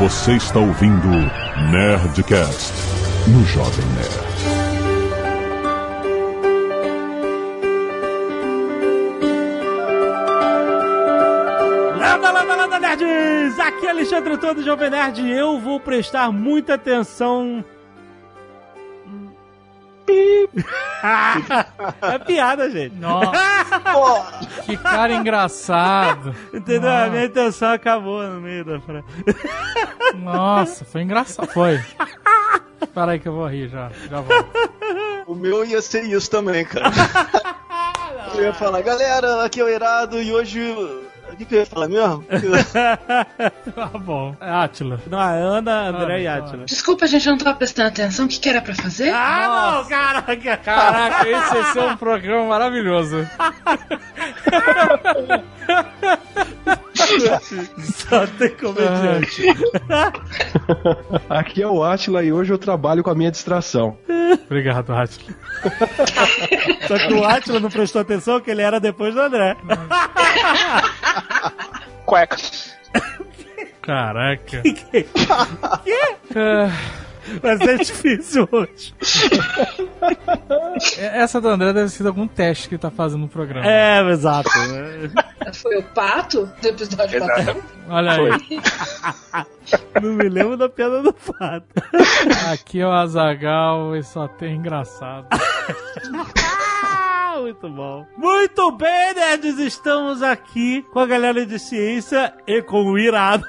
Você está ouvindo Nerdcast no Jovem Nerd. Landa, landa, landa, nerds! Aqui é Alexandre Todo Jovem Nerd e eu vou prestar muita atenção. é piada, gente. Nossa, que cara engraçado. Entendeu? A minha intenção acabou no meio da frase. Nossa, foi engraçado. Foi. Para aí que eu vou rir já. Já volto. O meu ia ser isso também, cara. Eu ia falar, galera, aqui é o Irado e hoje. O que, que eu ia falar mesmo? Tá bom. É Átila. Não, é Ana, André e Ah, Átila. Desculpa, gente, eu não tava prestando atenção. O que, que era pra fazer? Ah, não, caraca! Caraca, esse ser um programa maravilhoso. Só tem comediante. Aqui é o Atila e hoje eu trabalho com a minha distração. Obrigado, Átila. Só que o Átila não prestou atenção que ele era depois do André. Cueca. Caraca. Que? Ah, Vai ser difícil hoje. Essa do André deve ser algum teste que ele tá fazendo no programa. É, exato. né? Foi o pato do episódio Exato. passado? Olha aí. Não me lembro da piada do fato. Aqui é o Azagal e só tem engraçado. Muito bom. Muito bem, nerds, estamos aqui com a galera de ciência e com o Irado.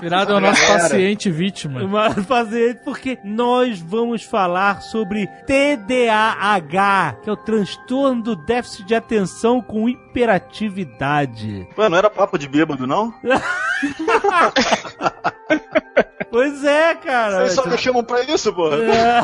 Virado é o nosso paciente vítima. Mas fazer porque nós vamos falar sobre TDAH, que é o transtorno do déficit de atenção com hiperatividade. Mano, não era papo de bêbado, não? Pois é, cara. Vocês só me chamam pra isso, porra. É.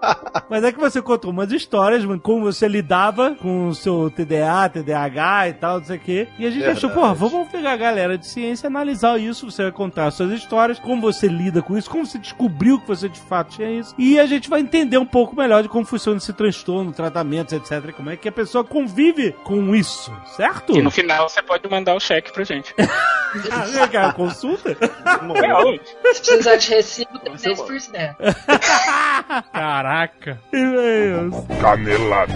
Mas é que você contou umas histórias, mano, como você lidava com o seu TDA, TDAH e tal, não sei o quê. E a gente achou, porra, vamos pegar a galera de ciência e analisar isso. Você vai contar as suas histórias, como você lida com isso, como você descobriu que você de fato tinha isso. E a gente vai entender um pouco melhor de como funciona esse transtorno, tratamentos, etc. Como é que a pessoa convive com isso, certo? E no final você pode mandar o cheque pra gente. Ah, vem cá, consulta? Legal. Precisar de recibo, tem Vai ser 10%. Caraca. E-mails. Canelada.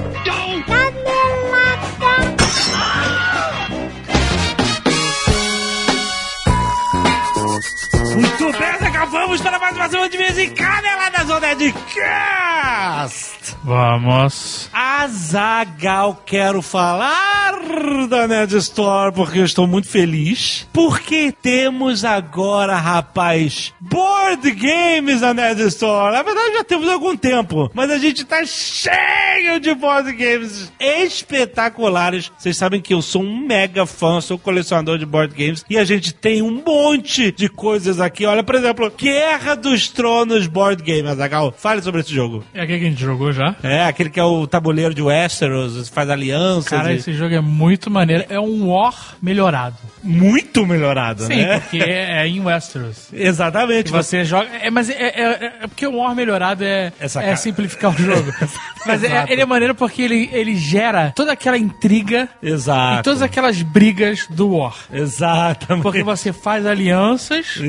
Muito bem, acabamos para mais uma semana de vez em Canelada Zona de Cast. Vamos. Azagal, quero falar da Nerd Store porque eu estou muito feliz. Porque temos agora, rapaz, board games na Nerd Store. Na verdade, já temos há algum tempo, mas a gente tá cheio de board games espetaculares. Vocês sabem que eu sou um mega fã, sou colecionador de board games e a gente tem um monte de coisas aqui. Olha, por exemplo, Guerra dos Tronos Board Game, Azagal. Fale sobre esse jogo. É aquele que a gente jogou já? É, aquele que é o tabuleiro de Westeros, faz alianças. Cara, e- esse jogo é muito maneiro. É um War melhorado. Muito melhorado, Sim, né? porque é, é em Westeros. Exatamente. Que você joga. É, mas é, é- é- é porque o War melhorado é, Essa é simplificar o jogo. mas é- ele é maneiro porque ele, ele gera toda aquela intriga Exato. e todas aquelas brigas do War. Exatamente. Porque você faz alianças. Isso.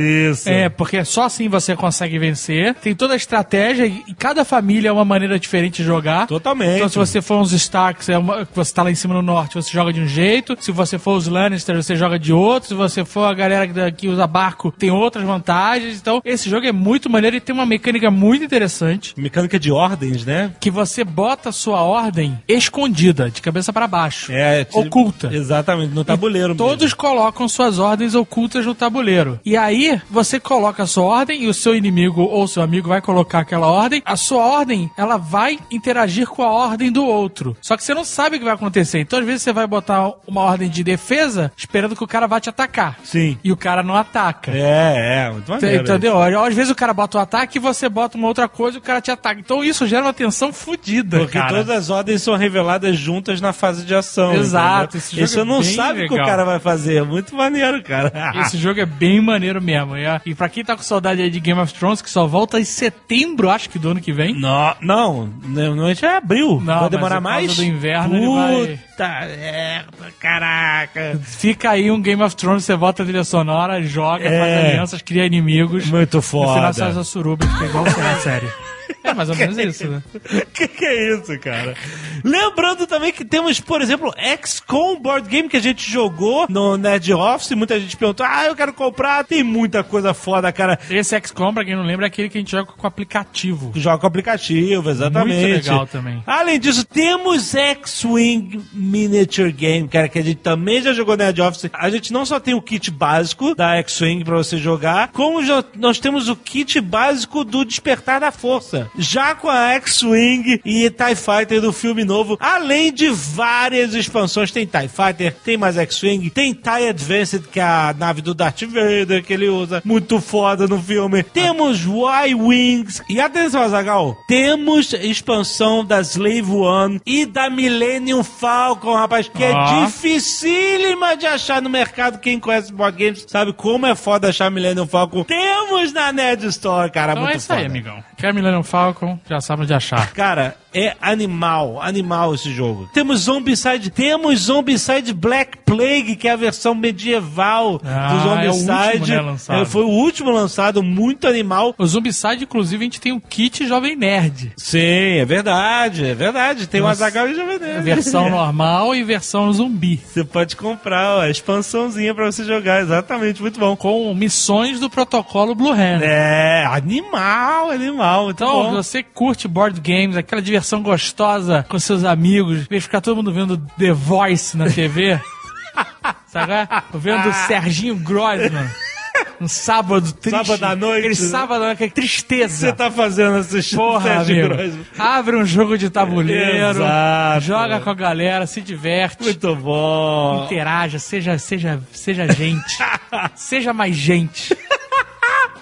É, porque só assim você consegue vencer. Tem toda a estratégia e e cada família é uma maneira diferente de jogar. Totalmente. Então, se você for uns Starks, é uma, você tá lá em cima no norte, você joga de um jeito. Se você for os Lannister, você joga de outro. Se você for a galera que, que usa barco, tem outras vantagens. Então, esse jogo é muito maneiro e tem uma mecânica muito interessante. Mecânica de ordens, né? Que você bota a sua ordem escondida, de cabeça para baixo. É, tipo- Oculta. Exatamente, no tabuleiro. Todos mesmo. colocam suas ordens ocultas no tabuleiro. E aí, você coloca a sua ordem e o seu inimigo ou seu amigo vai colocar aquela ordem. A sua ordem, ela vai interagir com a ordem do outro. Só que você não sabe o que vai acontecer. Então, às vezes, você vai botar uma ordem de defesa esperando que o cara vá te atacar. Sim. E o cara não ataca. É, é, muito maneiro. Entendeu? Às vezes o cara bota o ataque e você bota uma outra coisa e o cara te ataca. Então isso gera uma tensão fodida, Porque cara. todas as ordens são reveladas juntas na fase de ação. Exato, entendeu? esse jogo você é não bem sabe o que o cara vai fazer. É muito maneiro, cara. Esse jogo é bem maneiro mesmo. E, a- e pra quem tá com saudade aí de Game of Thrones, que só volta em setembro, acho que do ano que vem. Não, não, normalmente é abril. Não, vai demorar mais? do inverno, ele vai- Puta merda, caraca. Fica aí um Game of Thrones, você bota a trilha sonora, joga, É. faz alianças, cria inimigos. Muito No final foda. sai a suruba, que é igual na série. É mais ou menos isso, né? que que é isso, cara? Lembrando também que temos, por exemplo, XCOM Board Game que a gente jogou no Nerd Office. Muita gente perguntou, ah, eu quero comprar. Tem muita coisa foda, cara. Esse XCOM, pra quem não lembra, é aquele que a gente joga com aplicativo. Joga com aplicativo, exatamente. Muito legal também. Além disso, temos X-Wing Miniature Game, cara, que a gente também já jogou no Nerd Office. A gente não só tem o kit básico da X-Wing pra você jogar, como já- nós temos o kit básico do Despertar da Força. Já com a X-Wing e TIE Fighter do filme novo, além de várias expansões. Tem TIE Fighter, tem mais X-Wing, tem TIE Advanced, que é a nave do Darth Vader que ele usa, muito foda no filme. Temos Y-Wings. E atenção, Azagal, temos expansão da Slave One e da Millennium Falcon, rapaz, que é Ó. dificílima de achar no mercado. Quem conhece board games sabe como é foda achar Millennium Falcon. Temos na Nerd Store, cara, Então muito é isso aí, foda. amigão. Quer Millennium Falcon, já sabe onde achar. Cara, é animal, animal esse jogo. Temos Zombicide, temos Zombicide Black Plague, que é a versão medieval Ah, do é o Zombicide. último, né. É, foi o último lançado, muito animal. O Zombicide, inclusive, a gente tem um kit Jovem Nerd. Sim, é verdade, é verdade. Tem o Nossa. Azaghal e Jovem Nerd. Versão normal e versão zumbi. Você pode comprar ó, a expansãozinha pra você jogar, exatamente, muito bom. Com missões do protocolo Blue Hand. É, animal, animal, Então, bom. você curte board games, aquela diversão gostosa com seus amigos, em vez de ficar todo mundo vendo The Voice na TV, sabe? Vendo o Serginho Grossman. Um sábado triste. Sábado à noite, Aquele né? sábado, aquela tristeza. Você tá fazendo assistindo Porra, Sérgio amigo. Abre um jogo de tabuleiro, Exato. joga com a galera, se diverte, Muito bom. interaja, seja, seja, seja gente. seja mais gente.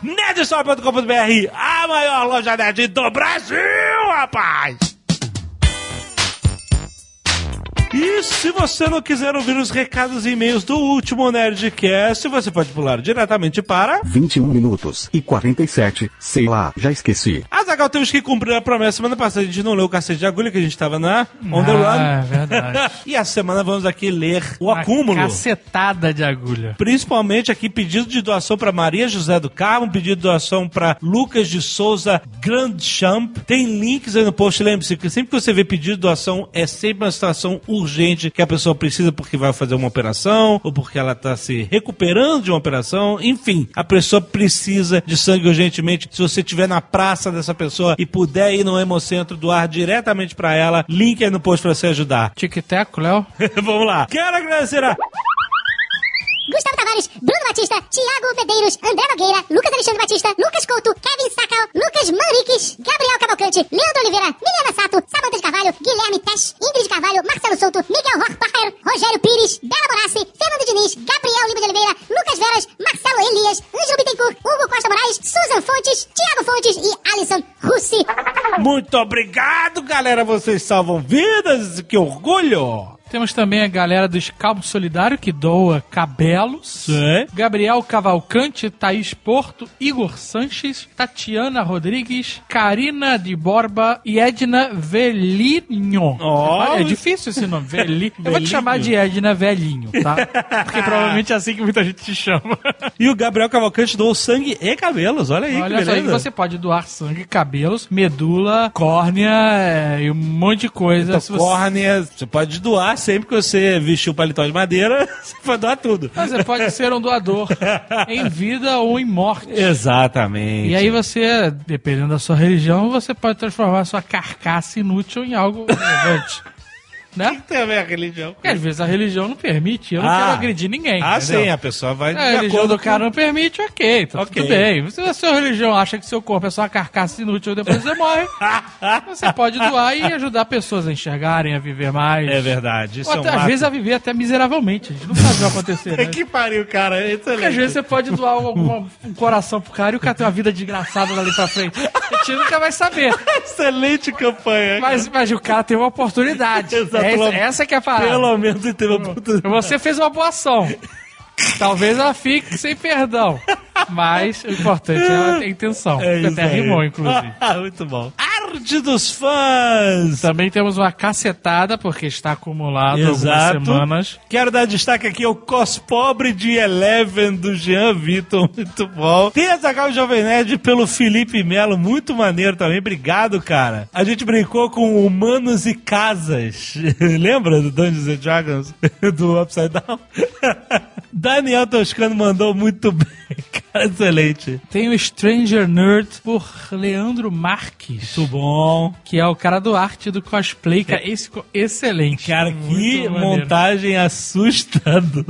Nerdstore.com.br, a maior loja nerd do Brasil, rapaz! E se você não quiser ouvir os recados e e-mails do último Nerdcast, você pode pular diretamente para... 21 minutos e 47, sei lá, já esqueci. Azaghal, temos que cumprir a promessa. Semana passada a gente não leu o Cacete de Agulha, que a gente tava na On The Ah, Run. é verdade. e a semana vamos aqui ler o Uma acúmulo. Cacetada de agulha. Principalmente aqui, pedido de doação para Maria José do Carmo, pedido de doação para Lucas de Souza Grandchamp. Tem links aí no post. Lembre-se que sempre que você vê pedido de doação, é sempre uma situação urgente que a pessoa precisa porque vai fazer uma operação ou porque ela está se recuperando de uma operação. Enfim, a pessoa precisa de sangue urgentemente. Se você estiver na praça dessa pessoa e puder ir no Hemocentro doar diretamente para ela, link aí no post para você ajudar. Tic-teco, Léo. Vamos lá. Quero agradecer a Gustavo Tavares, Bruno Batista, Thiago Medeiros, André Nogueira, Lucas Alexandre Batista, Lucas Couto, Kevin Sacal, Lucas Manriques, Gabriel Cavalcante, Leandro Oliveira, Miliana Sato, Samanta de Carvalho, Guilherme Tesh, Ingrid Carvalho, Marcelo Souto, Miguel Rockpacher, Rogério Pires, Bela Bonassi, Fernando Diniz, Gabriel Lima de Oliveira, Lucas Veras, Marcelo Elias, Ângelo Bittencourt, Hugo Costa Moraes, Susan Fontes, Thiago Fontes e Alisson Russi. Muito obrigado, galera. Vocês salvam vidas. Que orgulho. Temos também a galera do Scalpo Solidário que doa cabelos. É. Gabriel Cavalcante, Thaís Porto, Igor Sanches, Tatiana Rodrigues, Karina de Borba e Edna Velinho. Ó. É difícil esse nome, Veli. Eu vou te chamar de Edna Velhinho, tá? Porque provavelmente é assim que muita gente te chama. E o Gabriel Cavalcante doou sangue e cabelos. Olha aí, Olha que só, aí beleza. você pode doar sangue, cabelos, medula, córnea é, e um monte de coisa. Então, você- córnea, você pode doar sempre que você vestir o paletó de madeira, você pode doar tudo. Mas Você pode ser um doador em vida ou em morte. Exatamente. E aí você, dependendo da sua religião, você pode transformar a sua carcaça inútil em algo relevante. Né? tem a ver a religião? Porque às vezes a religião não permite, eu não Ah. quero agredir ninguém. Ah, entendeu? sim, a pessoa vai A de religião acordo do cara não permite, ok, tá Ok. tudo bem. Se a sua religião acha que seu corpo é só uma carcaça inútil depois você morre, você pode doar e ajudar pessoas a enxergarem, a viver mais. É verdade. Isso Ou é um até, às ato. vezes a viver até miseravelmente. A gente não sabe o que vai acontecer, né? que pariu, cara. É Porque às excelente. vezes você pode doar um, um coração pro cara e o cara tem uma vida desgraçada dali pra frente. A gente nunca vai saber. Excelente campanha. Mas, mas o cara tem uma oportunidade. Exato. É essa, que é a parada. Pelo menos ele teve a oportunidade. Você fez uma boa ação. Talvez ela fique sem perdão. Mas o importante é a intenção. É até aí. rimou, inclusive. Muito bom. Board dos fãs! Também temos uma cacetada, porque está acumulado Exato. algumas semanas. Quero dar destaque aqui ao cos pobre de Eleven do Jean Vitor, muito bom. Tem a Zagal Jovem Nerd pelo Felipe Melo, muito maneiro também, obrigado, cara. A gente brincou com humanos e casas. Lembra do Dungeons and Dragons? do Upside Down? Daniel Toscano mandou muito bem, cara, excelente. Tem o Stranger Nerd por Leandro Marques. Muito bom. Que é o cara do arte do cosplay, cara. Esse excelente. Cara, Muito que maneiro. montagem assustadora.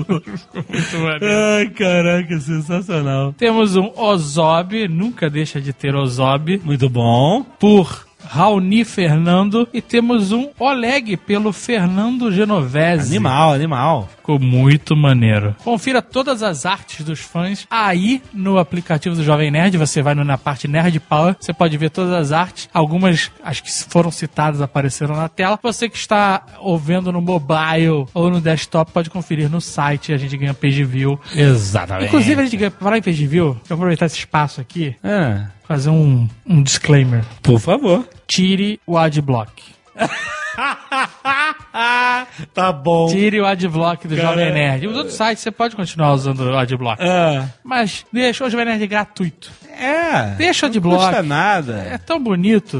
Muito maneiro. Ai, caraca, sensacional. Temos um Ozob, nunca deixa de ter Ozob. Muito bom. Por Raoni Fernando. E temos um Oleg pelo Fernando Genovese. Animal, animal. Ficou muito maneiro. Confira todas as artes dos fãs aí no aplicativo do Jovem Nerd. Você vai na parte Nerd Power, você pode ver todas as artes. Algumas, as que foram citadas, apareceram na tela. Você que está ouvindo no mobile ou no desktop, pode conferir no site. A gente ganha page view. Exatamente. Inclusive, a gente ganha. Falar em page view, eu aproveitar esse espaço aqui, É, fazer um, um disclaimer. por favor. Tire o adblock. tá bom. Tire o adblock do Cara, Jovem Nerd. Os outros sites você pode continuar usando o adblock. É. Mas deixa o Jovem Nerd gratuito. É. Deixa o Não adblock. custa nada. É tão bonito.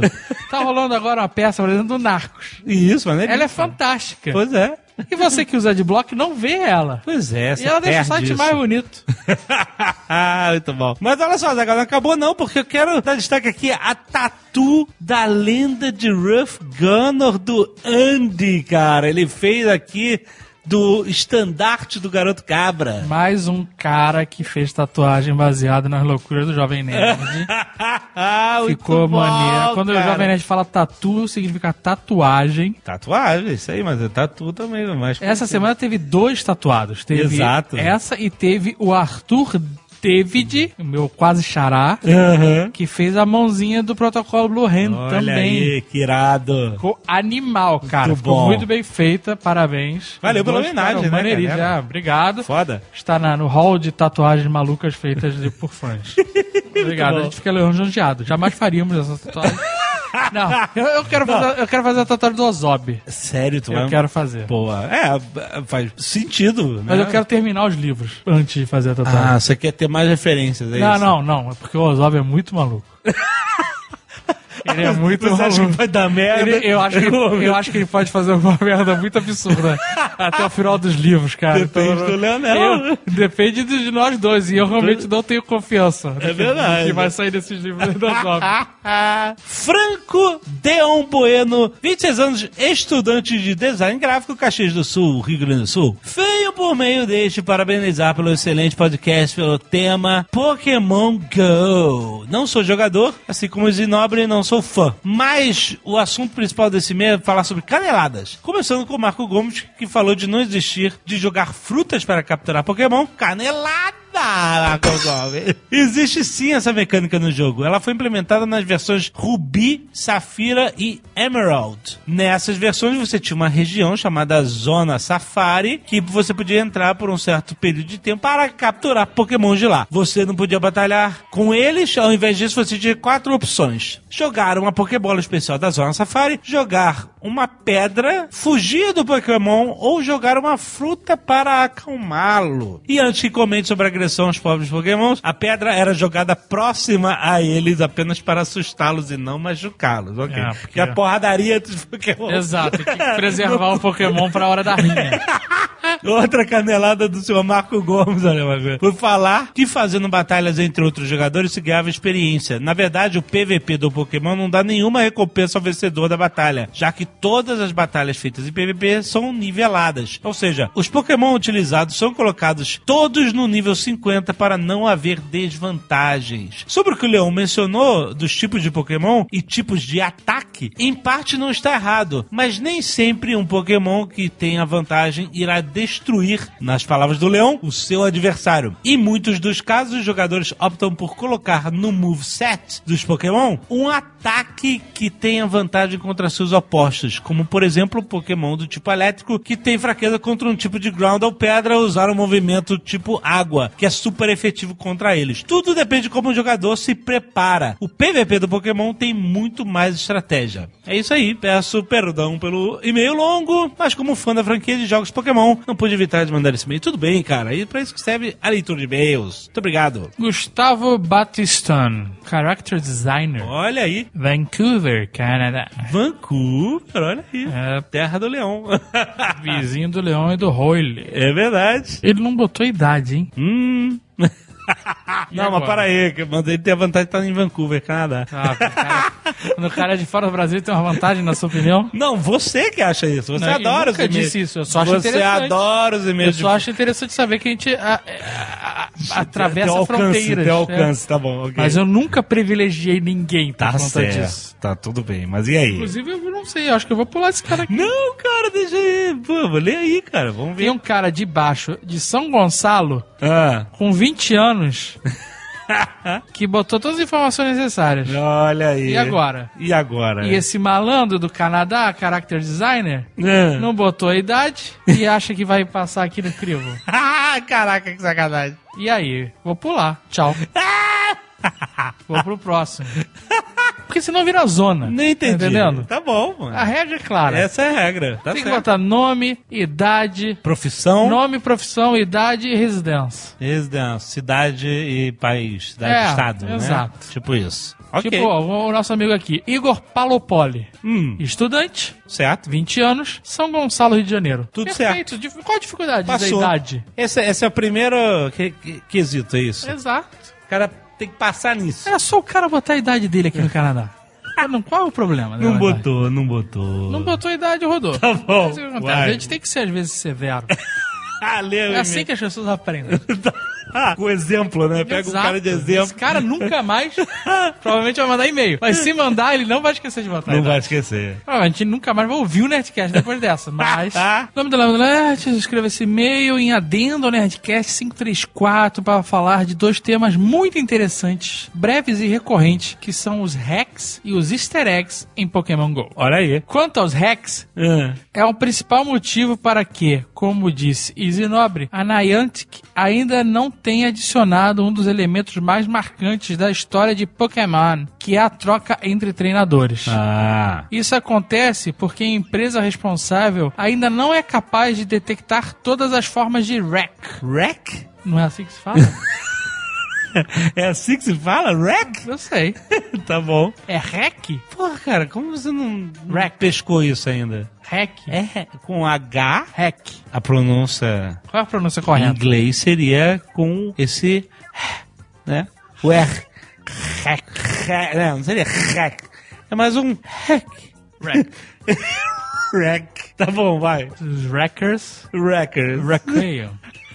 tá rolando agora uma peça, por exemplo, do Narcos. Isso, mas Ela é fantástica. Pois é. E você que usa adblock não vê ela. Pois é, E ela deixa o site mais bonito. Muito bom. Mas olha só, Zagal, não acabou não, porque eu quero dar destaque aqui a tatu da lenda de Ruff Gunner do Andy, cara. Ele fez aqui do estandarte do Garoto Cabra. Mais um cara que fez tatuagem baseada nas loucuras do Jovem Nerd. Ficou bom, maneiro. Quando o cara. Jovem Nerd fala tatu, significa tatuagem. Tatuagem, isso aí, mas é tatu também, mas... Essa semana teve dois tatuados. Teve Exato. essa e teve o Arthur David, o meu quase xará, Aham. que fez a mãozinha do protocolo Blue Hand Olha também. aí, que irado. Ficou animal, cara. Muito Ficou bom. muito bem feita, parabéns. Valeu pela homenagem, né, galera? Ah, obrigado. Foda. Está na- no hall de tatuagens malucas feitas de- por fãs. Obrigado. A gente fica lisonjeado. Jamais faríamos essa tatuagem. Não, eu, eu quero fazer, eu quero fazer a tatuagem do Ozob. Sério, tu Eu vai... quero fazer. Boa. É, faz sentido, né? Mas eu quero terminar os livros antes de fazer a tatuagem. Ah, você quer ter mais referências, é não, isso? não, não. É porque o Ozob é muito maluco. Ele é muito Você acha que vai dar merda? Ele- eu, acho que, eu acho que ele pode fazer uma merda muito absurda até o final dos livros, cara. Depende Então, do Leonel. eu- depende de nós dois. E eu realmente não tenho confiança. É verdade. Que vai sair desses livros. Franco Deon Bueno, 26 anos, estudante de design gráfico, Caxias do Sul, Rio Grande do Sul. Venho por meio deste parabenizar pelo excelente podcast, pelo tema Pokémon Go. Não sou jogador, assim como o Zinobre, não sou fã. Mas o assunto principal desse mês é falar sobre caneladas. Começando com o Marco Gomes, que falou de não existir de jogar frutas para capturar Pokémon. Canelada! Existe sim essa mecânica no jogo. Ela foi implementada nas versões Ruby, Safira e Emerald. Nessas versões você tinha uma região chamada Zona Safari, que você podia entrar por um certo período de tempo para capturar Pokémon de lá. Você não podia batalhar com eles, ao invés disso você tinha quatro opções. Jogar uma Pokébola especial da Zona Safari, jogar uma pedra, fugir do Pokémon ou jogar uma fruta para acalmá-lo. E antes que comente sobre a agressão aos pobres Pokémons, a pedra era jogada próxima a eles apenas para assustá-los e não machucá-los. Ok. É, porque... a porradaria entre os Pokémon. Exato, tem que preservar o Pokémon pra hora da rinha. Outra canelada do senhor Marco Gomes, olha uma coisa. Por falar que fazendo batalhas entre outros jogadores se ganhava experiência. Na verdade, o PVP do Pokémon não dá nenhuma recompensa ao vencedor da batalha, já que todas as batalhas feitas em PVP são niveladas. Ou seja, os Pokémon utilizados são colocados todos no nível 50 para não haver desvantagens. Sobre o que o Leão mencionou dos tipos de Pokémon e tipos de ataque. Em parte não está errado, mas nem sempre um Pokémon que tem a vantagem irá destruir, nas palavras do Leão, o seu adversário. Em muitos dos casos, os jogadores optam por colocar no moveset dos Pokémon um ataque que tenha vantagem contra seus opostos, como por exemplo o Pokémon do tipo elétrico que tem fraqueza contra um tipo de ground ou pedra usar um movimento tipo água, que é super efetivo contra eles. Tudo depende de como o jogador se prepara. O PVP do Pokémon tem muito mais estratégia. É isso aí, peço perdão pelo e-mail longo, mas como fã da franquia de jogos Pokémon, não pude evitar de mandar esse e-mail. Tudo bem, cara, e pra isso que serve a leitura de e-mails. Muito obrigado. Gustavo Batiston, Character Designer, Olha aí, Vancouver, Canadá. Vancouver, olha aí. É, Terra do Leão. vizinho do Leão e do Royle. é verdade. Ele não botou idade, hein? Hum. 嗯。没 Não, mas agora? para aí, mas ele tem a vantagem de estar em Vancouver, Canadá. Ah, cara, quando o cara é de fora do Brasil tem uma vantagem, na sua opinião? Não, você que acha isso. Você Não, eu adora os e-mails. disse isso, eu só acho Você interessante. adora os Eu e-mails. de- só acho interessante saber que a gente a- a- a- atravessa alcance, fronteiras. teu é. alcance, tá bom, ok. Mas eu nunca privilegiei ninguém por Tá conta certo, disso. tá tudo bem. Mas e aí? Inclusive, eu não sei, eu acho que eu vou pular esse cara aqui. Não, cara, deixa aí. Pô, vou ler aí, cara. Vamos ver. Tem um cara de baixo, de São Gonçalo, Ah, com 20 anos, que botou todas as informações necessárias. olha aí. E agora? E agora? E esse malandro do Canadá, character designer, Ah. não botou a idade e acha que vai passar aqui no crivo. Caraca, que sacanagem. E aí? Vou pular. Tchau. Vou pro próximo. Porque senão vira zona. Não entendi. Tá entendendo? Tá bom, mano. A regra é clara. Essa é a regra. Tá Tem que certo. botar nome, idade, Profissão, nome, profissão, idade e residência. residência, cidade e país. Cidade É, e estado, né? exato. Tipo isso. Ok. Tipo, ó, o nosso amigo aqui, Igor Palopoli. Hum, Estudante, certo. 20 anos, São Gonçalo, Rio de Janeiro. Tudo Perfeito. Dif- Qual a dificuldade Passou. da idade? Esse, esse é o primeiro que- que- quesito, é isso. Exato. O cara tem que passar nisso. Era só o cara botar a idade dele aqui no Canadá. Ah, não, qual é o problema? Não na verdade? botou, não botou. Não botou a idade, rodou. Tá bom. Mas. A gente tem que ser, às vezes, severo. Ah, leu É assim que as pessoas aprendem. Ah, com exemplo, né? Pega Exato. cara de exemplo. Esse cara nunca mais, provavelmente vai mandar e-mail. Mas se mandar, ele não vai esquecer de botar. a Não idade. vai esquecer. Provavelmente nunca mais vai ouvir o Nerdcast depois dessa. Mas. Ah. nome do Lembra do Nerd, escreva esse e-mail em adendo ao Nerdcast 534 para falar de dois temas muito interessantes, breves e recorrentes, que são os hacks e os easter eggs em Pokémon GO. Olha aí. Quanto aos hacks, Ah, é o principal motivo para que, como disse Easy Nobre, a Niantic ainda não tenha adicionado um dos elementos mais marcantes da história de Pokémon, que é a troca entre treinadores. Ah. Isso acontece porque a empresa responsável ainda não é capaz de detectar todas as formas de wreck. Wreck? Não é assim que se fala? É assim que se fala? Wreck? Eu sei. tá bom. É hack? Porra, cara, como você não Wreck. pescou isso ainda? Hack. É com H, Hack. a pronúncia Qual é a pronúncia em correta? inglês seria com esse, né? O R. Hack. Hack. Não, não seria hack. É mais um hack. Wreck. Wreck. Tá bom, vai. Os wreckers Wreckers.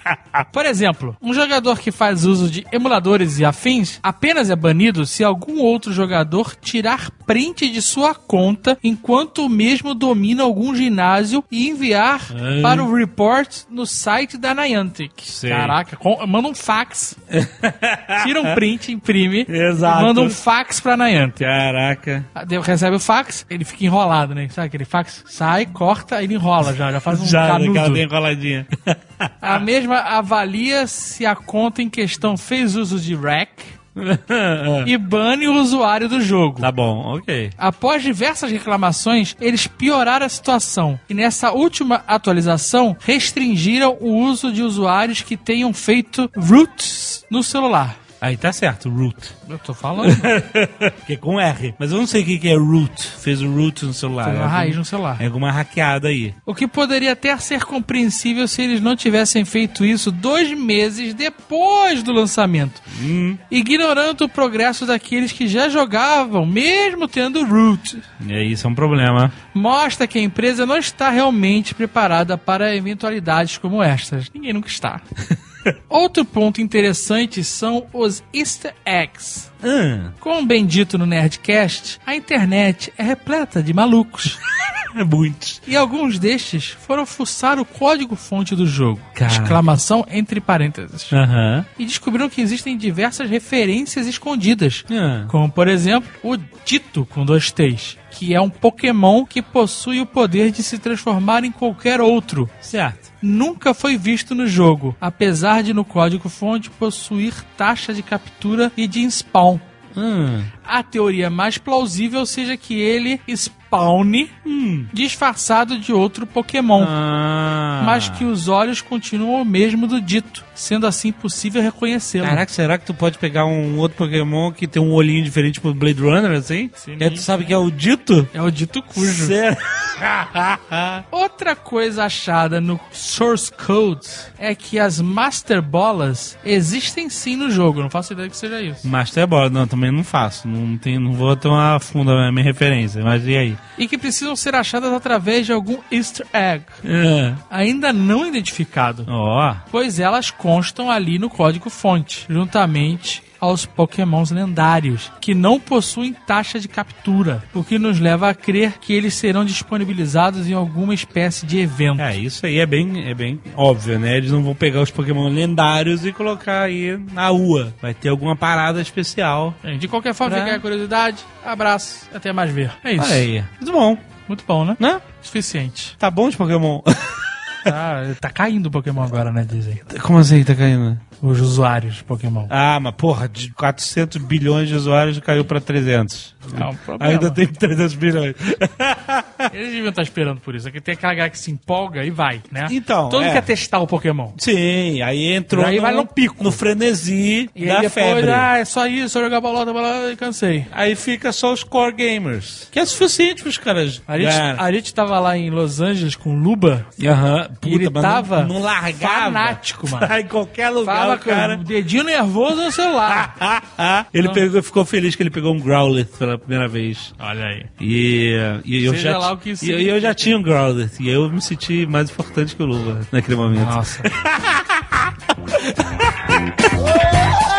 Por exemplo, um jogador que faz uso de emuladores e afins apenas é banido se algum outro jogador tirar print de sua conta enquanto o mesmo domina algum ginásio e enviar Ah. para o report no site da Niantic. Sei. Caraca, com- manda um fax, tira um print, imprime, Exato. manda um fax pra Niantic. Caraca. Deu- Recebe o fax, ele fica enrolado, né? Sabe aquele fax? Sai, corta, ele enrola já, já faz um Já, canudo. bem enroladinha. A mesma avalia se a conta em questão fez uso de REC e bane o usuário do jogo. tá bom, ok. Após diversas reclamações, eles pioraram a situação e nessa última atualização restringiram o uso de usuários que tenham feito roots no celular. Aí tá certo, root. Eu tô falando. que é com R. Mas eu não sei o que que é root. Fez o root no celular. Fez uma É algum- raiz no celular. É alguma hackeada aí. O que poderia até ser compreensível se eles não tivessem feito isso dois meses depois do lançamento, ignorando o progresso daqueles que já jogavam, mesmo tendo root. E aí, isso é um problema. Mostra que a empresa não está realmente preparada para eventualidades como estas. Ninguém nunca está. Outro ponto interessante são os easter eggs. Ah, Como bem dito no Nerdcast, a internet é repleta de malucos. muitos. E alguns destes foram fuçar o código-fonte do jogo. Cara. Exclamação entre parênteses. E descobriram que existem diversas referências escondidas. Ah. Como, por exemplo, o Dito com dois T's. Que é um Pokémon que possui o poder de se transformar em qualquer outro. Certo. Nunca foi visto no jogo, apesar de no código-fonte possuir taxa de captura e de spawn. Hum. A teoria mais plausível seja que ele spawne disfarçado de outro Pokémon. Ah. Mas que os olhos continuam o mesmo do dito, sendo assim possível reconhecê-lo. Caraca, será que tu pode pegar um outro Pokémon que tem um olhinho diferente tipo Blade Runner, assim? Sim. E aí tu sabe que é o dito? É o dito cujo. Sério? Outra coisa achada no source code é que as Master Bolas existem sim no jogo. Não faço ideia que seja isso. Master Ball, não, também não faço. Não, tem, não vou tomar a fundo a minha referência, mas e aí? E que precisam ser achadas através de algum easter egg, É. ainda não identificado. Ó, pois elas constam ali no código-fonte, juntamente aos pokémons lendários, que não possuem taxa de captura, o que nos leva a crer que eles serão disponibilizados em alguma espécie de evento. é, isso aí é bem, é bem óbvio, né? Eles não vão pegar os Pokémon lendários e colocar aí na rua. Vai ter alguma parada especial. Bem, De qualquer forma, Pra- fica a curiosidade. Abraço, até mais ver. É isso. Aí. Muito bom, Muito bom, né? né? Suficiente. Tá bom de Pokémon. Tá, tá caindo o Pokémon agora, né, dizem. Como assim tá caindo? Os usuários de Pokémon. Ah, mas porra, de 400 bilhões de usuários caiu pra 300. É um problema. Ainda tem 300 bilhões. Eles deviam estar esperando por isso. Aqui tem aquela galera que se empolga e vai, né? Então, Todo mundo é. quer testar o Pokémon. Sim, aí entrou Aí no, vai no pico. no frenesi E da aí depois, febre. ah, é só isso, só jogar bolota, bolota e cansei. Aí fica só os core gamers. Que é suficiente pros caras. A gente, ganhar. a gente tava lá em Los Angeles com o Luba Aham. e ele mas não- tava não, largava. fanático, mano. Tá em qualquer lugar, Com cara. o dedinho nervoso no celular. Ah, ah. Ele pegou, ficou feliz que ele pegou um Growlithe pela primeira vez. Olha aí. E, e eu Seja já e eu, eu já tinha um Growlithe. E eu me senti mais importante que o Luva naquele momento. Nossa.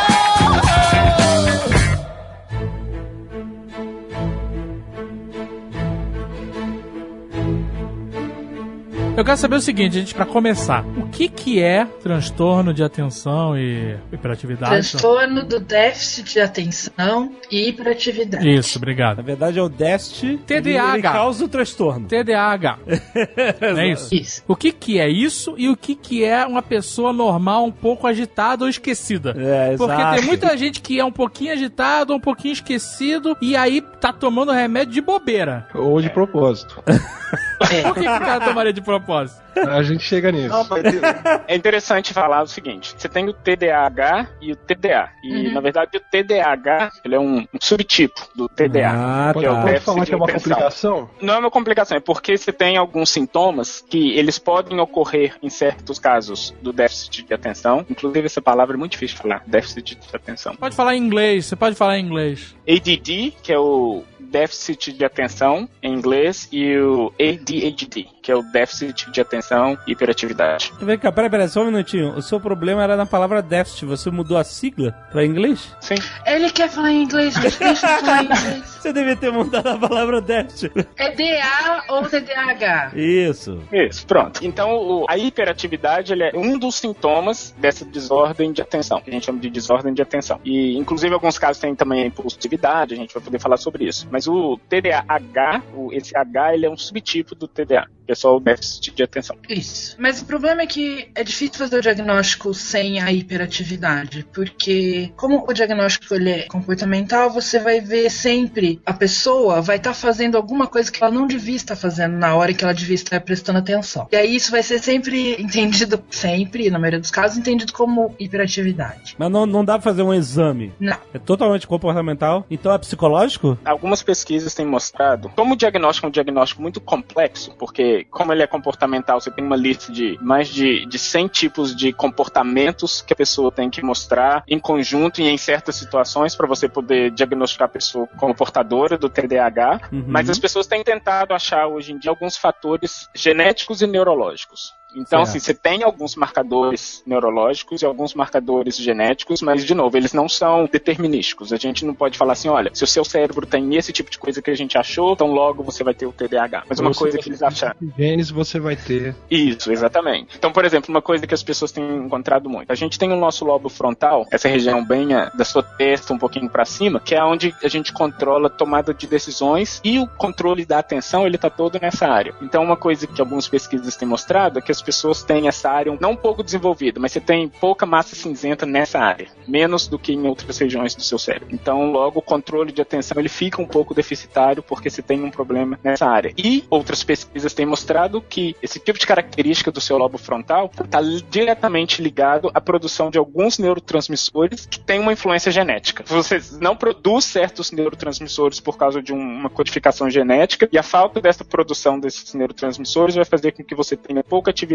Eu quero saber o seguinte, gente, pra começar. O que que é transtorno de atenção e hiperatividade? Transtorno do déficit de atenção e hiperatividade. Isso, obrigado. Na verdade é o Dest. TDAH. Ele causa o transtorno. TDAH. é isso? Isso. O que que é isso e o que que é uma pessoa normal um pouco agitada ou esquecida? É, Porque exato. tem muita gente que é um pouquinho agitado, um pouquinho esquecido e aí tá tomando remédio de bobeira. Ou de propósito. Por que, que o cara tomaria de propósito? A gente chega nisso. Não, mas É interessante falar o seguinte: você tem o TDAH e o TDA. E, na verdade, o TDAH ele é um, um subtipo do TDA. Ah, que é o tá. Pode déficit falar que é uma atenção. complicação? Não é uma complicação, é porque você tem alguns sintomas que eles podem ocorrer em certos casos do déficit de atenção. Inclusive, essa palavra é muito difícil de falar: déficit de atenção. Pode falar em inglês, você pode falar em inglês. ADD, que é o déficit de atenção em inglês, e o ADHD, que é o déficit de atenção e hiperatividade. Vem cá, peraí, peraí, só um minutinho. O seu problema era na palavra déficit. Você mudou a sigla pra inglês? Sim. Ele quer falar em inglês, gente. Deixa ele falar em inglês. Você devia ter mudado a palavra déficit. É DA ou TDAH? Isso. Isso, pronto. Então, a hiperatividade ele é um dos sintomas dessa desordem de atenção, que a gente chama de desordem de atenção. E, inclusive, alguns casos tem também a impulsividade, a gente vai poder falar sobre isso. Mas o TDAH, o, esse H, ele é um subtipo do TDA, que é só o déficit de atenção. Isso. Mas o problema é que é difícil fazer o diagnóstico sem a hiperatividade, porque como o diagnóstico ele é comportamental, você vai ver sempre a pessoa vai estar fazendo alguma coisa que ela não devia estar fazendo na hora que ela devia estar prestando atenção. E aí isso vai ser sempre entendido, sempre, na maioria dos casos, entendido como hiperatividade. Mas não, não dá pra fazer um exame. Não. É totalmente comportamental. Então é psicológico? Algumas pesquisas têm mostrado como o diagnóstico é um diagnóstico muito complexo, porque como ele é comportamental, você tem uma lista de mais de, de 100 tipos de comportamentos que a pessoa tem que mostrar em conjunto e em certas situações para você poder diagnosticar a pessoa como portadora do TDAH. Uhum. Mas as pessoas têm tentado achar hoje em dia alguns fatores genéticos e neurológicos. Então, Certo. assim, você tem alguns marcadores neurológicos e alguns marcadores genéticos, mas, de novo, eles não são determinísticos. A gente não pode falar assim, olha, se o seu cérebro tem esse tipo de coisa que a gente achou, então logo você vai ter o TDAH. Mas uma se coisa você que eles acharam. Genes você vai ter. Isso, exatamente. Então, por exemplo, uma coisa que as pessoas têm encontrado muito. A gente tem o nosso lobo frontal, essa região bem ah, da sua testa, um pouquinho pra cima, que é onde a gente controla a tomada de decisões e o controle da atenção, ele tá todo nessa área. Então, uma coisa que algumas pesquisas têm mostrado é que as pessoas têm essa área não pouco desenvolvida, mas você tem pouca massa cinzenta nessa área, menos do que em outras regiões do seu cérebro. Então, logo, o controle de atenção ele fica um pouco deficitário porque você tem um problema nessa área. E outras pesquisas têm mostrado que esse tipo de característica do seu lobo frontal está diretamente ligado à produção de alguns neurotransmissores que têm uma influência genética. Você não produz certos neurotransmissores por causa de um- uma codificação genética e a falta dessa produção desses neurotransmissores vai fazer com que você tenha pouca atividade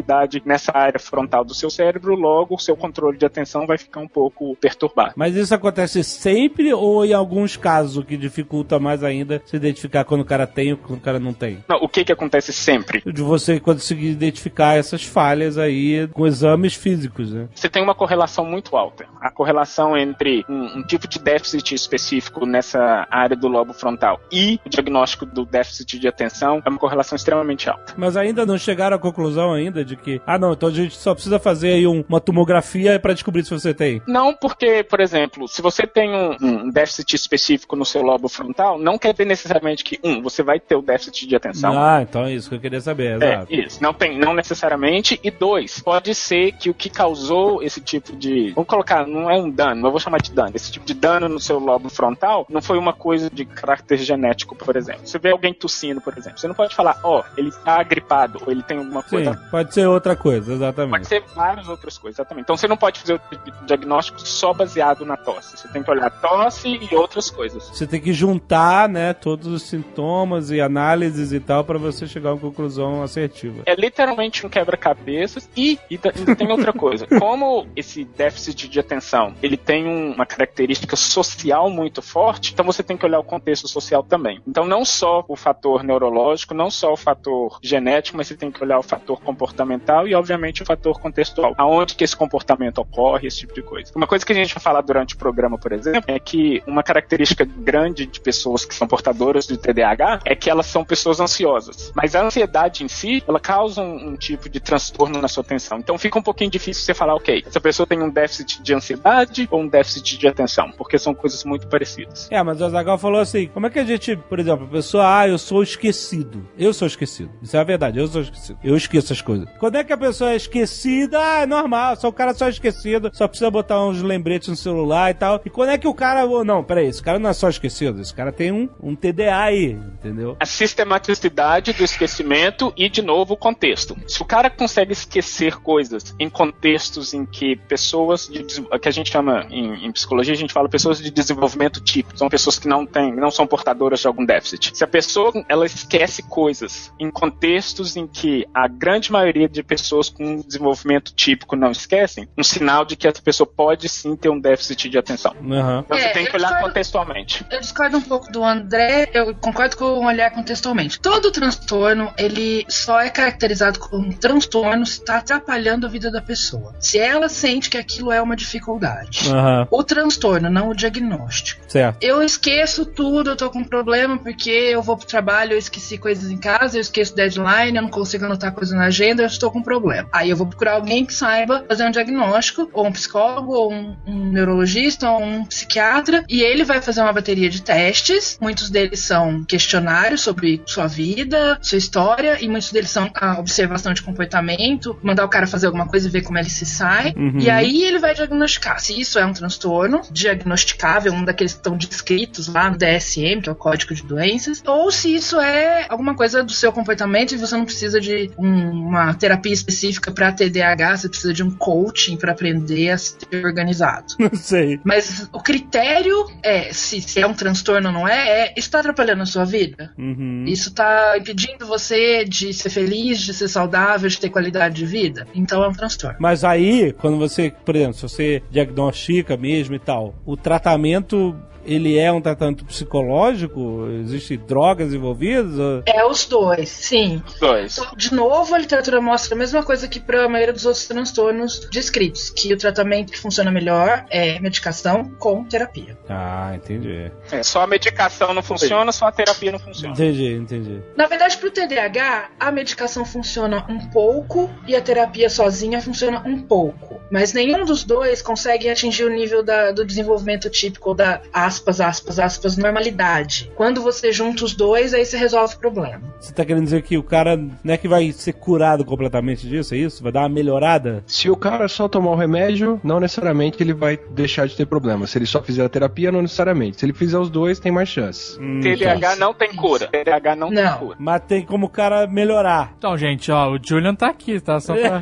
nessa área frontal do seu cérebro, logo o seu controle de atenção vai ficar um pouco perturbado. Mas isso acontece sempre ou em alguns casos o que dificulta mais ainda se identificar quando o cara tem ou quando o cara não tem? Não, o que que acontece sempre? De você conseguir identificar essas falhas aí com exames físicos, né? Você tem uma correlação muito alta. A correlação entre um, um tipo de déficit específico nessa área do lobo frontal e o diagnóstico do déficit de atenção é uma correlação extremamente alta. Mas ainda não chegaram à conclusão ainda de que, ah não, então a gente só precisa fazer aí um- uma tomografia para descobrir se você tem. Não porque, por exemplo, se você tem um, um déficit específico no seu lobo frontal, não quer dizer necessariamente que, um, você vai ter o déficit de atenção. Ah, então é isso que eu queria saber, É, exato. isso. Não tem, não necessariamente. E dois, pode ser que o que causou esse tipo de. Vamos colocar, não é um dano, eu vou chamar de dano. Esse tipo de dano no seu lobo frontal não foi uma coisa de caráter genético, por exemplo. Você vê alguém tossindo, por exemplo. Você não pode falar, ó, ele está gripado, ou ele tem alguma Sim, coisa. Pode ser outra coisa, Pode exatamente. ser várias outras coisas, exatamente. Então você não pode fazer o di- diagnóstico só baseado na tosse. Você tem que olhar tosse e outras coisas. Você tem que juntar, né, todos os sintomas e análises e tal para você chegar a uma conclusão assertiva. É literalmente um quebra-cabeças e, e tem outra coisa. Como esse déficit de atenção, ele tem um- uma característica social muito forte, então você tem que olhar o contexto social também. Então não só o fator neurológico, não só o fator genético, mas você tem que olhar o fator comportamental e obviamente o fator contextual. Aonde que esse comportamento ocorre, esse tipo de coisa. Uma coisa que a gente vai falar durante o programa, por exemplo, é que uma característica grande de pessoas que são portadoras de TDAH é que elas são pessoas ansiosas. Mas a ansiedade em si, ela causa um, um tipo de transtorno na sua atenção. Então fica um pouquinho difícil você falar, ok, essa pessoa tem um déficit de ansiedade ou um déficit de atenção, porque são coisas muito parecidas. É, mas o Azagal falou assim: como é que a gente, por exemplo, a pessoa, ah, eu sou esquecido. Eu sou esquecido. Isso é a verdade, eu sou esquecido. Eu esqueço as coisas. Quando é que a pessoa é esquecida? Ah, é normal, só o cara só é esquecido, só precisa botar uns lembretes no celular e tal. E quando é que o cara. Não, peraí, esse cara não é só esquecido, esse cara tem um, um TDA aí, entendeu? A sistematicidade do esquecimento e, de novo, o contexto. Se o cara consegue esquecer coisas em contextos em que pessoas de, que a gente chama em, em psicologia, a gente fala pessoas de desenvolvimento típico, são pessoas que não têm, não são portadoras de algum déficit. Se a pessoa ela esquece coisas em contextos em que a grande maioria de pessoas com desenvolvimento típico não esquecem, um sinal de que essa pessoa pode sim ter um déficit de atenção. Aham. Então você É, tem que olhar discordo- contextualmente. Eu discordo um pouco do André, eu concordo com o olhar contextualmente. Todo transtorno, ele só é caracterizado como transtorno se está atrapalhando a vida da pessoa. Se ela sente que aquilo é uma dificuldade. Aham, O transtorno, não o diagnóstico. certo. Eu esqueço tudo, eu tô com problema porque eu vou pro trabalho, eu esqueci coisas em casa, eu esqueço deadline, eu não consigo anotar coisa na agenda, eu estou com problema. Aí eu vou procurar alguém que saiba fazer um diagnóstico, ou um psicólogo, ou um, um neurologista, ou um psiquiatra, e ele vai fazer uma bateria de testes. Muitos deles são questionários sobre sua vida, sua história, e muitos deles são a observação de comportamento, mandar o cara fazer alguma coisa e ver como ele se sai. Uhum. E aí ele vai diagnosticar se isso é um transtorno diagnosticável, um daqueles que estão descritos lá no DSM, que é o Código de Doenças, ou se isso é alguma coisa do seu comportamento e você não precisa de um- uma terapia específica para TDAH, você precisa de um coaching para aprender a ser organizado. Não sei. Mas o critério é se, se é um transtorno ou não é, é está atrapalhando a sua vida. Uhum. Isso tá impedindo você de ser feliz, de ser saudável, de ter qualidade de vida. Então é um transtorno. Mas aí, quando você, por exemplo, se você diagnostica mesmo e tal, o tratamento, ele é um tratamento psicológico? Existem drogas envolvidas? É os dois, sim. Dois. Então, De novo, a literatura mostra a mesma coisa que para a maioria dos outros transtornos descritos, que o tratamento que funciona melhor é medicação com terapia. Ah, entendi. É, só a medicação não funciona, só a terapia não funciona. Entendi, entendi. Na verdade, pro TDAH, a medicação funciona um pouco e a terapia sozinha funciona um pouco. Mas nenhum dos dois consegue atingir o nível da- do desenvolvimento típico da aspas, aspas, aspas, normalidade. Quando você junta os dois, aí você resolve o problema. Você tá querendo dizer que o cara não é que vai ser curado completamente disso, é isso? Vai dar uma melhorada? Se o cara só tomar o remédio, não necessariamente ele vai deixar de ter problema. Se ele só fizer a terapia, não necessariamente. Se ele fizer os dois, tem mais chance. Hum, TDAH não tem cura. TDAH não, tem Não. cura. Mas tem como o cara melhorar. Então, gente, ó, o Julian tá aqui, tá? Só pra...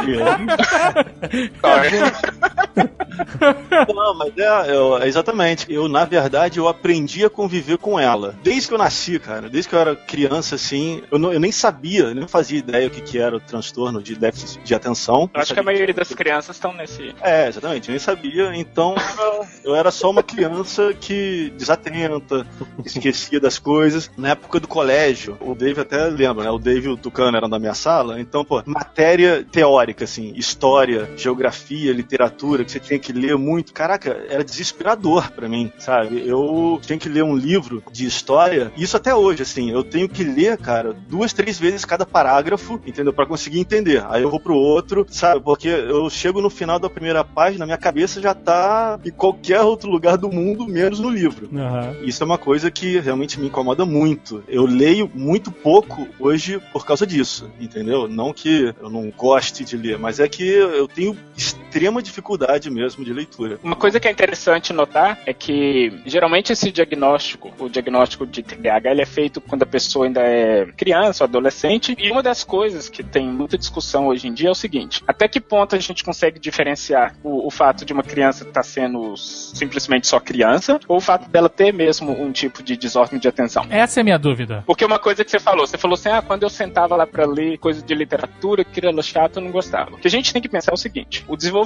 Não, mas é, eu- exatamente. Eu, na verdade, eu aprendi a conviver com ela. Desde que eu nasci, cara. Desde que eu era criança, assim, eu, não- eu nem sabia, eu nem fazia ideia o que, que era o transtorno de déficit de atenção. Eu acho que a maioria das crianças estão nesse. É, exatamente, eu nem sabia. Então eu era só uma criança que desatenta, esquecia das coisas. Na época do colégio, o Dave até lembra, né? O Dave e o Tucano eram da minha sala. Então, pô, matéria teórica, assim, história, geografia, literatura, que você tinha que ler muito. Caraca, era desesperador pra mim, sabe? Eu tinha que ler um livro de história, e isso até hoje, assim, eu tenho que ler, cara, duas, três vezes cada parágrafo, entendeu? Pra conseguir entender. Aí eu vou pro outro, sabe? Porque eu chego no final da primeira página, minha cabeça já tá em qualquer outro lugar do mundo, menos no livro. Aham. Isso é uma coisa que realmente me incomoda muito. Eu leio muito pouco hoje por causa disso, entendeu? Não que eu não goste de ler, mas é que eu tenho est extrema dificuldade mesmo de leitura. Uma coisa que é interessante notar é que geralmente esse diagnóstico, o diagnóstico de TDAH, ele é feito quando a pessoa ainda é criança ou adolescente. E uma das coisas que tem muita discussão hoje em dia é o seguinte: até que ponto a gente consegue diferenciar o, o fato de uma criança estar sendo simplesmente só criança ou o fato dela ter mesmo um tipo de desordem de atenção? Essa é a minha dúvida. Porque uma coisa que você falou, você falou assim, ah, quando eu sentava lá pra ler coisa de literatura, que era chato, eu não gostava. O que a gente tem que pensar é o seguinte, o desenvolvimento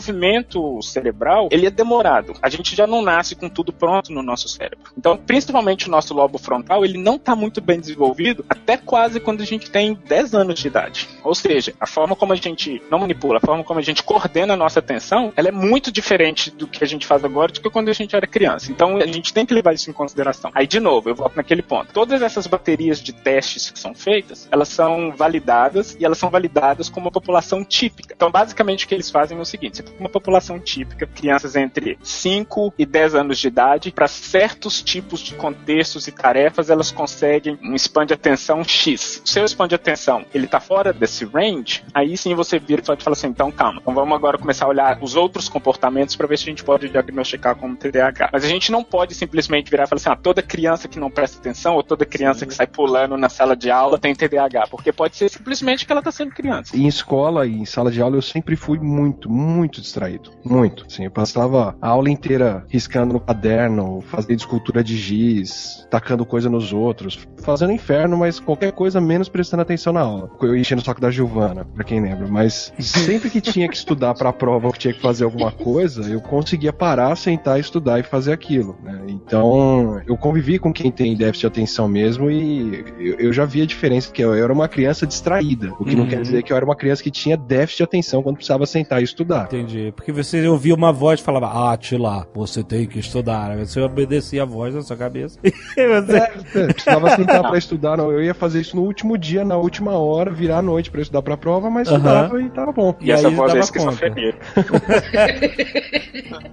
cerebral, ele é demorado. A gente já não nasce com tudo pronto no nosso cérebro. Então, principalmente o nosso lobo frontal, ele não tá muito bem desenvolvido até quase quando a gente tem 10 anos de idade. Ou seja, a forma como a gente não manipula, a forma como a gente coordena a nossa atenção, ela é muito diferente do que a gente faz agora do que quando a gente era criança. Então, a gente tem que levar isso em consideração. Aí, de novo, eu volto naquele ponto. Todas essas baterias de testes que são feitas, elas são validadas e elas são validadas como uma população típica. Então, basicamente, o que eles fazem é o seguinte: tem uma população típica, crianças entre 5 e 10 anos de idade, para certos tipos de contextos e tarefas, elas conseguem um span de atenção X. O seu span de atenção, ele tá fora desse range, aí sim você vira e pode falar assim, então calma, então vamos agora começar a olhar os outros comportamentos para ver se a gente pode diagnosticar como TDAH. Mas a gente não pode simplesmente virar e falar assim, ah, toda criança que não presta atenção ou toda criança que sai pulando na sala de aula tem TDAH, porque pode ser simplesmente que ela tá sendo criança. Em escola e em sala de aula eu sempre fui muito, muito distraído. Muito. Assim, eu passava a aula inteira riscando no caderno, fazendo escultura de giz, tacando coisa nos outros, fazendo inferno, mas qualquer coisa menos prestando atenção na aula. Eu enchendo o saco da Giovana, pra quem lembra. Mas sempre que tinha que estudar pra prova ou que tinha que fazer alguma coisa, eu conseguia parar, sentar, estudar e fazer aquilo. né? Então, eu convivi com quem tem déficit de atenção mesmo e eu, eu já vi a diferença que eu, eu era uma criança distraída. O que não Uhum. quer dizer que eu era uma criança que tinha déficit de atenção quando precisava sentar e estudar. Entendi. Porque você ouvia uma voz e falava, ah, Tila, você tem que estudar. Você obedecia a voz na sua cabeça. E você... É, precisava sentar pra estudar, não. Eu ia fazer isso no último dia, na última hora, virar a noite pra estudar pra prova, mas estudava e tava bom. E, essa aí voz é esquizofrenia.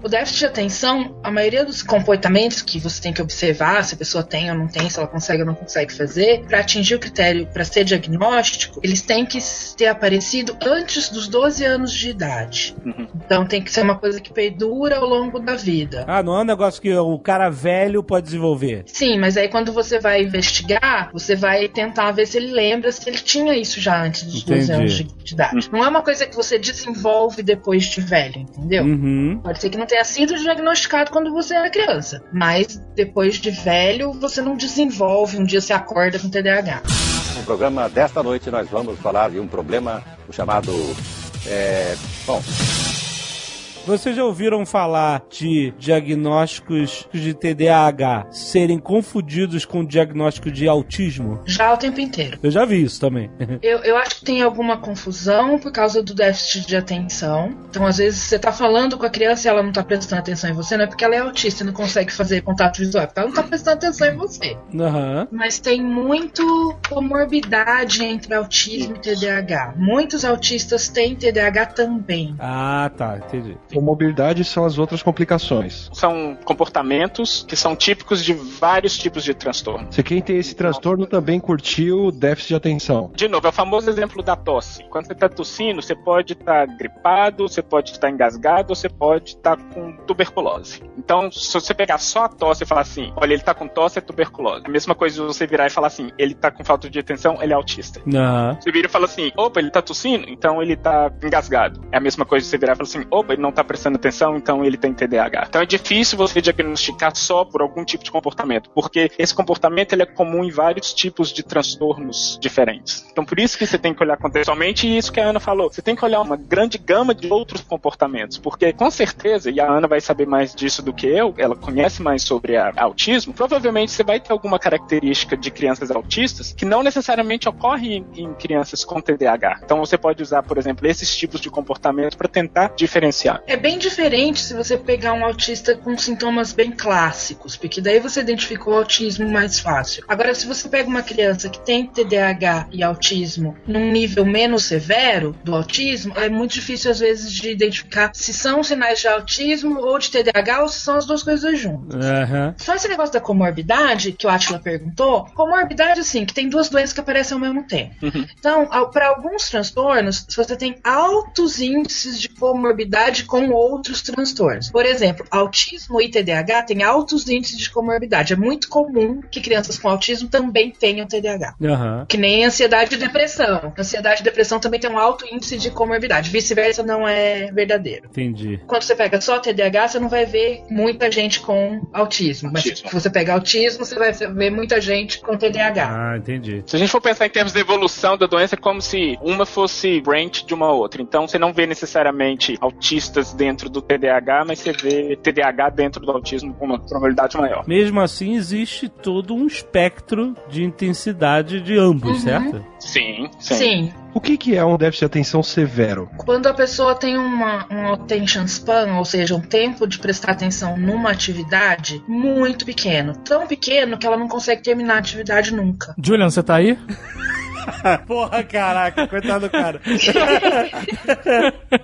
O déficit de atenção, a maioria dos comportamentos que você tem que observar, se a pessoa tem ou não tem, se ela consegue ou não consegue fazer, para atingir o critério para ser diagnóstico, eles têm que ter aparecido antes dos 12 anos de idade. Então tem que ser uma coisa que perdura ao longo da vida. Ah, não é um negócio que o cara velho pode desenvolver. Sim, mas aí quando você vai investigar, você vai tentar ver se ele lembra se ele tinha isso já antes dos 12 Entendi. anos de, de idade. Não é uma coisa que você desenvolve depois de velho, entendeu? Uhum. Pode ser que não tenha sido diagnosticado quando você era criança, mas depois de velho você não desenvolve, um dia você acorda com TDAH. No programa desta noite nós vamos falar de um problema chamado. É, bom, Vocês já ouviram falar de diagnósticos de TDAH serem confundidos com diagnóstico de autismo? Já o tempo inteiro. Eu já vi isso também. Eu, eu acho que tem alguma confusão por causa do déficit de atenção. Então, às vezes, você tá falando com a criança e ela não tá prestando atenção em você, não é porque ela é autista e não consegue fazer contato visual, é porque ela não tá prestando atenção em você. Aham. Mas tem muito comorbidade entre autismo e TDAH. Muitos autistas têm TDAH também. Ah, tá, entendi. Comorbidade são as outras complicações. São comportamentos que são típicos de vários tipos de transtorno. Se quem tem esse transtorno também curtiu déficit de atenção. De novo, é o famoso exemplo da tosse. Quando você está tossindo, você pode estar gripado, você pode estar engasgado, você pode estar com tuberculose. Então, se você pegar só a tosse e falar assim, olha, ele está com tosse, é tuberculose. A mesma coisa se você virar e falar assim, ele está com falta de atenção, ele é autista. Aham. Você vira e fala assim, opa, ele tá tossindo, então ele tá engasgado. É a mesma coisa de você virar e falar assim, opa, ele não tá prestando atenção, então ele tem TDAH. Então é difícil você diagnosticar só por algum tipo de comportamento, porque esse comportamento ele é comum em vários tipos de transtornos diferentes. Então por isso que você tem que olhar contextualmente e isso que a Ana falou, você tem que olhar uma grande gama de outros comportamentos, porque com certeza, e a Ana vai saber mais disso do que eu, ela conhece mais sobre a- autismo, provavelmente você vai ter alguma característica de crianças autistas que não necessariamente ocorre em, em crianças com TDAH. Então você pode usar, por exemplo, esses tipos de comportamento para tentar diferenciar. É bem diferente se você pegar um autista com sintomas bem clássicos, porque daí você identifica o autismo mais fácil. Agora, se você pega uma criança que tem TDAH e autismo num nível menos severo do autismo, é muito difícil às vezes de identificar se são sinais de autismo ou de TDAH ou se são as duas coisas juntas. Aham. Só esse negócio da comorbidade, que o Atila perguntou, comorbidade, assim, que tem duas doenças que aparecem ao mesmo tempo. Então, para alguns transtornos, você tem altos índices de comorbidade com outros transtornos. Por exemplo, autismo e TDAH têm altos índices de comorbidade. É muito comum que crianças com autismo também tenham TDAH. Aham. Que nem ansiedade e depressão. Ansiedade e depressão também tem um alto índice de comorbidade. Vice-versa não é verdadeiro. Entendi. Quando você pega só TDAH, você não vai ver muita gente com autismo. Mas Autismo. se você pegar autismo, você vai ver muita gente com TDAH. Ah, entendi. Se a gente for pensar em termos de evolução da doença, é como se uma fosse branch de uma outra. Então você não vê necessariamente autistas dentro do TDAH, mas você vê TDAH dentro do autismo com uma probabilidade maior. Mesmo assim, existe todo um espectro de intensidade de ambos, Uhum. certo? Sim, sim. Sim. O que, que é um déficit de atenção severo? Quando a pessoa tem uma, um attention span, ou seja, um tempo de prestar atenção numa atividade muito pequeno. Tão pequeno que ela não consegue terminar a atividade nunca. Julian, você tá aí? Porra, caraca, coitado do cara.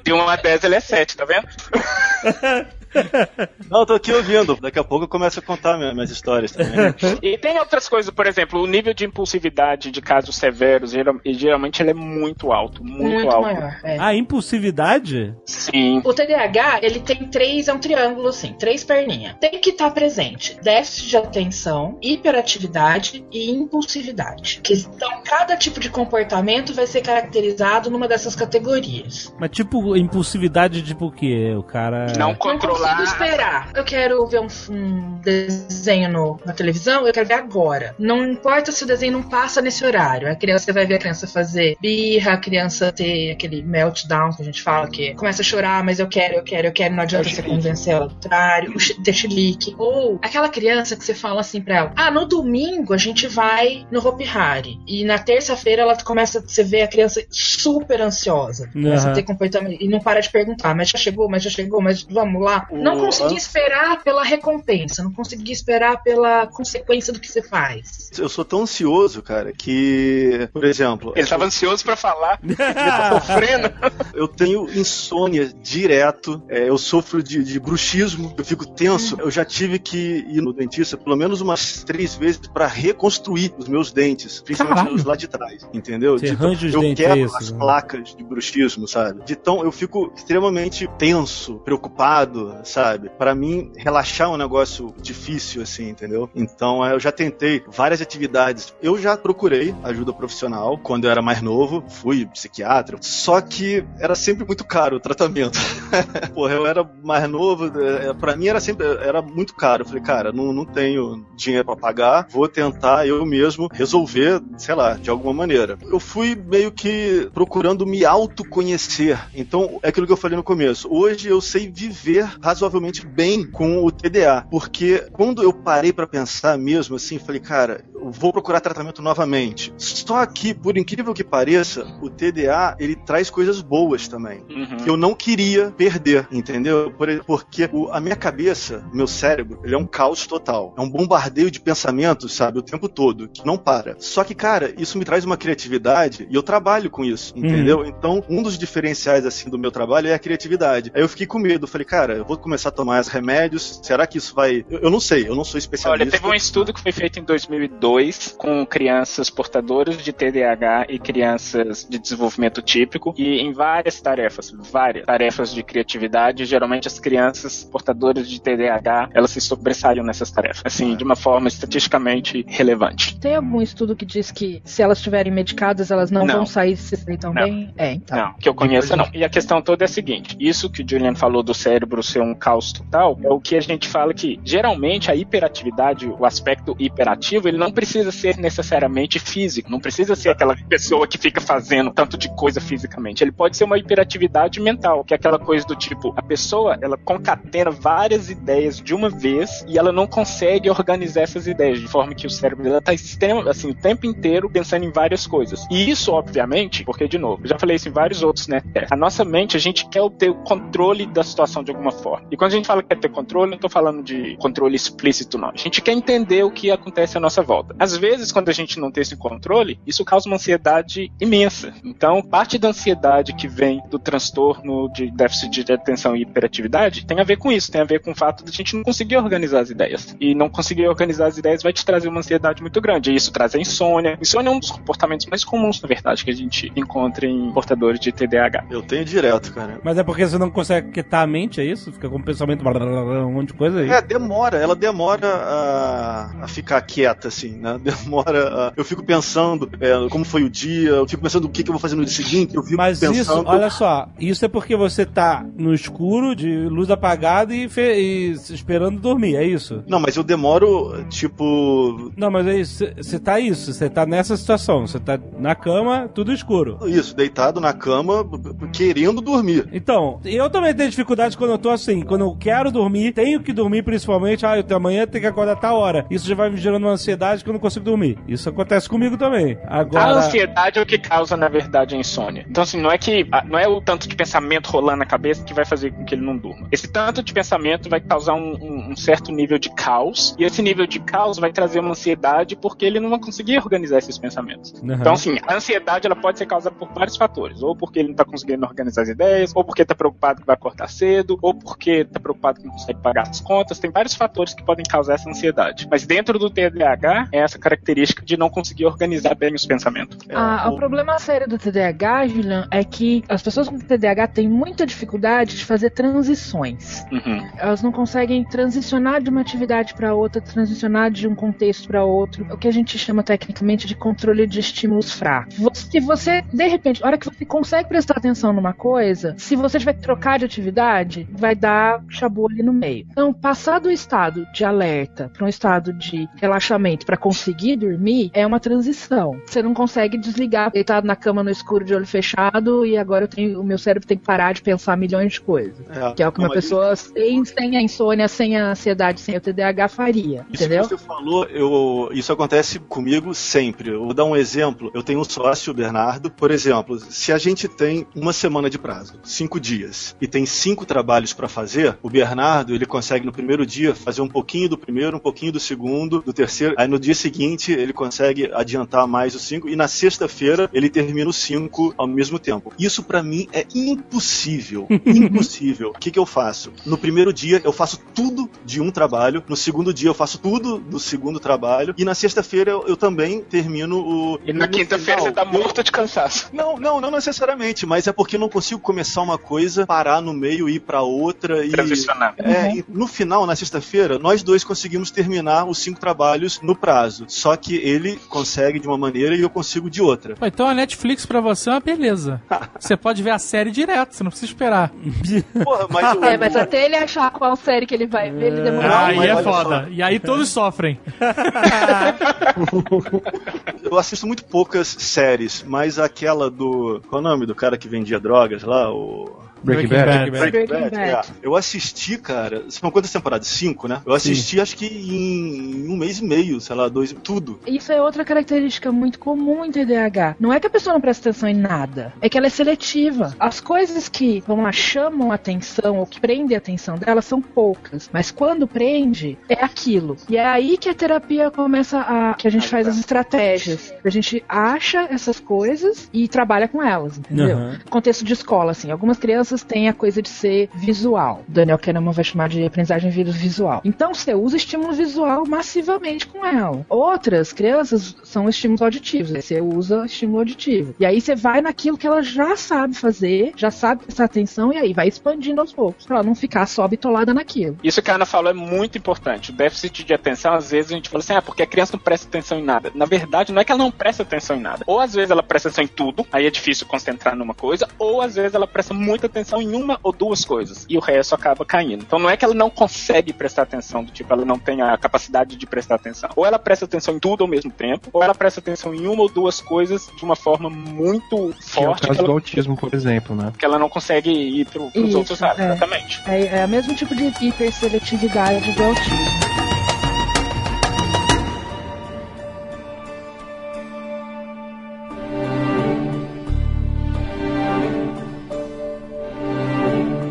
De 1 a 10 ele é 7, tá vendo? Não, eu tô aqui ouvindo. Daqui a pouco eu começo a contar minhas, minhas histórias também. E tem outras coisas, por exemplo, o nível de impulsividade de casos severos, geral- geralmente ele é muito alto, muito, Muito, alto. maior. é. A impulsividade? Sim. O TDAH, ele tem três, é um triângulo assim, três perninhas. Tem que estar presente déficit de atenção, hiperatividade e impulsividade. Que, então, cada tipo de comportamento vai ser caracterizado numa dessas categorias. Mas tipo, impulsividade tipo o quê? O cara. Não Não consigo esperar. Eu quero ver um, um desenho no- na televisão, eu quero ver agora. Não importa se o desenho não passa nesse horário. A criança vai ver a criança fazer birra, a criança ter aquele meltdown que a gente fala, que começa a chorar, mas eu quero, eu quero, eu quero, não adianta você convencer ela ao contrário, ter chilique. Ou aquela criança que você fala assim pra ela: ah, no domingo a gente vai no Hopi Hari. E na terça-feira ela começa, você vê a criança super ansiosa. Começa Aham. a ter comportamento e não para de perguntar, mas já chegou, mas já chegou, mas vamos lá. O- Não consegui esperar pela recompensa, não consegui esperar pela consequência do que você faz. Eu sou tão ansioso, cara, que, por exemplo, Ele tava ansioso pra falar. Ele tá sofrendo. eu tenho insônia direto, é, eu sofro de, de bruxismo, eu fico tenso. Eu já tive que ir no dentista pelo menos umas três vezes pra reconstruir os meus dentes, principalmente Caralho. os lá de trás, entendeu? Você arranja os eu dentes, quebro é isso, as né? placas de bruxismo, sabe? De tão eu fico extremamente tenso, preocupado, sabe? Pra mim, relaxar é um negócio difícil, assim, entendeu? Então é, eu já tentei várias atividades. Eu já procurei ajuda profissional quando eu era mais novo, fui psiquiatra, só que era sempre muito caro o tratamento. Porra, eu era mais novo, é, pra mim era sempre era muito caro. Eu falei, cara, não, não tenho dinheiro pra pagar, vou tentar eu mesmo resolver, sei lá, de alguma maneira. Eu fui meio que procurando me autoconhecer. Então, é aquilo que eu falei no começo. Hoje eu sei viver razoavelmente bem com o TDA, porque quando eu parei para pensar mesmo assim, falei, cara, eu vou procurar tratamento novamente. Só que, por incrível que pareça, o TDA ele traz coisas boas também, Uhum. que eu não queria perder, entendeu? Por- Porque o- a minha cabeça, o meu cérebro, ele é um caos total. É um bombardeio de pensamentos, sabe, o tempo todo, que não para. Só que, cara, isso me traz uma criatividade e eu trabalho com isso, entendeu? Então, um dos diferenciais, assim, do meu trabalho é a criatividade. Aí eu fiquei com medo, falei, cara, eu vou começar a tomar os remédios, será que isso vai... Eu, eu não sei, eu não sou especialista. Olha, teve um estudo que foi feito em 2002 com crianças portadoras de TDAH e crianças de desenvolvimento típico e em várias tarefas, várias tarefas de criatividade, geralmente as crianças portadoras de TDAH, elas se sobressaíam nessas tarefas, assim, de uma forma estatisticamente relevante. Tem algum estudo que diz que se elas estiverem medicadas, elas não, Não. vão sair se tão Não. bem? É, então. Não, que eu conheça não. E a questão toda é a seguinte: isso que o Julian falou do cérebro ser um caos total é o que a gente fala que geralmente a hiperatividade, o aspecto hiperativo, ele não precisa ser necessariamente físico, não precisa ser aquela pessoa que fica fazendo tanto de coisa fisicamente. Ele pode ser uma hiperatividade mental, que é aquela coisa do tipo, a pessoa, ela concatena várias ideias de uma vez e ela não consegue organizar essas ideias de forma que o cérebro dela tá extremo, assim, o tempo inteiro pensando em várias coisas. E isso, obviamente, porque de novo, já falei isso em vários outros, né? A nossa mente, a gente quer ter o controle da situação de alguma forma. E quando a gente fala que quer ter controle, não tô falando de controle explícito, não. A gente quer entender o que acontece à nossa volta. Às vezes, quando a gente não tem esse controle, isso causa uma ansiedade imensa. Então, parte da ansiedade que vem do transtorno de déficit de atenção e hiperatividade tem a ver com isso, tem a ver com o fato de a gente não conseguir organizar as ideias. E não conseguir organizar as ideias vai te trazer uma ansiedade muito grande. E isso traz a insônia. Insônia é um dos comportamentos mais comuns, na verdade, que a gente encontra em portadores de TDAH. Eu tenho direto, cara. Mas é porque você não consegue quietar a mente, é isso? Fica com um pensamento, um monte de coisa aí. É, demora, ela demora a, a ficar quieta, assim, né? Demora. a- eu fico pensando é, como foi o dia, eu fico pensando o que, que eu vou fazer no dia seguinte, eu fico Mas pensando. isso, olha só, isso é porque você tá no escuro, de luz apagada e, fe- e esperando dormir, é isso? Não, mas eu demoro, tipo. Não, mas é isso, você tá isso, você tá nessa situação, você tá na cama, tudo escuro. Isso, deitado na cama, querendo dormir. Então, eu também tenho dificuldade quando eu tô assim, quando eu quero dormir, tenho que dormir principalmente, ah, eu tenho amanhã tenho que acordar tal hora. Isso já vai me gerando uma ansiedade que eu não consigo dormir. Isso acontece comigo também. A Agora, ansiedade é o que causa, na verdade, a insônia. Então, assim, não é que ah, não é o tanto de pensamento rolando na cabeça que vai fazer com que ele não durma. Esse tanto de pensamento vai causar um, um- um certo nível de caos, e esse nível de caos vai trazer uma ansiedade porque ele não vai conseguir organizar esses pensamentos. Uhum. Então, assim, a ansiedade ela pode ser causada por vários fatores. Ou porque ele não tá conseguindo organizar as ideias, ou porque tá preocupado que vai acordar cedo, ou porque tá preocupado que não consegue pagar as contas. Tem vários fatores que podem causar essa ansiedade. Mas dentro do TDAH é essa característica de não conseguir organizar bem os pensamentos. Ah, o- o problema sério do TDAH, Julian, é que as pessoas com TDAH têm muita dificuldade de fazer transições. Uhum. Elas não conseguem transicionar de uma atividade para outra, transicionar de um contexto para outro, o que a gente chama tecnicamente de controle de estímulos fracos. Se você, de repente, a hora que você consegue prestar atenção numa coisa, se você tiver que trocar de atividade, vai dar chabu ali no meio. Então, passar do estado de alerta para um estado de relaxamento para conseguir dormir é uma transição. Você não consegue desligar deitado na cama no escuro de olho fechado e agora eu tenho, o meu cérebro tem que parar de pensar milhões de coisas. É, Que é o que uma pessoa sem, sem a insônia, sem a ansiedade, sem o TDAH faria. Isso entendeu? que você falou, eu, isso acontece comigo sempre. Eu vou dar um exemplo. Eu tenho um sócio, o Bernardo. Por exemplo, se a gente tem uma semana de prazo, cinco dias, e tem cinco trabalhos para fazer, o Bernardo ele consegue no primeiro dia fazer um pouquinho do primeiro, um pouquinho do segundo, do terceiro. Aí no dia seguinte ele consegue adiantar mais os cinco e na sexta-feira ele termina os cinco ao mesmo tempo. Isso para mim é impossível, impossível. O que, que eu faço? No primeiro dia eu faço tudo de um trabalho, no segundo dia eu faço tudo do segundo trabalho e na sexta-feira eu, eu também termino o. E na quinta-feira você tá morto de cansaço. Não, não, não necessariamente, mas é porque eu não consigo começar uma coisa, parar no meio e ir pra outra outra e. Transicionar. É, e no final, na sexta-feira, nós dois conseguimos terminar os cinco trabalhos no prazo. Só que ele consegue de uma maneira e eu consigo de outra. Pô, então a Netflix pra você é uma beleza. Você pode ver a série direto, você não precisa esperar. Porra, mas o- É, mas até ele achar qual série que ele vai ver, ele demora. Não, aí é foda. E aí todos sofrem. eu assisto muito poucas séries, mas aquela do. Qual é o nome do cara que vendia drogas lá? O. Breaking Breaking Bad. Bad. Breaking Breaking Bad, Bad. é. Eu assisti, cara. São quantas temporadas? Cinco, né? Eu assisti acho que em um mês e meio, sei lá, dois, tudo. Isso é outra característica muito comum em TDAH. Não é que a pessoa não presta atenção em nada, é que ela é seletiva. As coisas que, vamos lá, chamam a atenção ou que prendem a atenção dela são poucas, mas quando prende, é aquilo. E é aí que a terapia começa a. que a gente faz as estratégias. A gente acha essas coisas e trabalha com elas, entendeu? Aham. Contexto de escola, assim. Algumas crianças têm a coisa de ser visual. Daniel Kahneman vai chamar de aprendizagem visual. Então você usa estímulo visual massivamente com ela. Outras crianças são estímulos auditivos. Você usa estímulo auditivo. E aí você vai naquilo que ela já sabe fazer, já sabe prestar atenção, e aí vai expandindo aos poucos, pra ela não ficar só bitolada naquilo. Isso que a Ana falou é muito importante. O déficit de atenção, às vezes a gente fala assim, ah, porque a criança não presta atenção em nada. Na verdade, não é que ela não presta atenção em nada. Ou às vezes ela presta atenção em tudo, aí é difícil concentrar numa coisa, ou às vezes ela presta muita atenção em uma ou duas coisas, e o resto acaba caindo. Então não é que ela não consegue prestar atenção, do tipo, ela não tem a capacidade de prestar atenção. Ou ela presta atenção em tudo ao mesmo tempo, ou ela presta atenção em uma ou duas coisas de uma forma muito Que é o forte que caso do ela, autismo, por exemplo, né? que ela não consegue ir pro, pros Isso, outros lados. é. Exatamente. É, é o mesmo tipo de hiperseletividade do autismo.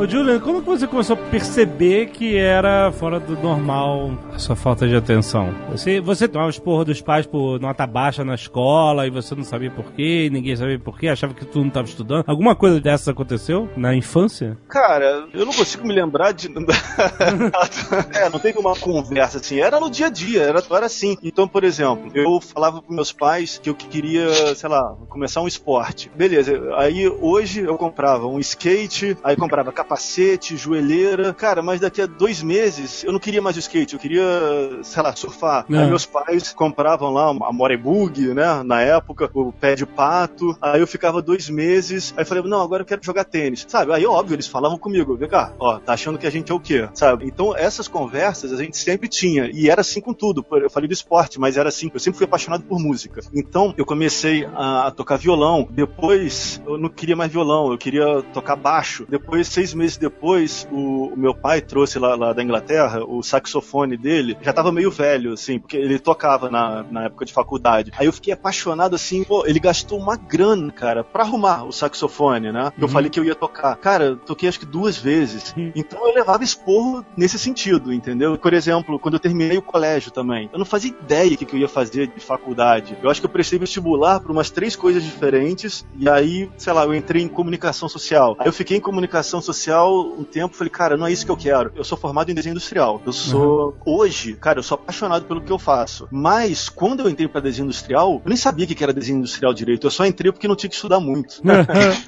Ô, Julian, como que você começou a perceber que era fora do normal a sua falta de atenção? Você, você tomava os porra dos pais por nota baixa na escola e você não sabia porquê, ninguém sabia porquê, achava que tu não estava estudando. Alguma coisa dessas aconteceu na infância? Cara, eu não consigo me lembrar de. é, não teve uma conversa assim. Era no dia a dia, era, era assim. Então, por exemplo, eu falava pros meus pais que eu queria, sei lá, começar um esporte. Beleza, aí hoje eu comprava um skate, aí comprava capacete, joelheira. Cara, mas daqui a dois meses eu não queria mais o skate, eu queria, sei lá, surfar. É. Aí meus pais compravam lá a Morebug, né? Na época, o pé de pato. Aí eu ficava dois meses. Aí eu falei, não, agora eu quero jogar tênis. Sabe? Aí, óbvio, eles falavam comigo, vem cá, ó, tá achando que a gente é o quê? Sabe? Então, essas conversas a gente sempre tinha. E era assim com tudo. Eu falei do esporte, mas era assim. Eu sempre fui apaixonado por música. Então, eu comecei a, a tocar violão. Depois, eu não queria mais violão, eu queria tocar baixo. Depois, seis meses depois, o, o meu pai trouxe lá, lá da Inglaterra o saxofone dele. Já tava meio velho, assim, porque ele tocava na, na época de faculdade. Aí eu fiquei apaixonado, assim, pô, ele gastou uma grana, cara, pra arrumar o saxofone, né? Eu falei que eu ia tocar. Cara, toquei acho que duas vezes. Então eu levava esporro nesse sentido, entendeu? Por exemplo, quando eu terminei o colégio também, eu não fazia ideia do que, que eu ia fazer de faculdade. Eu acho que eu prestei vestibular para umas três coisas diferentes, e aí, sei lá, eu entrei em comunicação social. Aí eu fiquei em comunicação social um tempo, falei, cara, não é isso que eu quero. Eu sou formado em desenho industrial. Eu sou, hoje, cara, eu sou apaixonado pelo que eu faço. Mas, quando eu entrei para desenho industrial, eu nem sabia que era desenho industrial direito. Eu só entrei porque não tinha que estudar muito.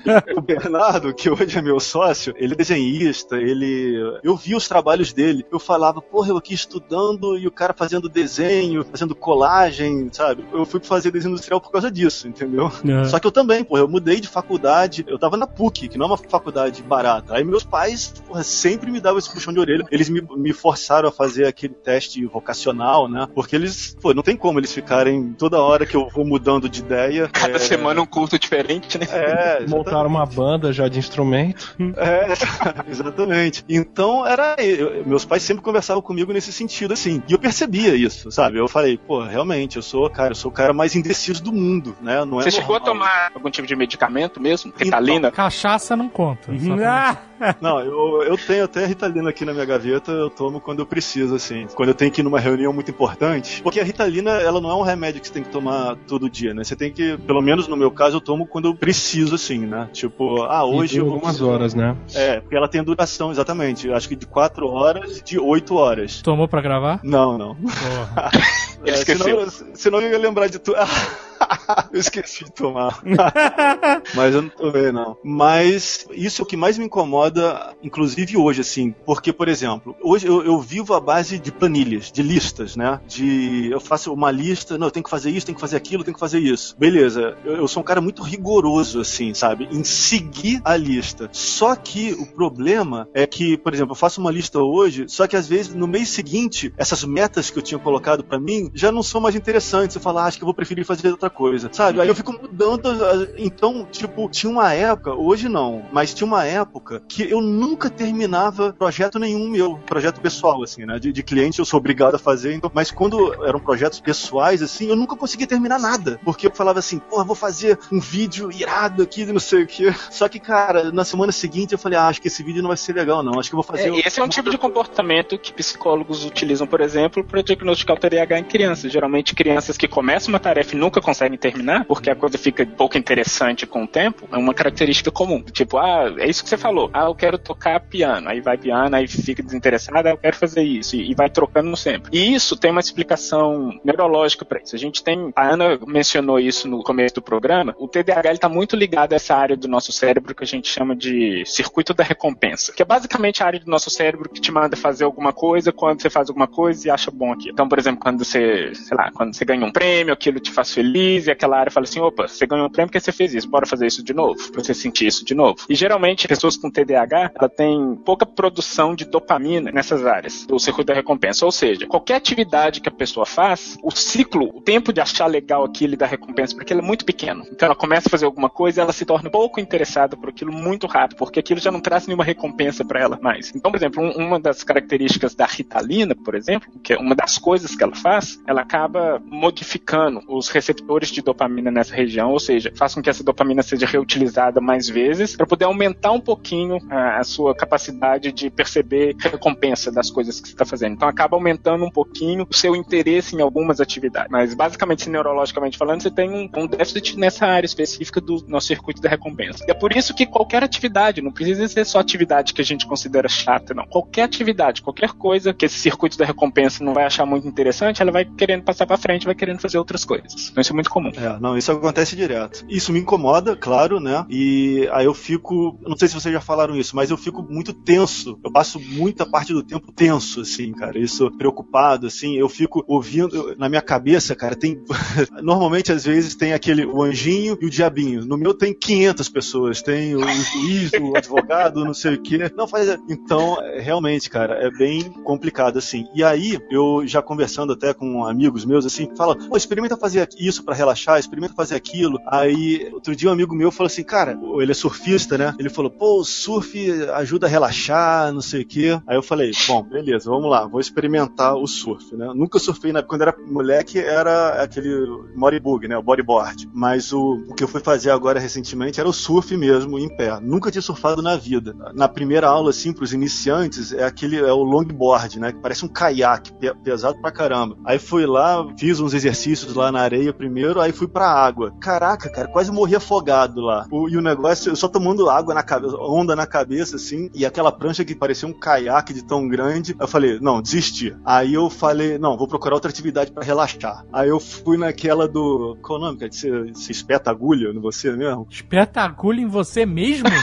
o Bernardo, que hoje é meu sócio, ele é desenhista, ele. Eu vi os trabalhos dele, eu falava, porra, eu aqui estudando e o cara fazendo desenho, fazendo colagem, sabe? Eu fui fazer desenho industrial por causa disso, entendeu? É. Só que eu também, porra, eu mudei de faculdade, eu tava na PUC, que não é uma faculdade barata. Aí meus pais, porra, sempre me davam esse puxão de orelha. Eles me, me forçaram a fazer aquele teste vocacional, né? Porque eles, pô, não tem como eles ficarem toda hora que eu vou mudando de ideia. Cada é, semana um curso diferente, né? É, Montaram uma banda já de instrumento. é, exatamente. Então, era. eu- meus pais sempre conversavam comigo nesse sentido, assim. E eu percebia isso, sabe? Eu falei, pô, realmente, eu sou, cara, eu sou o cara mais indeciso do mundo, né? Não é Você chegou a normal. tomar algum tipo de medicamento mesmo? Ritalina? Cachaça não conta. pra- Ah! Não, eu, eu tenho até Ritalina aqui na minha gaveta, eu tomo quando eu preciso, assim. Quando eu tenho que ir numa reunião muito importante. Porque a Ritalina, ela não é um remédio que você tem que tomar todo dia, né? Você tem que, pelo menos no meu caso, eu tomo quando eu preciso, assim, né? Tipo, ah, hoje E vou algumas horas, né? É, porque ela tem duração, exatamente. Eu Acho que de 4 horas e de 8 horas. Tomou pra gravar? Não, não. Porra. Ele É, esqueceu. senão, senão eu ia lembrar de tudo. eu esqueci de tomar. Mas eu não tomei, não. Mas isso é o que mais me incomoda, inclusive hoje, assim. Porque, por exemplo, hoje eu, eu vivo à base de planilhas, de listas, né? De eu faço uma lista, não, eu tenho que fazer isso, tenho que fazer aquilo, tenho que fazer isso. Beleza, eu, eu sou um cara muito rigoroso, assim, sabe? Em seguir a lista. Só que o problema é que, por exemplo, eu faço uma lista hoje, só que às vezes no mês seguinte, essas metas que eu tinha colocado pra mim já não são mais interessantes. Eu falo, ah, acho que eu vou preferir fazer outra coisa, sabe? Aí eu fico mudando. Então, tipo, tinha uma época, hoje não, mas tinha uma época que eu nunca terminava projeto nenhum meu, projeto pessoal, assim, né? De, de cliente eu sou obrigado a fazer, então, mas quando eram projetos pessoais, assim, eu nunca conseguia terminar nada. Porque eu falava assim, porra, vou fazer um vídeo irado aqui, não sei o quê. Só que, cara, na semana seguinte eu falei, ah, acho que esse vídeo não vai ser legal, não. Acho que eu vou fazer. É, esse é um tipo de comportamento que psicólogos utilizam, por exemplo, para diagnosticar o TDAH em crianças. Geralmente, crianças que começam uma tarefa e nunca conseguem terminar, porque a coisa fica pouco interessante com o tempo, é uma característica comum. Tipo, ah, é isso que você falou. Ah, eu quero tocar piano. Aí vai piano, aí fica desinteressado, ah, eu quero fazer isso. E, e vai trocando sempre. E isso tem uma explicação neurológica para isso. A gente tem. A Ana mencionou isso no começo do programa. O TDAH está muito ligado a essa área do nosso cérebro que a gente chama de circuito da recompensa, que é basicamente a área do nosso cérebro que te manda fazer alguma coisa quando você faz alguma coisa e acha bom aquilo. Então, por exemplo, quando você, sei lá, quando você ganha um prêmio, aquilo te faz feliz e aquela área fala assim: opa, você ganhou um prêmio porque você fez isso, bora fazer isso de novo, pra você sentir isso de novo. E geralmente, pessoas com TDAH, ela tem pouca produção de dopamina nessas áreas do circuito da recompensa. Ou seja, qualquer atividade que a pessoa faz, o ciclo, o tempo de achar legal aquilo e dar recompensa para aquilo é muito pequeno. Então ela começa a fazer alguma coisa ela se torna pouco interessada por aquilo muito rápido, porque aquilo já não traz nenhuma recompensa para ela mais. Então, por exemplo, um- uma das características da Ritalina, por exemplo, que é uma das coisas que ela faz, ela acaba modificando os receptores de dopamina nessa região, ou seja, faz com que essa dopamina seja reutilizada mais vezes para poder aumentar um pouquinho a, a sua capacidade de perceber recompensa das coisas que você está fazendo. Então acaba aumentando um pouquinho o seu interesse em algumas atividades. Mas basicamente, neurologicamente falando, você tem um, um déficit nessa área específica do nosso circuito da recompensa. E é por isso que qualquer atividade, não precisa ser só atividade que a gente considera chata, não. Qualquer atividade, qualquer coisa que esse circuito da recompensa não vai achar muito interessante, ela vai querendo passar para frente, vai querendo fazer outras coisas. Então isso é muito comum. É, não, isso acontece direto. Isso me incomoda, claro, né? E aí eu fico. Não sei se vocês já falaram isso, mas eu fico muito tenso. Eu passo muita parte do tempo tenso, assim, cara. Isso, preocupado, assim. Eu fico ouvindo. eu- na minha cabeça, cara, tem. Normalmente, às vezes, tem aquele o anjinho e o diabinho. No meu tem 500 pessoas. Tem o juiz, o advogado, não sei o quê. Não faz. Então, realmente, cara, é bem complicado, assim. E aí, eu já conversando até com amigos meus, assim, fala, pô, experimenta fazer isso pra relaxar, experimenta fazer aquilo. Aí, outro dia um amigo meu falou assim, cara, ele é surfista, né? Ele falou, pô, o surf ajuda a relaxar, não sei o quê. Aí eu falei, bom, beleza, vamos lá, vou experimentar o surf, né? Nunca surfei, na, quando era moleque, era aquele moribug, né? O bodyboard. Mas o, o que eu fui fazer agora recentemente era o surf mesmo, em pé. Nunca tinha surfado na vida. Na primeira aula, assim, pros iniciantes, é aquele, é o longboard, né? Que parece um caiaque, pe- pesado pra caramba. Aí fui lá, fiz uns exercícios lá na areia primeiro, aí fui pra água. Caraca, cara, quase morri afogado lá. O- e o negócio, eu só tomando água na cabeça, onda na cabeça, assim, e aquela prancha que parecia um caiaque de tão grande. Eu falei, não, desisti. Aí eu falei, não, vou procurar outra atividade pra relaxar. Aí eu fui naquela do. Qual o nome, cara? Você, você espeta agulha no você mesmo? Espeta agulha em você mesmo?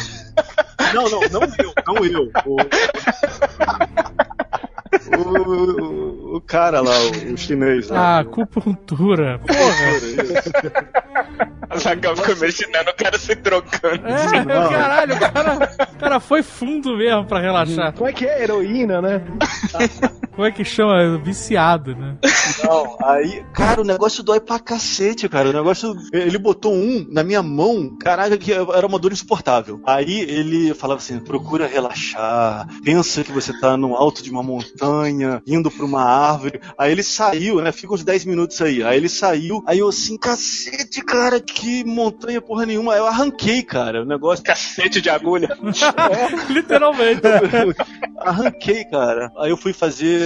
Não, não, não eu, não eu. O, o, o- o cara lá, o, o chinês lá. Ah, acupuntura. Porra. A Zagal ficou imaginando o cara se trocando. É, caralho, o cara, o cara foi fundo mesmo pra relaxar. Como é que é? Heroína, né? Como é que chama? Viciado, né? Não, aí, cara, o negócio dói pra cacete, cara. O negócio. Ele botou um na minha mão, caraca, que era uma dor insuportável. Aí ele falava assim: procura relaxar, pensa que você tá no alto de uma montanha, indo pra uma árvore. Aí ele saiu, né? Fica uns 10 minutos aí. Aí ele saiu, aí eu assim, cacete, cara, que montanha porra nenhuma. Aí eu arranquei, cara, o negócio. Cacete de agulha. Literalmente. Arranquei, cara. Aí eu fui fazer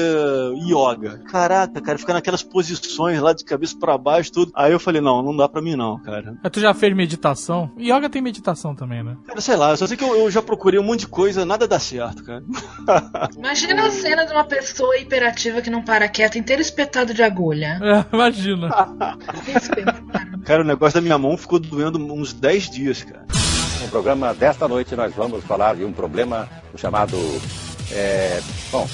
yoga. Caraca, cara, ficar naquelas posições lá de cabeça pra baixo, tudo. Aí eu falei, não, não dá pra mim não, cara. Mas tu já fez meditação? Yoga tem meditação também, né? Cara, sei lá, eu só sei que eu, eu já procurei um monte de coisa, nada dá certo, cara. Imagina a cena de uma pessoa hiperativa que não para quieta, inteiro espetado de agulha. É, imagina. Cara, o negócio da minha mão ficou doendo uns 10 dias, cara. No programa desta noite nós vamos falar de um problema chamado. É, bom,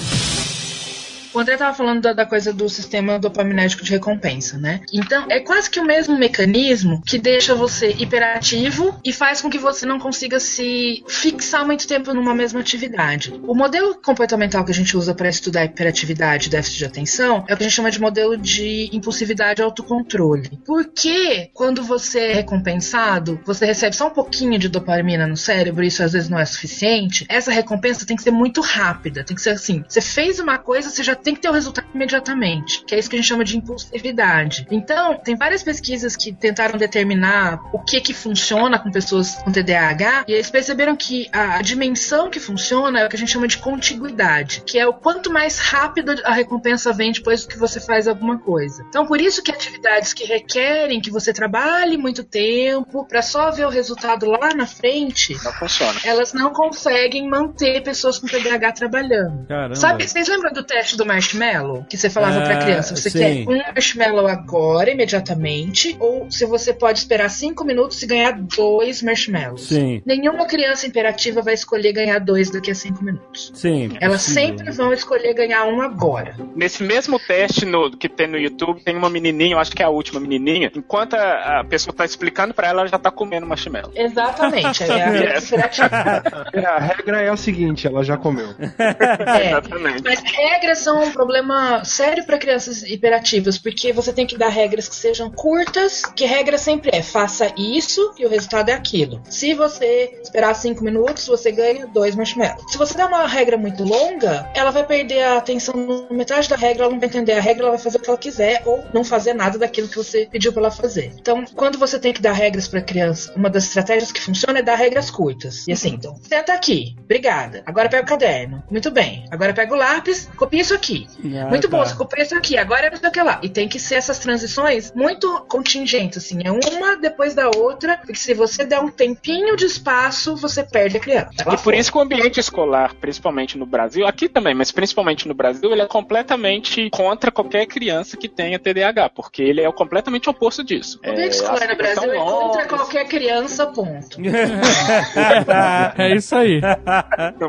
O André tava falando da, da coisa do sistema dopaminérgico de recompensa, né? Então, é quase que o mesmo mecanismo que deixa você hiperativo e faz com que você não consiga se fixar muito tempo numa mesma atividade. O modelo comportamental que a gente usa para estudar hiperatividade e déficit de atenção é o que a gente chama de modelo de impulsividade e autocontrole. Porque quando você é recompensado, você recebe só um pouquinho de dopamina no cérebro, e isso às vezes não é suficiente. Essa recompensa tem que ser muito rápida, tem que ser assim: você fez uma coisa, você já tem que ter o resultado imediatamente, que é isso que a gente chama de impulsividade. Então, tem várias pesquisas que tentaram determinar o que que funciona com pessoas com TDAH, e eles perceberam que a, a dimensão que funciona é o que a gente chama de contiguidade, que é o quanto mais rápido a recompensa vem depois que você faz alguma coisa. Então, por isso que atividades que requerem que você trabalhe muito tempo para só ver o resultado lá na frente, Não funciona. elas não conseguem manter pessoas com TDAH trabalhando. Caramba. Sabe, vocês lembram do teste do marshmallow? Que você falava Ah, pra criança, você sim. quer um marshmallow agora, imediatamente, ou se você pode esperar cinco minutos e ganhar dois marshmallows. Sim. Nenhuma criança imperativa vai escolher ganhar dois daqui a cinco minutos. Sim. Elas possível. sempre vão escolher ganhar um agora. Nesse mesmo teste no- que tem no YouTube, tem uma menininha, eu acho que é a última menininha. Enquanto a, a pessoa tá explicando pra ela, ela já tá comendo marshmallow. Exatamente. É a criança imperativa. É, a regra é a seguinte, ela já comeu. É. Exatamente. Mas regras são um problema sério para crianças hiperativas, porque você tem que dar regras que sejam curtas, que regra sempre é faça isso e o resultado é aquilo. Se você esperar cinco minutos, você ganha dois marshmallows. Se você der uma regra muito longa, ela vai perder a atenção no metade da regra, ela não vai entender a regra, ela vai fazer o que ela quiser ou não fazer nada daquilo que você pediu para ela fazer. Então, quando você tem que dar regras para criança, uma das estratégias que funciona é dar regras curtas. E assim, então, senta aqui, obrigada. Agora pega o caderno. Muito bem. Agora pega o lápis, copia isso aqui. Ah, muito tá. bom, você copiou isso aqui, agora é não sei o que lá. E tem que ser essas transições muito contingentes, assim. É uma depois da outra, porque se você der um tempinho de espaço, você perde a criança. Ela E por foi. isso que o ambiente escolar, principalmente no Brasil, aqui também, mas principalmente no Brasil, ele é completamente contra qualquer criança que tenha TDAH, porque ele é o completamente oposto disso. O ambiente escolar as no Brasil é contra longas. qualquer criança, ponto. É isso aí.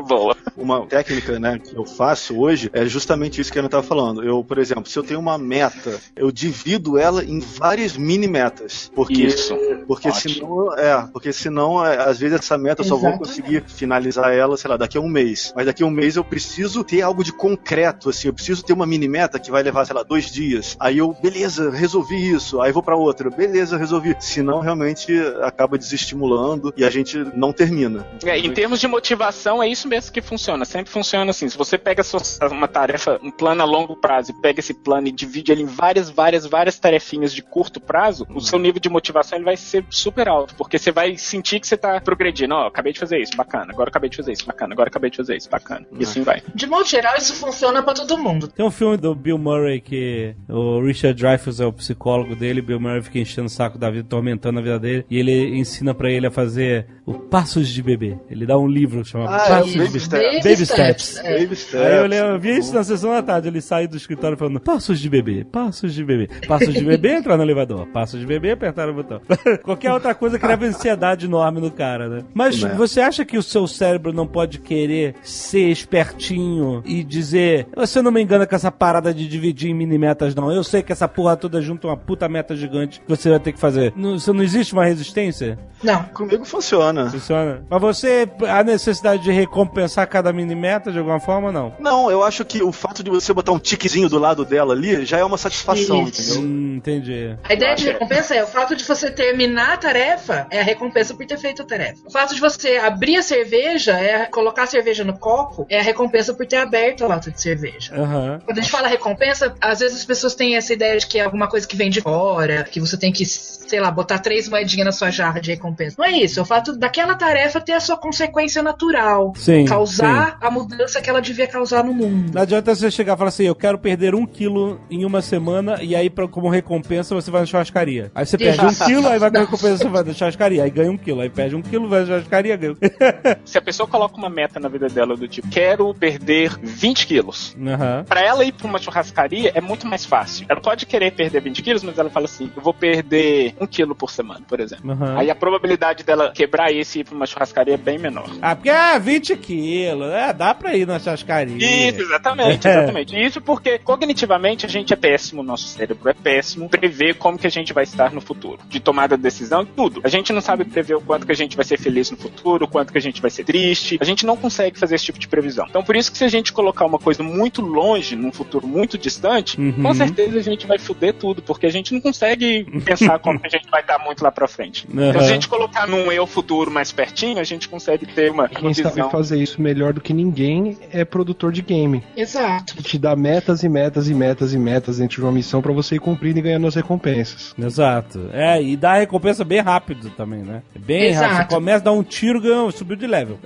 Boa. Uma técnica, né, que eu faço hoje é justamente isso que a Ana estava falando. Eu, por exemplo, se eu tenho uma meta, eu divido ela em várias mini metas. Porque, Isso. porque Ótimo. senão, é, porque senão, é, às vezes essa meta eu só vou Exatamente. conseguir finalizar ela, sei lá, daqui a um mês. Mas daqui a um mês eu preciso ter algo de concreto, assim, eu preciso ter uma mini meta que vai levar, sei lá, dois dias. Aí eu, beleza, resolvi isso. Aí vou pra outra, beleza, resolvi. Senão realmente acaba desestimulando e a gente não termina. É, em termos de motivação, é isso mesmo que funciona. Sempre funciona assim. Se você pega uma tarefa, um plano a longo prazo, e pega esse plano e divide ele em várias, várias, várias tarefinhas de curto prazo, o seu nível de motivação ele vai ser super alto. Porque você vai sentir que você tá progredindo. Ó, acabei de fazer isso, bacana. Agora acabei de fazer isso, bacana. Agora acabei de fazer isso, bacana. E assim vai. De modo geral, isso funciona pra todo mundo. Tem um filme do Bill Murray que o Richard Dreyfuss é o psicólogo dele, Bill Murray fica enchendo o saco da vida, tormentando a vida dele, e ele ensina pra ele a fazer o Passos de Bebê. Ele dá um livro chamado Ah, é Passos Baby de Steps. Baby Steps. é. Baby steps. Aí eu, lembro, eu vi isso na sessão da tarde, ele sai do escritório falando passos de bebê, passos de bebê, passos de bebê, entrar no elevador, passos de bebê, apertar o botão. Qualquer outra coisa cria ansiedade enorme no cara, né? Mas É. você acha que o seu cérebro não pode querer ser espertinho e dizer, você não me engana com essa parada de dividir em mini metas não, eu sei que essa porra toda junta uma puta meta gigante que você vai ter que fazer. Não, você não existe uma resistência? Não. Comigo funciona. Funciona? Mas você, a necessidade de recompensar cada mini meta de alguma forma, não? Não, eu acho que o fato de você botar um tiquezinho do lado dela ali já é uma satisfação, Isso. entendeu? Hum, entendi. A ideia de recompensa é o fato de você terminar a tarefa é a recompensa por ter feito a tarefa. O fato de você abrir a cerveja é colocar a cerveja no copo é a recompensa por ter aberto a lata de cerveja. Aham. Quando a gente fala recompensa, às vezes as pessoas têm essa ideia de que é alguma coisa que vem de fora, que você tem que, sei lá, botar três moedinhas na sua jarra de recompensa. Não é isso. É o fato daquela tarefa ter a sua consequência natural. Sim, Causar a mudança que ela devia causar no mundo. Não adianta você você chegar e falar assim, eu quero perder um quilo em uma semana, e aí, pra, como recompensa, você vai na churrascaria. Aí você perde um quilo, aí vai com recompensa, você vai na churrascaria. Aí ganha um quilo. Aí perde um quilo, vai na churrascaria, ganha. Se a pessoa coloca uma meta na vida dela do tipo, quero perder 20 quilos. Aham. Pra ela ir pra uma churrascaria é muito mais fácil. Ela pode querer perder 20 quilos, mas ela fala assim: eu vou perder um quilo por semana, por exemplo. Aham. Aí a probabilidade dela quebrar esse e ir pra uma churrascaria é bem menor. Ah, porque é 20 quilos, é, dá pra ir na churrascaria. Isso, exatamente, É. exatamente. Isso porque cognitivamente a gente é péssimo, nosso cérebro é péssimo prever como que a gente vai estar no futuro. De tomada de decisão, tudo. A gente não sabe prever o quanto que a gente vai ser feliz no futuro, o quanto que a gente vai ser triste. A gente não consegue fazer esse tipo de previsão. Então por isso que se a gente colocar uma coisa muito longe, num futuro muito distante, Uhum. com certeza a gente vai fuder tudo, porque a gente não consegue pensar como que a gente vai estar muito lá pra frente. Uhum. Se a gente colocar num eu futuro mais pertinho, a gente consegue ter uma, Quem sabe visão. fazer isso melhor do que ninguém é produtor de game. Exato. Que te dá metas e metas e metas e metas dentro de uma missão pra você ir cumprindo e ganhando as recompensas. Exato. É, e dá a recompensa bem rápido também, né? É Bem Exato. rápido. Você começa a dar um tiro, ganha, subiu de level.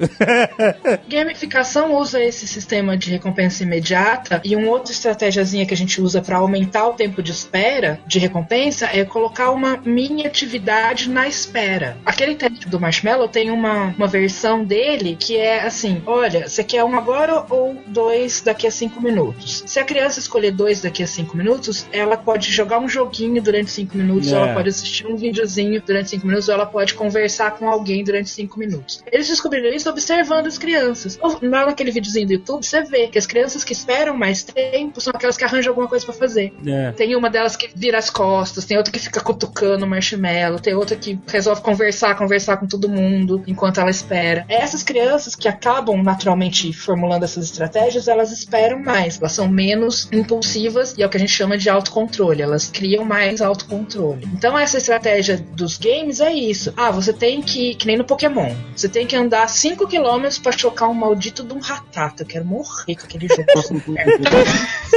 Gamificação usa esse sistema de recompensa imediata e uma outra estratégiazinha que a gente usa para aumentar o tempo de espera de recompensa é colocar uma mini atividade na espera. Aquele teste do Marshmallow tem uma, uma versão dele que é assim: olha, você quer um agora ou dois daqui a cinco minutos? Se a criança escolher dois daqui a cinco minutos, ela pode jogar um joguinho durante cinco minutos, É. ou ela pode assistir um videozinho durante cinco minutos, ou ela pode conversar com alguém durante cinco minutos. Eles descobriram isso observando as crianças. Lá naquele videozinho do YouTube, você vê que as crianças que esperam mais tempo são aquelas que arranjam alguma coisa pra fazer. É. Tem uma delas que vira as costas, tem outra que fica cutucando o marshmallow, tem outra que resolve conversar, conversar com todo mundo enquanto ela espera. Essas crianças que acabam naturalmente formulando essas estratégias, elas esperam mais, elas são menos impulsivas e é o que a gente chama de autocontrole, elas criam mais autocontrole. Então essa estratégia dos games é isso. Ah, você tem que, que nem no Pokémon, você tem que andar 5 km pra chocar um maldito de um ratata. Eu quero morrer com aquele jogo.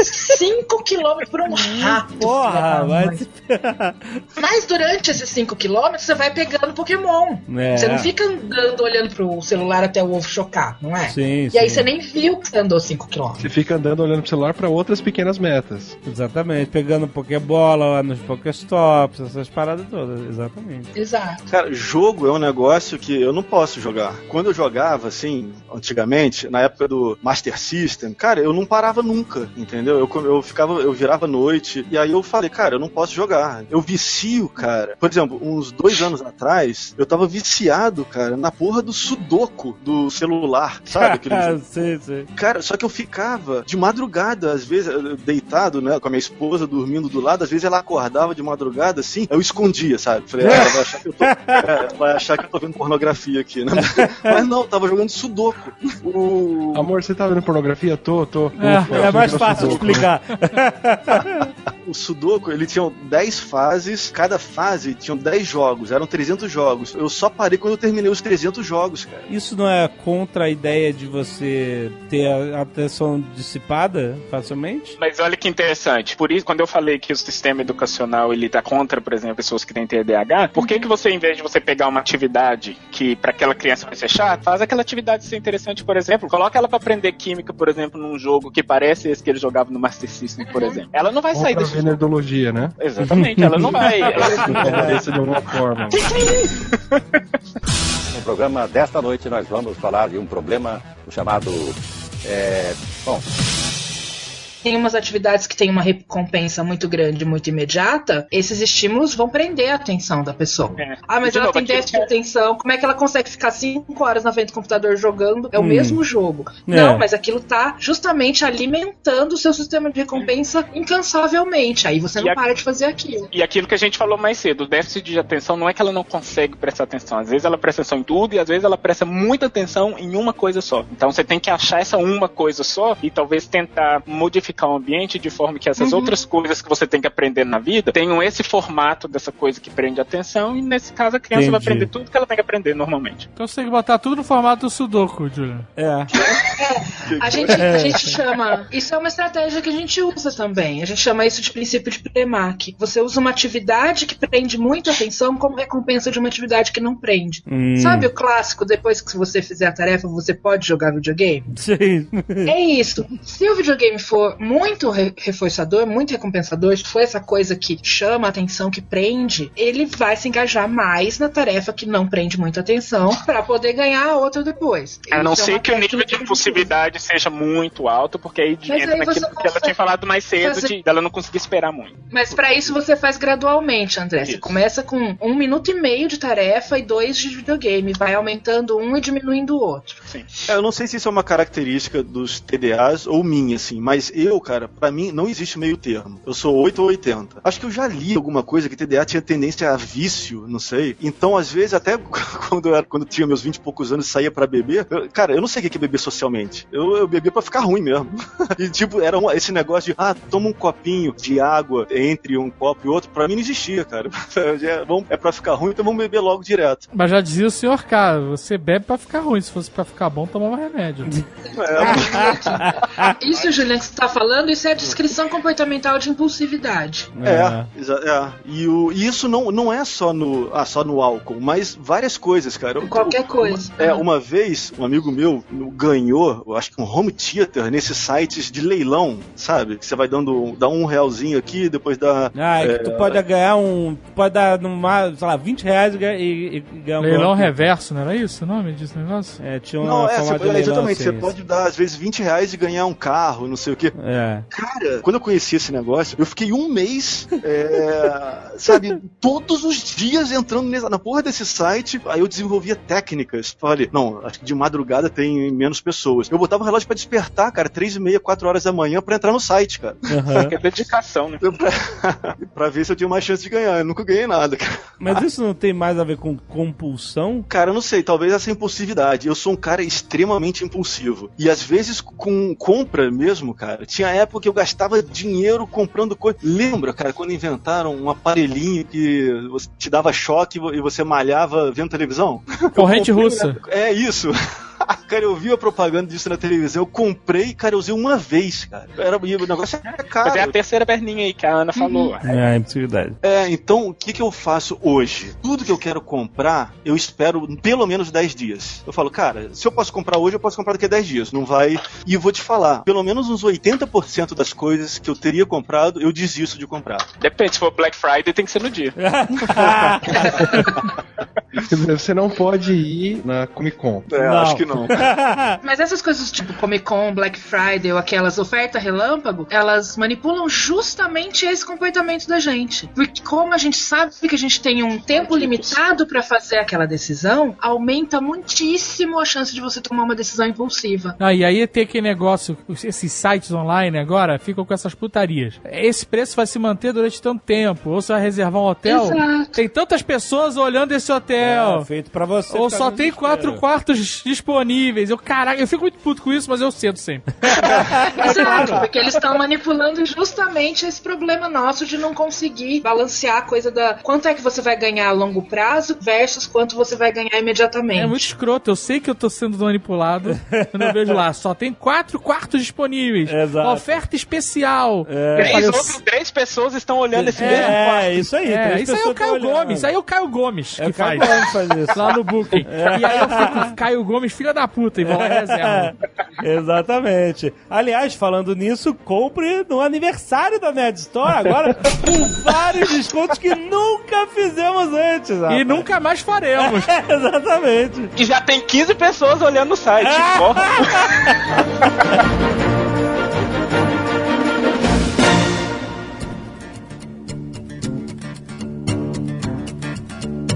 5 km por um rato. Porra, se Mas durante esses 5 km você vai pegando Pokémon. É. Você não fica andando olhando pro celular até o ovo chocar, não é? Sim, E aí sim. você nem viu que você andou 5 km. Você fica andando olhando pro celular pra outras pequenas metas. Exatamente, pegando Pokébola lá nos Pokéstops, essas paradas todas, exatamente. Exato. Cara, jogo é um negócio que eu não posso jogar. Quando eu jogava, assim, antigamente, na época do Master System, cara, eu não parava nunca, entendeu? Eu, eu ficava, eu virava noite, e aí eu falei, cara, eu não posso jogar. Eu vicio, cara. Por exemplo, uns dois anos atrás, eu tava viciado, cara, na porra do Sudoku do celular, sabe? Aquele sim, sim. Cara, só que eu ficava de madrugada, às vezes, deitado, né, com a minha esposa dormindo do lado, às vezes ela acordava de madrugada assim, eu escondia, sabe? Falei, ah, ela vai achar que eu tô, é, vai achar que eu tô vendo pornografia aqui, né? Mas não, tava jogando sudoku. O... Amor, você tá vendo pornografia? Tô, tô. É, Ufa, é mais fácil de sudoku. explicar. O Sudoku, ele tinha 10 fases, cada fase tinha 10 jogos, eram 300 jogos. Eu só parei quando eu terminei os 300 jogos, cara. Isso não é contra a ideia de você ter a atenção dissipada facilmente? Mas olha que interessante. Por isso, quando eu falei que o sistema educacional ele tá contra, por exemplo, pessoas que têm TDAH, por que que você, em vez de você pegar uma atividade que para aquela criança vai ser chata, faz aquela atividade ser interessante, por exemplo, coloca ela para aprender química, por exemplo, num jogo que parece esse que ele jogava no Master System, por exemplo. Ela não vai sair desse ver nerdologia, né? Exatamente, ela não vai. Ela... De alguma forma. No programa desta noite nós vamos falar de um problema chamado. É, bom, Tem umas atividades que têm uma recompensa muito grande, muito imediata, esses estímulos vão prender a atenção da pessoa. É. Ah, mas De ela novo, tem déficit de atenção, como é que ela consegue ficar 5 horas na frente do computador jogando? É o Hum. mesmo jogo. É. Não, mas aquilo tá justamente alimentando o seu sistema de recompensa incansavelmente. Aí você E não a- para de fazer aquilo. E aquilo que a gente falou mais cedo, o déficit de atenção não é que ela não consegue prestar atenção. Às vezes ela presta atenção em tudo e às vezes ela presta muita atenção em uma coisa só. Então você tem que achar essa uma coisa só e talvez tentar modificar o ambiente de forma que essas Uhum. outras coisas que você tem que aprender na vida tenham esse formato dessa coisa que prende a atenção e nesse caso a criança vai Entendi. aprender tudo que ela tem que aprender normalmente. Então você tem que botar tudo no formato do Sudoku, Julian. É. A gente, a gente chama. Isso é uma estratégia que a gente usa também. A gente chama isso de princípio de Premack. Você usa uma atividade que prende muita atenção como recompensa de uma atividade que não prende. Hum. Sabe o clássico, depois que você fizer a tarefa, você pode jogar videogame? Sim. É isso. Se o videogame for muito re- reforçador, muito recompensador, se for essa coisa que chama a atenção, que prende, ele vai se engajar mais na tarefa que não prende muita atenção pra poder ganhar a outra depois. A não é ser que o nível de impulsividade seja muito alto, porque aí Mas entra aí naquilo você que ela tinha falado mais cedo, fazer- de dela não conseguir esperar muito. Mas pra isso você faz gradualmente, André. Você Isso. começa com um minuto e meio de tarefa e dois de videogame. Vai aumentando um e diminuindo o outro. É, eu não sei se isso é uma característica dos TDAs ou minha, assim, mas eu, cara, pra mim não existe meio termo. Eu sou 8 ou 80. Acho que eu já li alguma coisa que TDA tinha tendência a vício, não sei. Então, às vezes, até quando eu, era, quando eu tinha meus 20 e poucos anos e saía pra beber, eu- cara, eu não sei o que é beber socialmente. Eu, eu bebia pra ficar ruim mesmo. E, tipo, era um- esse negócio de, ah, toma um copinho de água entre um copo e outro, pra mim não existia, cara. É, vamos- é pra ficar ruim, então vamos beber logo direto. Mas já dizia o senhor K, você bebe pra ficar ruim. Se fosse pra ficar bom, tomava remédio. Isso, Juliano, que você tá falando, isso é a descrição comportamental de impulsividade. É, exa- é. E, o, e isso não, não é só no, ah, só no álcool, mas várias coisas, cara. Eu- Qualquer eu- coisa. É, uma vez, um amigo meu ganhou, eu acho que um home theater nesses sites de leilão, sabe? Que você vai dando dá um realzinho aqui, depois dá. Ah, é que tu pode ganhar um. Pode dar, numa, sei lá, 20 reais e, ganhar- e, e ganhar um Leilão golpe. reverso, não era isso o nome desse negócio? É, tinha uma Não, é, você, leilão exatamente, assim, você pode dar às vezes 20 reais e ganhar um carro, não sei o quê. É. Cara, quando eu conheci esse negócio, eu fiquei um mês, é, sabe, todos os dias entrando nessa- na porra desse site. Aí eu desenvolvia técnicas. Falei, não, acho que de madrugada tem menos pessoas. Eu botava o relógio pra despertar, cara, três e meia, quatro horas da manhã pra entrar no site, cara. Aham. Que é dedicação, né? pra, pra ver se eu tinha mais chance de ganhar. Eu nunca ganhei nada, cara. Mas isso não tem mais a ver com compulsão? Cara, eu não sei, talvez essa impulsividade. Eu sou um cara extremamente impulsivo. E às vezes com compra mesmo, cara. Tinha época que eu gastava dinheiro comprando coisa. Lembra, cara, quando inventaram um aparelhinho que te dava choque e você malhava vendo televisão? Corrente comprei, russa. né? É isso. Cara, eu vi a propaganda disso na televisão, eu comprei, cara, eu usei uma vez, cara. Era, e o negócio era caro. Mas é a terceira perninha aí que a Ana falou. É, impossibilidade. É, então o que, que eu faço hoje? Tudo que eu quero comprar, eu espero pelo menos 10 dias. Eu falo, cara, se eu posso comprar hoje, eu posso comprar daqui a 10 dias. Não vai. E eu vou te falar, pelo menos uns 80% das coisas que eu teria comprado, eu desisto de comprar. Depende, se for Black Friday, tem que ser no dia. Você não pode ir na Comic Con. É, Não. acho que não. Mas essas coisas tipo Comic Con, Black Friday ou aquelas ofertas relâmpago, elas manipulam justamente esse comportamento da gente. Porque como a gente sabe que a gente tem um tempo limitado pra fazer aquela decisão, aumenta muitíssimo a chance de você tomar uma decisão impulsiva. Ah, e aí tem aquele negócio, esses sites online agora ficam com essas putarias. Esse preço vai se manter durante tanto tempo. Ou você vai reservar um hotel. Exato. Tem tantas pessoas olhando esse hotel. É, feito pra você. Ou só tem quatro quartos disponíveis. Eu, caraca, eu fico muito puto com isso, mas eu cedo sempre. Exato, porque eles estão manipulando justamente esse problema nosso de não conseguir balancear a coisa da quanto é que você vai ganhar a longo prazo versus quanto você vai ganhar imediatamente. É muito escroto. Eu sei que eu tô sendo manipulado quando eu vejo lá. Só tem quatro quartos disponíveis. Exato. Oferta especial. É. Três, outros, três pessoas estão olhando esse mesmo É, quarto. é, isso aí. É, isso aí é o Caio olhando. Gomes. Isso aí é o Caio Gomes É que Caio faz. Gomes faz isso. Lá no Booking. E aí eu fico, Caio Gomes, filha da puta, e vou lá e reserva. Exatamente. Aliás, falando nisso, compre no aniversário da Nerd Store agora com vários descontos que nunca fizemos antes. E rapaz. nunca mais faremos. Exatamente. E já tem 15 pessoas olhando no site. Porra.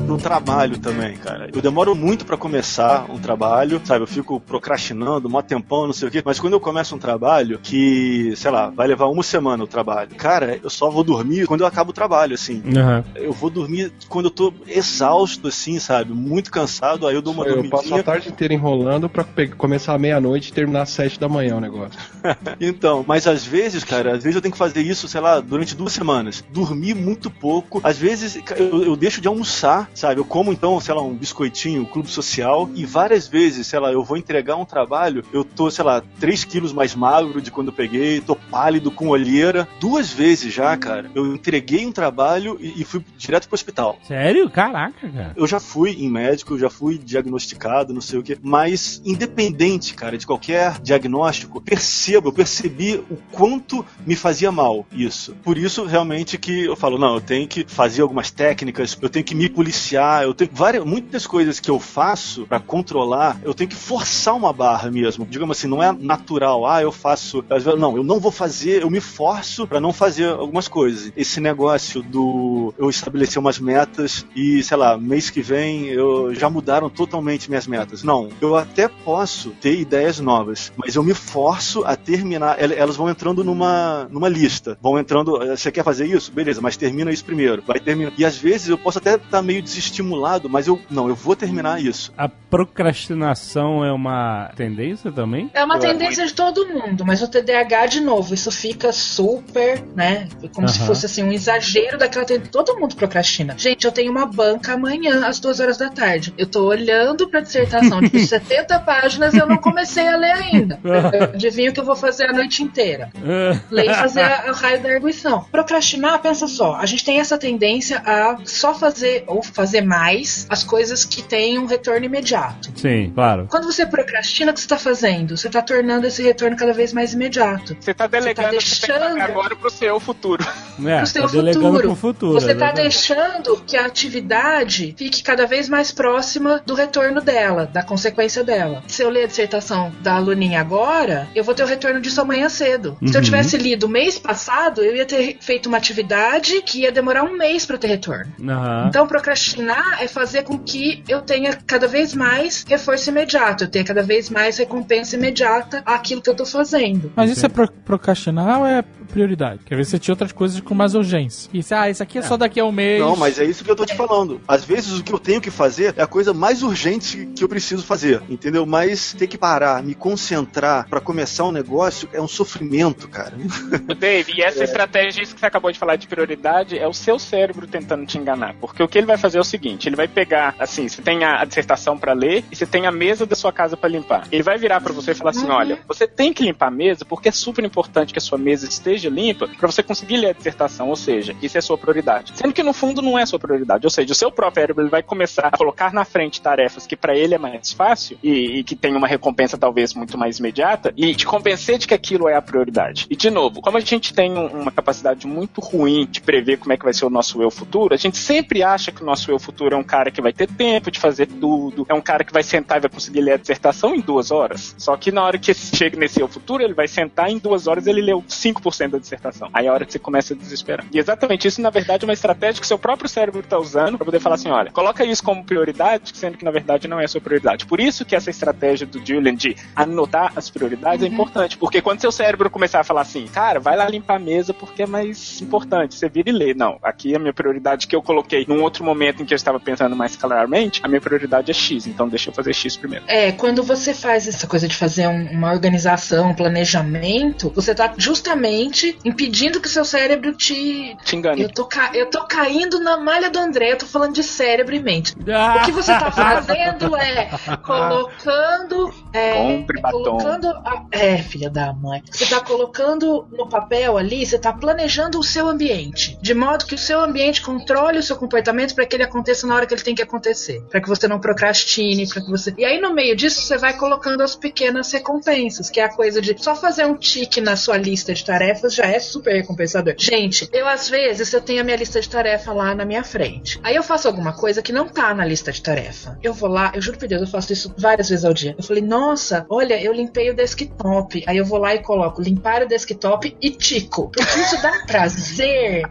No trabalho também, cara. Eu demoro muito pra começar um trabalho, sabe? Eu fico procrastinando, mó tempão, não sei o quê. Mas quando eu começo um trabalho que, sei lá, vai levar uma semana o trabalho, cara, eu só vou dormir quando eu acabo o trabalho, assim. Eu vou dormir quando eu tô exausto, assim, sabe? Muito cansado, aí eu dou uma Eu passo dormidinha. a tarde inteira enrolando pra começar à meia-noite e terminar às sete da manhã o negócio. Então, mas às vezes, cara, às vezes eu tenho que fazer isso, sei lá, durante duas semanas. Dormir muito pouco. Às vezes eu, eu deixo de almoçar, sabe? Eu como então, sei lá, um biscoitinho, um clube social e várias vezes, sei lá, eu vou entregar um trabalho, eu tô, sei lá, 3 quilos mais magro de quando eu peguei, tô pálido com olheira. Duas vezes já, cara, eu entreguei um trabalho e, e fui direto pro hospital. Sério? Caraca, cara. Eu já fui em médico, já fui diagnosticado, não sei o que, mas independente, cara, de qualquer diagnóstico, percebo, eu percebi o quanto me fazia mal isso. Por isso, realmente, que eu falo, não, eu tenho que fazer algumas técnicas, eu tenho que me policiar, eu tenho várias, muitas coisas que eu faço para controlar, eu tenho que forçar uma barra mesmo. Digamos assim, não é natural, ah, eu faço, não, eu não vou fazer, eu me forço para não fazer algumas coisas. Esse negócio do eu estabelecer umas metas e, sei lá, mês que vem eu já mudaram totalmente minhas metas. Não, eu até posso ter ideias novas, mas eu me forço a terminar, elas vão entrando numa, numa lista, vão entrando, você quer fazer isso? Beleza, mas termina isso primeiro. Vai terminar. E às vezes eu posso até estar tá meio desestimulado, mas eu não, eu vou terminar isso. A procrastinação é uma tendência também? É uma tendência de todo mundo, mas o TDAH de novo, isso fica super, né? Como se fosse assim um exagero daquela tendência. Todo mundo procrastina. Gente, eu tenho uma banca amanhã às duas horas da tarde. Eu tô olhando pra dissertação de 70 páginas e eu não comecei a ler ainda. Adivinha o que eu vou fazer a noite inteira? Ler e fazer a, a raio da arguição. Procrastinar, pensa só, a gente tem essa tendência a só fazer ou fazer mais as coisas que têm um retorno imediato. Sim, claro. Quando você procrastina, o que você está fazendo? Você está tornando esse retorno cada vez mais imediato. Você está delegando você tá deixando... agora pro seu futuro. É, pro seu tá futuro. Pro futuro. Você está deixando que a atividade fique cada vez mais próxima do retorno dela, da consequência dela. Se eu ler a dissertação da aluninha agora, eu vou ter o retorno disso amanhã cedo. Uhum. Se eu uhum. tivesse lido mês passado, eu ia ter feito uma atividade que ia demorar um mês para ter retorno. Uhum. Então, procrastinar é fazer com que eu tenha cada vez mais reforço imediato, eu tenha cada vez mais recompensa imediata àquilo que eu tô fazendo. Mas isso é pro procrastinar ou é prioridade? Quer ver se você tinha outras coisas com mais urgência. Isso, ah, isso aqui é, é, só daqui a um mês. Não, mas é isso que eu tô te falando. Às vezes o que eu tenho que fazer é a coisa mais urgente que eu preciso fazer, entendeu? Mas ter que parar, me concentrar para começar um negócio é um sofrimento, cara. Dave, e essa é. estratégia que você acabou de falar de prioridade é o seu cérebro tentando te enganar. Porque o que ele vai fazer é o seguinte: ele vai pegar, assim, você tem a, a dissertação para ler e você tem a mesa da sua casa para limpar. Ele vai virar para você e falar assim: uhum. olha, você tem que limpar a mesa porque é super importante que a sua mesa esteja limpa para você conseguir ler a dissertação. Ou seja, isso é a sua prioridade. Sendo que no fundo não é a sua prioridade. Ou seja, o seu próprio cérebro ele vai começar a colocar na frente tarefas que para ele é mais fácil e, e que tem uma recompensa talvez muito mais imediata e te convencer de que aquilo é a prioridade. E de novo, como a gente tem uma capacidade muito ruim de prever como é que vai ser o nosso eu futuro, a gente sempre acha que o nosso eu futuro é um cara que vai ter tempo de fazer tudo, é um cara que vai sentar e vai conseguir ler a dissertação em duas horas. Só que na hora que chega nesse eu futuro, ele vai sentar em duas horas ele leu 5% da dissertação. Aí é a hora que você começa a desesperar. E exatamente isso, na verdade, é uma estratégia que seu próprio cérebro está usando para poder falar assim: olha, coloca isso como prioridade, sendo que na verdade não é a sua prioridade. Por isso que essa estratégia do Julian de anotar as prioridades é uhum. é importante, porque quando seu cérebro começar a falar assim, cara, vai lá limpar a mesa porque é mais importante, você vira e lê. Não, aqui a minha prioridade que eu coloquei num outro momento em que eu estava pensando mais claramente, a minha prioridade é X, então deixa eu fazer X primeiro. É, quando você faz essa coisa de fazer um, uma organização, um planejamento, você está justamente impedindo que o seu cérebro te. Te engane. Eu tô, ca... eu tô caindo na malha do André, eu tô falando de cérebro e mente. O que você tá fazendo é colocando. É, Compre batom. colocando. A... É, filha da mãe. Você tá colocando no papel ali, você tá planejando o seu ambiente. De modo que o seu ambiente controle o seu comportamento para que ele aconteça na hora que ele tem que acontecer. para que você não procrastine, para que você. E aí, no meio disso, você vai colocando as pequenas recompensas, que é a coisa de só fazer um tique na sua lista de tarefas já é super recompensador. Gente, eu às vezes eu tenho a minha lista de tarefa lá na minha frente. Aí eu faço alguma coisa que não tá na lista de tarefa. Eu vou lá, eu juro por Deus, eu faço isso várias vezes ao dia. Eu falei, nossa, olha, eu limpei o desktop. Aí eu vou lá e coloco limpar o desktop e tico. Porque isso dá prazer.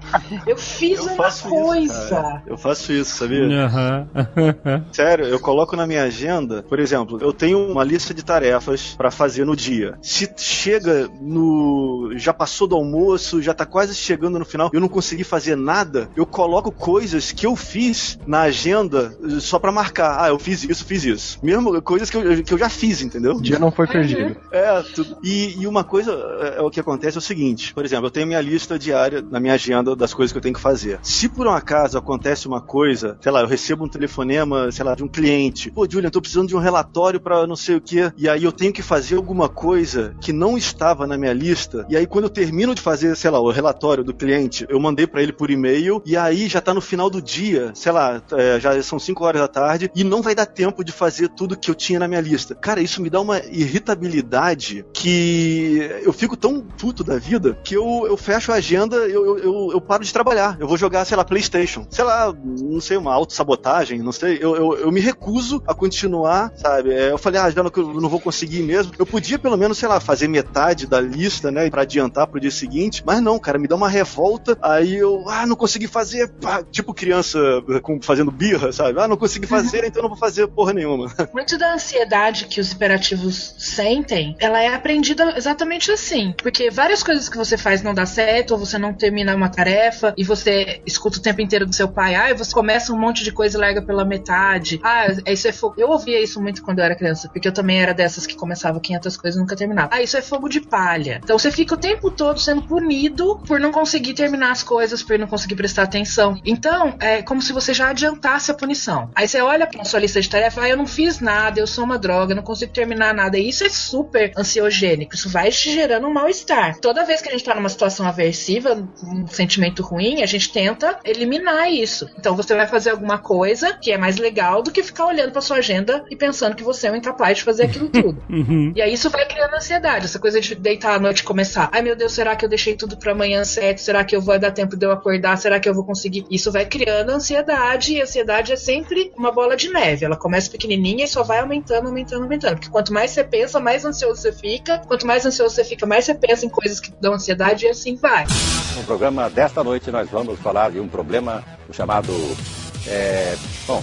Eu fiz eu uma coisa. Isso, eu faço isso, sabia? Uhum. Sério, eu coloco na minha agenda, por exemplo, eu tenho uma lista de tarefas para fazer no dia. Se chega no. já passou do almoço, já tá quase chegando no final, eu não consegui fazer nada, eu coloco coisas que eu fiz na agenda só pra marcar. Ah, eu fiz isso, fiz isso. Mesmo coisas que eu, que eu já fiz, entendeu? O dia não foi perdido. É, tudo. E, e uma coisa é, é o que acontece é o seguinte, por exemplo, eu tenho minha lista diária na minha agenda das coisas que eu tenho que fazer. Se por um acaso acontece uma coisa, sei lá, eu recebo um telefonema, sei lá, de um cliente, pô, Julian, tô precisando de um relatório para não sei o que, e aí eu tenho que fazer alguma coisa que não estava na minha lista, e aí quando eu termino de fazer, sei lá, o relatório do cliente, eu mandei para ele por e-mail, e aí já tá no final do dia, sei lá, é, já são 5 horas da tarde, e não vai dar tempo de fazer tudo que eu tinha na minha lista. Cara, isso me dá uma irritabilidade que eu fico tão puto da vida que eu, eu fecho a agenda, eu, eu, eu paro de trabalhar. Eu vou jogar, sei lá, Playstation. Sei lá, não sei, uma autossabotagem, não sei. Eu, eu, eu me recuso a continuar, sabe? É, eu falei, ah, já não, eu não vou conseguir mesmo. Eu podia pelo menos, sei lá, fazer metade da lista, né, pra adiantar pro dia seguinte, mas não, cara, me dá uma revolta, aí eu, ah, não consegui fazer, pá, tipo criança com, fazendo birra, sabe? Ah, não consegui fazer, então não vou fazer porra nenhuma. Muito da ansiedade que os hiperativos sentem, ela é aprendida exatamente assim. Porque várias coisas que você faz não dá certo, ou você não termina uma tarefa, e você escuta o tempo inteiro do seu pai, ah, e você começa um monte de coisa e larga pela metade. Ah, isso é fogo. Eu ouvia isso muito quando eu era criança, porque eu também era dessas que começava 500 coisas e nunca terminava. Ah, isso é fogo de palha. Então você fica o tempo todo sendo punido por não conseguir terminar as coisas, por não conseguir prestar atenção. Então, é como se você já adiantasse a punição. Aí você olha pra sua lista de tarefas, ah, eu não fiz nada, eu sou uma droga, não consigo terminar nada. E isso é super ansiogênico. Isso vai te gerando um mal-estar. Toda vez que a gente tá numa situação aversiva, um sentimento ruim, a gente tenta eliminar isso. Então você vai fazer alguma coisa que é mais legal do que ficar olhando pra sua agenda e pensando que você é um incapaz de fazer aquilo tudo. Uhum. E aí isso vai criando ansiedade, essa coisa de deitar à noite e começar. Ai meu Deus, será que eu deixei tudo pra amanhã certo? Será que eu vou dar tempo de eu acordar? Será que eu vou conseguir? Isso vai criando ansiedade e a ansiedade é sempre uma bola de neve. Ela começa pequenininha e só vai aumentando, aumentando, aumentando. Porque quanto mais você pensa, mais ansioso você fica. Quanto mais ansioso você fica, mais você pensa em coisas que dão ansiedade e assim vai. No programa desta noite nós vamos falar de um problema chamado. É, bom,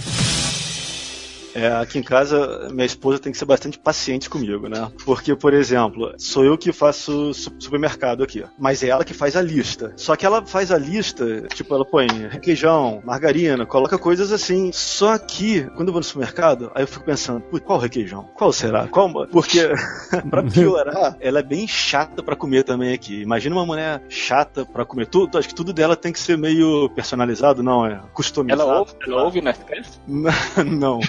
É, aqui em casa, minha esposa tem que ser bastante paciente comigo, né? Porque, por exemplo, sou eu que faço su- supermercado aqui, mas é ela que faz a lista. Só que ela faz a lista, tipo, ela põe requeijão, margarina, coloca coisas assim. Só que, quando eu vou no supermercado, aí eu fico pensando, "Putz, qual requeijão? Qual será? Qual? Porque, pra piorar, ela é bem chata pra comer também aqui. Imagina uma mulher chata pra comer tudo, acho que tudo dela tem que ser meio personalizado, não, é customizado. Ela ouve, ela ouve o Nerdcast? Não.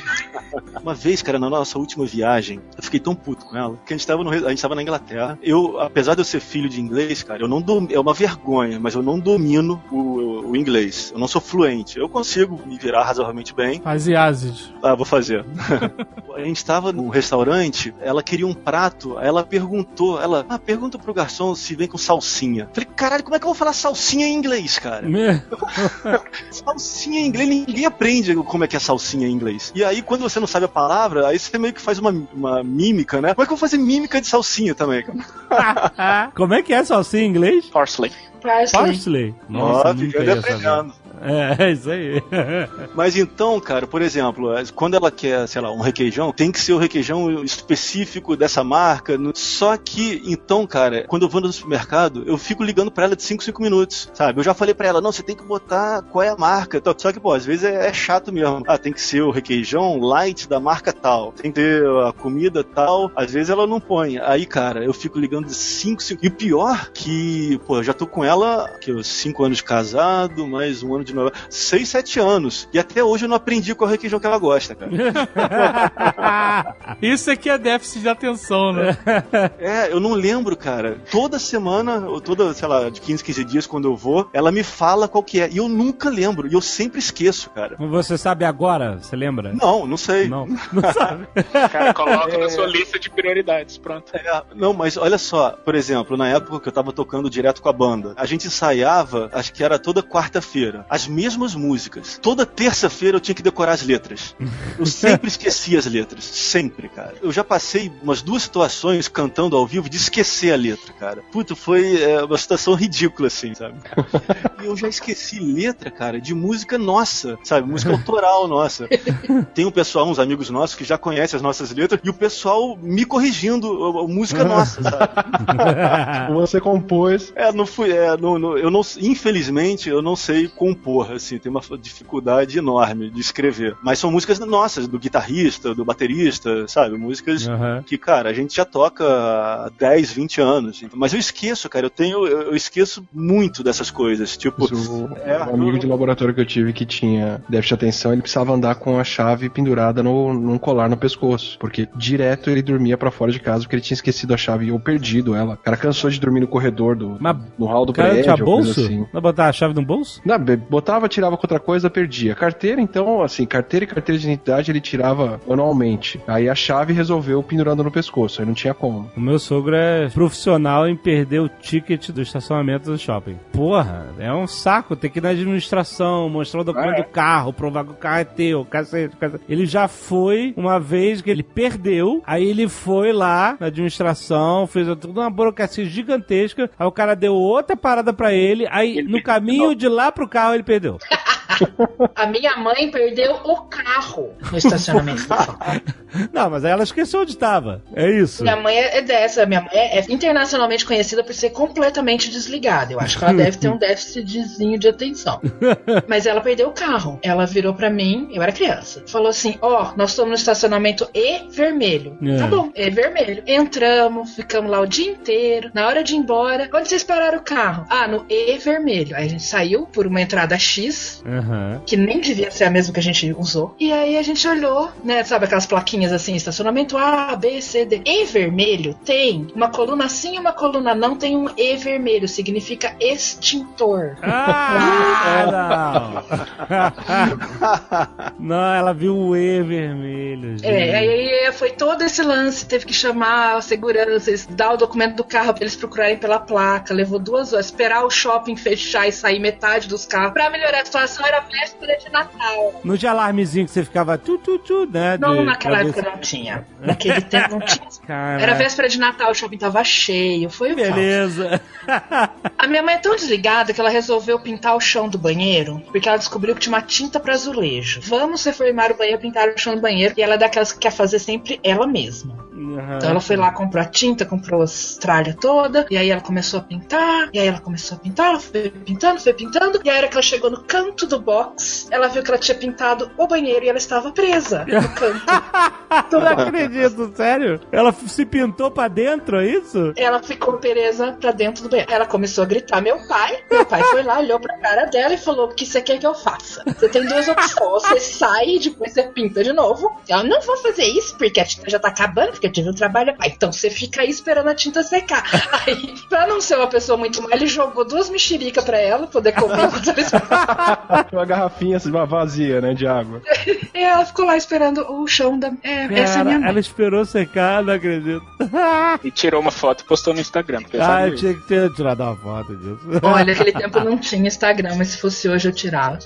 Uma vez, cara, na nossa última viagem, eu fiquei tão puto com ela, que a gente tava, no, a gente tava na Inglaterra. Eu, apesar de eu ser filho de inglês, cara, eu não dom, é uma vergonha, mas eu não domino o, o inglês. Eu não sou fluente. Eu consigo me virar razoavelmente bem. Faz Yazid. Ah, vou fazer. a gente tava num restaurante, ela queria um prato, aí ela perguntou, ela, ah, pergunta pro garçom se vem com salsinha. Falei, caralho, como é que eu vou falar salsinha em inglês, cara? salsinha em inglês, ninguém aprende como é que é salsinha em inglês. E aí, quando você não sabe a palavra, aí você meio que faz uma, uma mímica, né? Como é que eu vou fazer mímica de salsinha também? Como é que é salsinha em inglês? Parsley. Parsley. Nossa, Ó, saber. aprendendo. É, é isso aí. Mas então, cara, por exemplo, quando ela quer, sei lá, um requeijão, tem que ser o requeijão específico dessa marca. Só que, então, cara, quando eu vou no supermercado, eu fico ligando pra ela de 5, 5 minutos, sabe? Eu já falei pra ela, não, você tem que botar qual é a marca. Só que, pô, às vezes é, é chato mesmo. Ah, tem que ser o requeijão light da marca tal. Tem que ter a comida tal. Às vezes ela não põe. Aí, cara, eu fico ligando de 5, 5. E o pior que, pô, eu já tô com ela, que eu 5 anos de casado, mais um ano de novela. 6, 7 anos. E até hoje eu não aprendi qual requeijão que ela gosta, cara. Isso aqui é déficit de atenção, né? É, eu não lembro, cara. Toda semana, ou toda, sei lá, de 15, 15 dias, quando eu vou, ela me fala qual que é. E eu nunca lembro. E eu sempre esqueço, cara. Você sabe agora? Você lembra? Não, não sei. Não, não sabe. Cara, coloca na sua lista de prioridades, pronto. É, não, mas olha só, por exemplo, na época que eu tava tocando direto com a banda, a gente ensaiava, acho que era toda quarta-feira. As mesmas músicas. Toda terça-feira eu tinha que decorar as letras. Eu sempre esquecia as letras. Sempre, cara. Eu já passei umas duas situações cantando ao vivo de esquecer a letra, cara. Puta, foi é, uma situação ridícula, assim, sabe? E eu já esqueci letra, cara, de música nossa, sabe? Música autoral nossa. Tem um pessoal, uns amigos nossos, que já conhecem as nossas letras, e o pessoal me corrigindo, música nossa, sabe? Você compôs. É, não fui. É, não, não- eu não, infelizmente, eu não sei compor, assim, tem uma dificuldade enorme de escrever. Mas são músicas nossas, do guitarrista, do baterista, sabe? Músicas Aham. que, cara, a gente já toca há 10, 20 anos. Mas eu esqueço, cara, eu tenho. Eu, eu esqueço muito dessas coisas. Tipo, O, é, o amigo de laboratório que eu tive que tinha déficit de atenção, ele precisava andar com a chave pendurada no, num colar no pescoço. Porque direto ele dormia pra fora de casa porque ele tinha esquecido a chave ou perdido ela. O cara cansou de dormir no corredor do, Mas no hall do cara prédio. tinha bolso? Assim. Vai botar a chave no bolso? Não, botava, tirava com outra coisa, perdia. Carteira, então, assim, carteira e carteira de identidade ele tirava anualmente. Aí a chave resolveu pendurando no pescoço, aí não tinha como. O meu sogro é profissional em perder o ticket do estacionamento do shopping. Porra, é um saco ter que ir na administração, mostrar o documento É. do carro, provar que o carro é teu, cacete, cacete. Ele já foi uma vez que ele perdeu, aí ele foi lá na administração, fez toda uma burocracia gigantesca, aí o cara deu outra parada pra ele, aí no caminho de lá pro carro ele perdeu. A minha mãe perdeu o carro no estacionamento. Não, mas aí ela esqueceu onde estava. É isso. minha mãe é é dessa. Minha mãe é internacionalmente conhecida por ser completamente desligada. Eu acho que ela deve ter um déficitzinho de atenção. Mas ela perdeu o carro. Ela virou pra mim, eu era criança, falou assim: Ó, nós estamos no estacionamento E vermelho. É. Tá bom, E vermelho. Entramos, ficamos lá o dia inteiro. Na hora de ir embora, onde vocês pararam o carro? Ah, no E vermelho. Aí a gente saiu por uma entrada X, Aham. que nem devia ser a mesma que a gente usou. E aí a gente olhou, né? Sabe aquelas plaquinhas assim, estacionamento A, B, C, D. E vermelho tem uma coluna sim e uma coluna não, tem um E vermelho, significa extintor. Ah, não. não, ela viu o E vermelho. gente. É, aí foi todo esse lance, teve que chamar a segurança, eles dar o documento do carro pra eles procurarem pela placa, levou duas horas, esperar o shopping fechar e sair metade dos carros. Pra melhorar a situação, era véspera de Natal. No de alarmezinho que você ficava tu, tu, tu, né? Não, naquela época não tinha. Naquele tempo não tinha. Caraca. Era véspera de Natal, o shopping tava cheio, foi o. Beleza. A minha mãe é tão desligada que ela resolveu pintar o chão do banheiro, porque ela descobriu que tinha uma tinta pra azulejo. Vamos reformar o banheiro, pintar o chão do banheiro, e ela é daquelas que quer fazer sempre ela mesma. Então ela foi lá, comprou a tinta, comprou a tralha toda, e aí ela começou a pintar, e aí ela começou a pintar, ela foi pintando, foi pintando, e aí a hora que ela chegou no canto do box, ela viu que ela tinha pintado o banheiro e ela estava presa no canto. Não acredito, sério? Ela se pintou pra dentro, é isso? Ela ficou presa pra dentro do banheiro. Ela começou a gritar, meu pai. Meu pai foi lá, olhou pra cara dela e falou: O que você quer que eu faça? Você tem duas opções. Você sai e depois você pinta de novo. Ela não vou fazer isso, porque a tinta já tá acabando, porque eu tive um trabalho. Ah, então você fica aí esperando a tinta secar. Aí, pra não ser uma pessoa muito má, ele jogou duas mexericas pra ela, poder comer. uma garrafinha assim, uma vazia, né, de água. E ela ficou lá esperando o chão da. É, essa é a Cara, minha mãe. ela esperou secar, não acredito. E tirou uma foto e postou no Instagram. ah, eu tinha que ter tirado uma foto disso. Olha, naquele tempo não tinha Instagram, mas se fosse hoje eu tirava.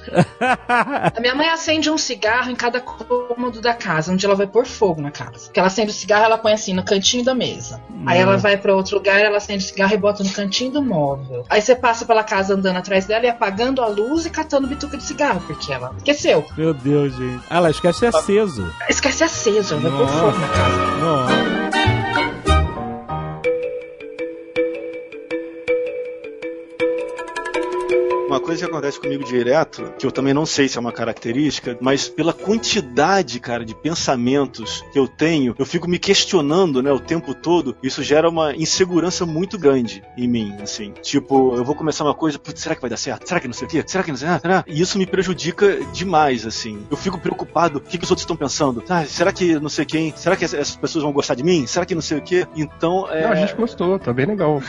A minha mãe acende um cigarro em cada cômodo da casa, onde ela vai pôr fogo na casa. Porque ela acende o cigarro, ela põe assim no cantinho da mesa. Aí ela vai pra outro lugar, ela acende o cigarro e bota no cantinho do móvel. Aí você passa pela casa andando atrás dela e apagando a luz e catando bituca de cigarro, porque ela esqueceu. Meu Deus, gente. Ah, ela esquece aceso. Esquece aceso, ela vai pôr fogo na casa. Nossa. Coisa que acontece comigo direto, que eu também não sei se é uma característica, mas pela quantidade, cara, de pensamentos que eu tenho, eu fico me questionando, né, o tempo todo. Isso gera uma insegurança muito grande em mim, assim. Tipo, eu vou começar uma coisa, putz, será que vai dar certo? Será que não sei o quê? Será que não sei nada? Será? E isso me prejudica demais, assim. Eu fico preocupado, o que, que os outros estão pensando? Ah, será que não sei quem? Será que essas pessoas vão gostar de mim? Será que não sei o quê? Então, é... Não, a gente gostou, tá bem legal.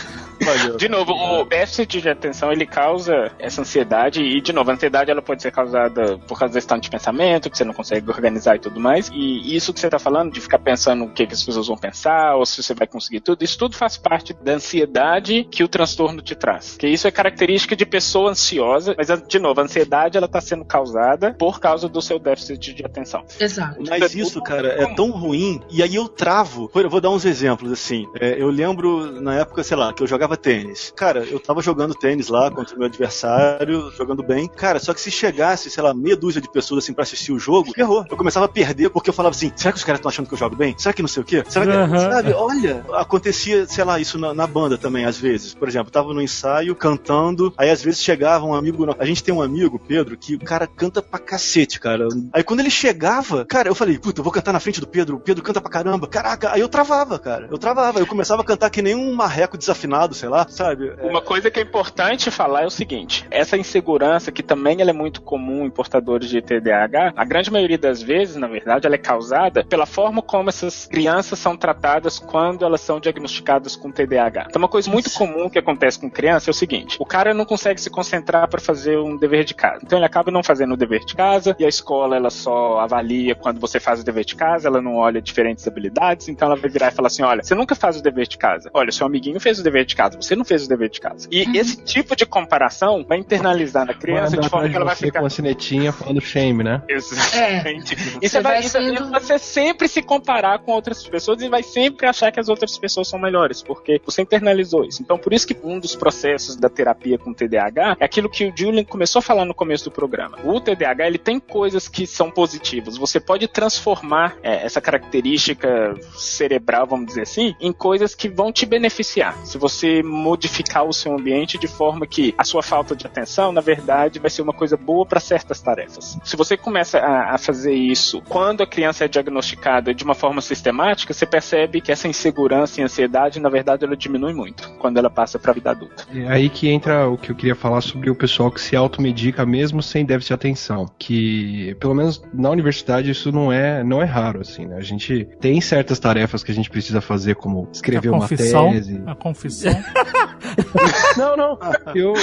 Valeu. De novo, o déficit de atenção ele causa essa ansiedade. E, de novo, a ansiedade ela pode ser causada por causa desse tanto de pensamento, que você não consegue organizar e tudo mais. E isso que você tá falando, de ficar pensando o que, que as pessoas vão pensar, ou se você vai conseguir tudo, isso tudo faz parte da ansiedade que o transtorno te traz. Que isso é característica de pessoa ansiosa, mas, de novo, a ansiedade ela tá sendo causada por causa do seu déficit de atenção. Exato. Mas isso, cara, é tão ruim. E aí eu travo. Eu vou dar uns exemplos, assim. É, eu lembro na época, sei lá, que eu jogava tênis. Cara, eu tava jogando tênis lá contra o meu adversário, jogando bem. Cara, só que se chegasse, sei lá, meia dúzia de pessoas assim pra assistir o jogo, errou. Eu começava a perder porque eu falava assim: será que os caras estão achando que eu jogo bem? Será que não sei o quê? Será que. Aham. Sabe, olha, acontecia, sei lá, isso na, na banda também, às vezes. Por exemplo, eu tava no ensaio cantando, aí às vezes chegava um amigo. A gente tem um amigo, Pedro, que o cara canta pra cacete, cara. Aí quando ele chegava, cara, eu falei, puta, eu vou cantar na frente do Pedro, o Pedro canta pra caramba. Caraca, aí eu travava, cara. Eu travava, eu começava a cantar que nem um marreco desafinado, sei lá, sabe? É, Uma coisa que é importante falar é o seguinte: essa insegurança, que também ela é muito comum em portadores de TDAH, a grande maioria das vezes, na verdade, ela é causada pela forma como essas crianças são tratadas quando elas são diagnosticadas com TDAH. Então, uma coisa muito comum que acontece com criança é o seguinte: o cara não consegue se concentrar para fazer um dever de casa. Então, ele acaba não fazendo o dever de casa e a escola ela só avalia quando você faz o dever de casa, ela não olha diferentes habilidades. Então, ela vai virar e falar assim: olha, você nunca faz o dever de casa. Olha, seu amiguinho fez o dever de casa, você não fez o dever de casa. E esse tipo de comparação vai internalizar na criança de forma que ela vai você ficar. com a cinetinha falando shame, né? Exatamente. E Você vai, vai isso- sendo- e você sempre se comparar com outras pessoas e vai sempre achar que as outras pessoas são melhores, porque você internalizou isso. Então, por isso que um dos processos da terapia com TDAH é aquilo que o Julian começou a falar no começo do programa. O TDAH, ele tem coisas que são positivas. Você pode transformar é, essa característica cerebral, vamos dizer assim, em coisas que vão te beneficiar. Se você modificar o seu ambiente de forma que a sua falta de atenção, na verdade, vai ser uma coisa boa para certas tarefas. Se você começa a, a fazer isso quando a criança é diagnosticada de uma forma sistemática, você percebe que essa insegurança e ansiedade, na verdade, ela diminui muito quando ela passa para a vida adulta. É aí que entra o que eu queria falar sobre o pessoal que se automedica mesmo sem déficit de atenção. Que, pelo menos na universidade, isso não é, não é raro, assim, né? A gente tem certas tarefas que a gente precisa fazer, como escrever a uma confissão, tese. A confissão. Não, não. Eu,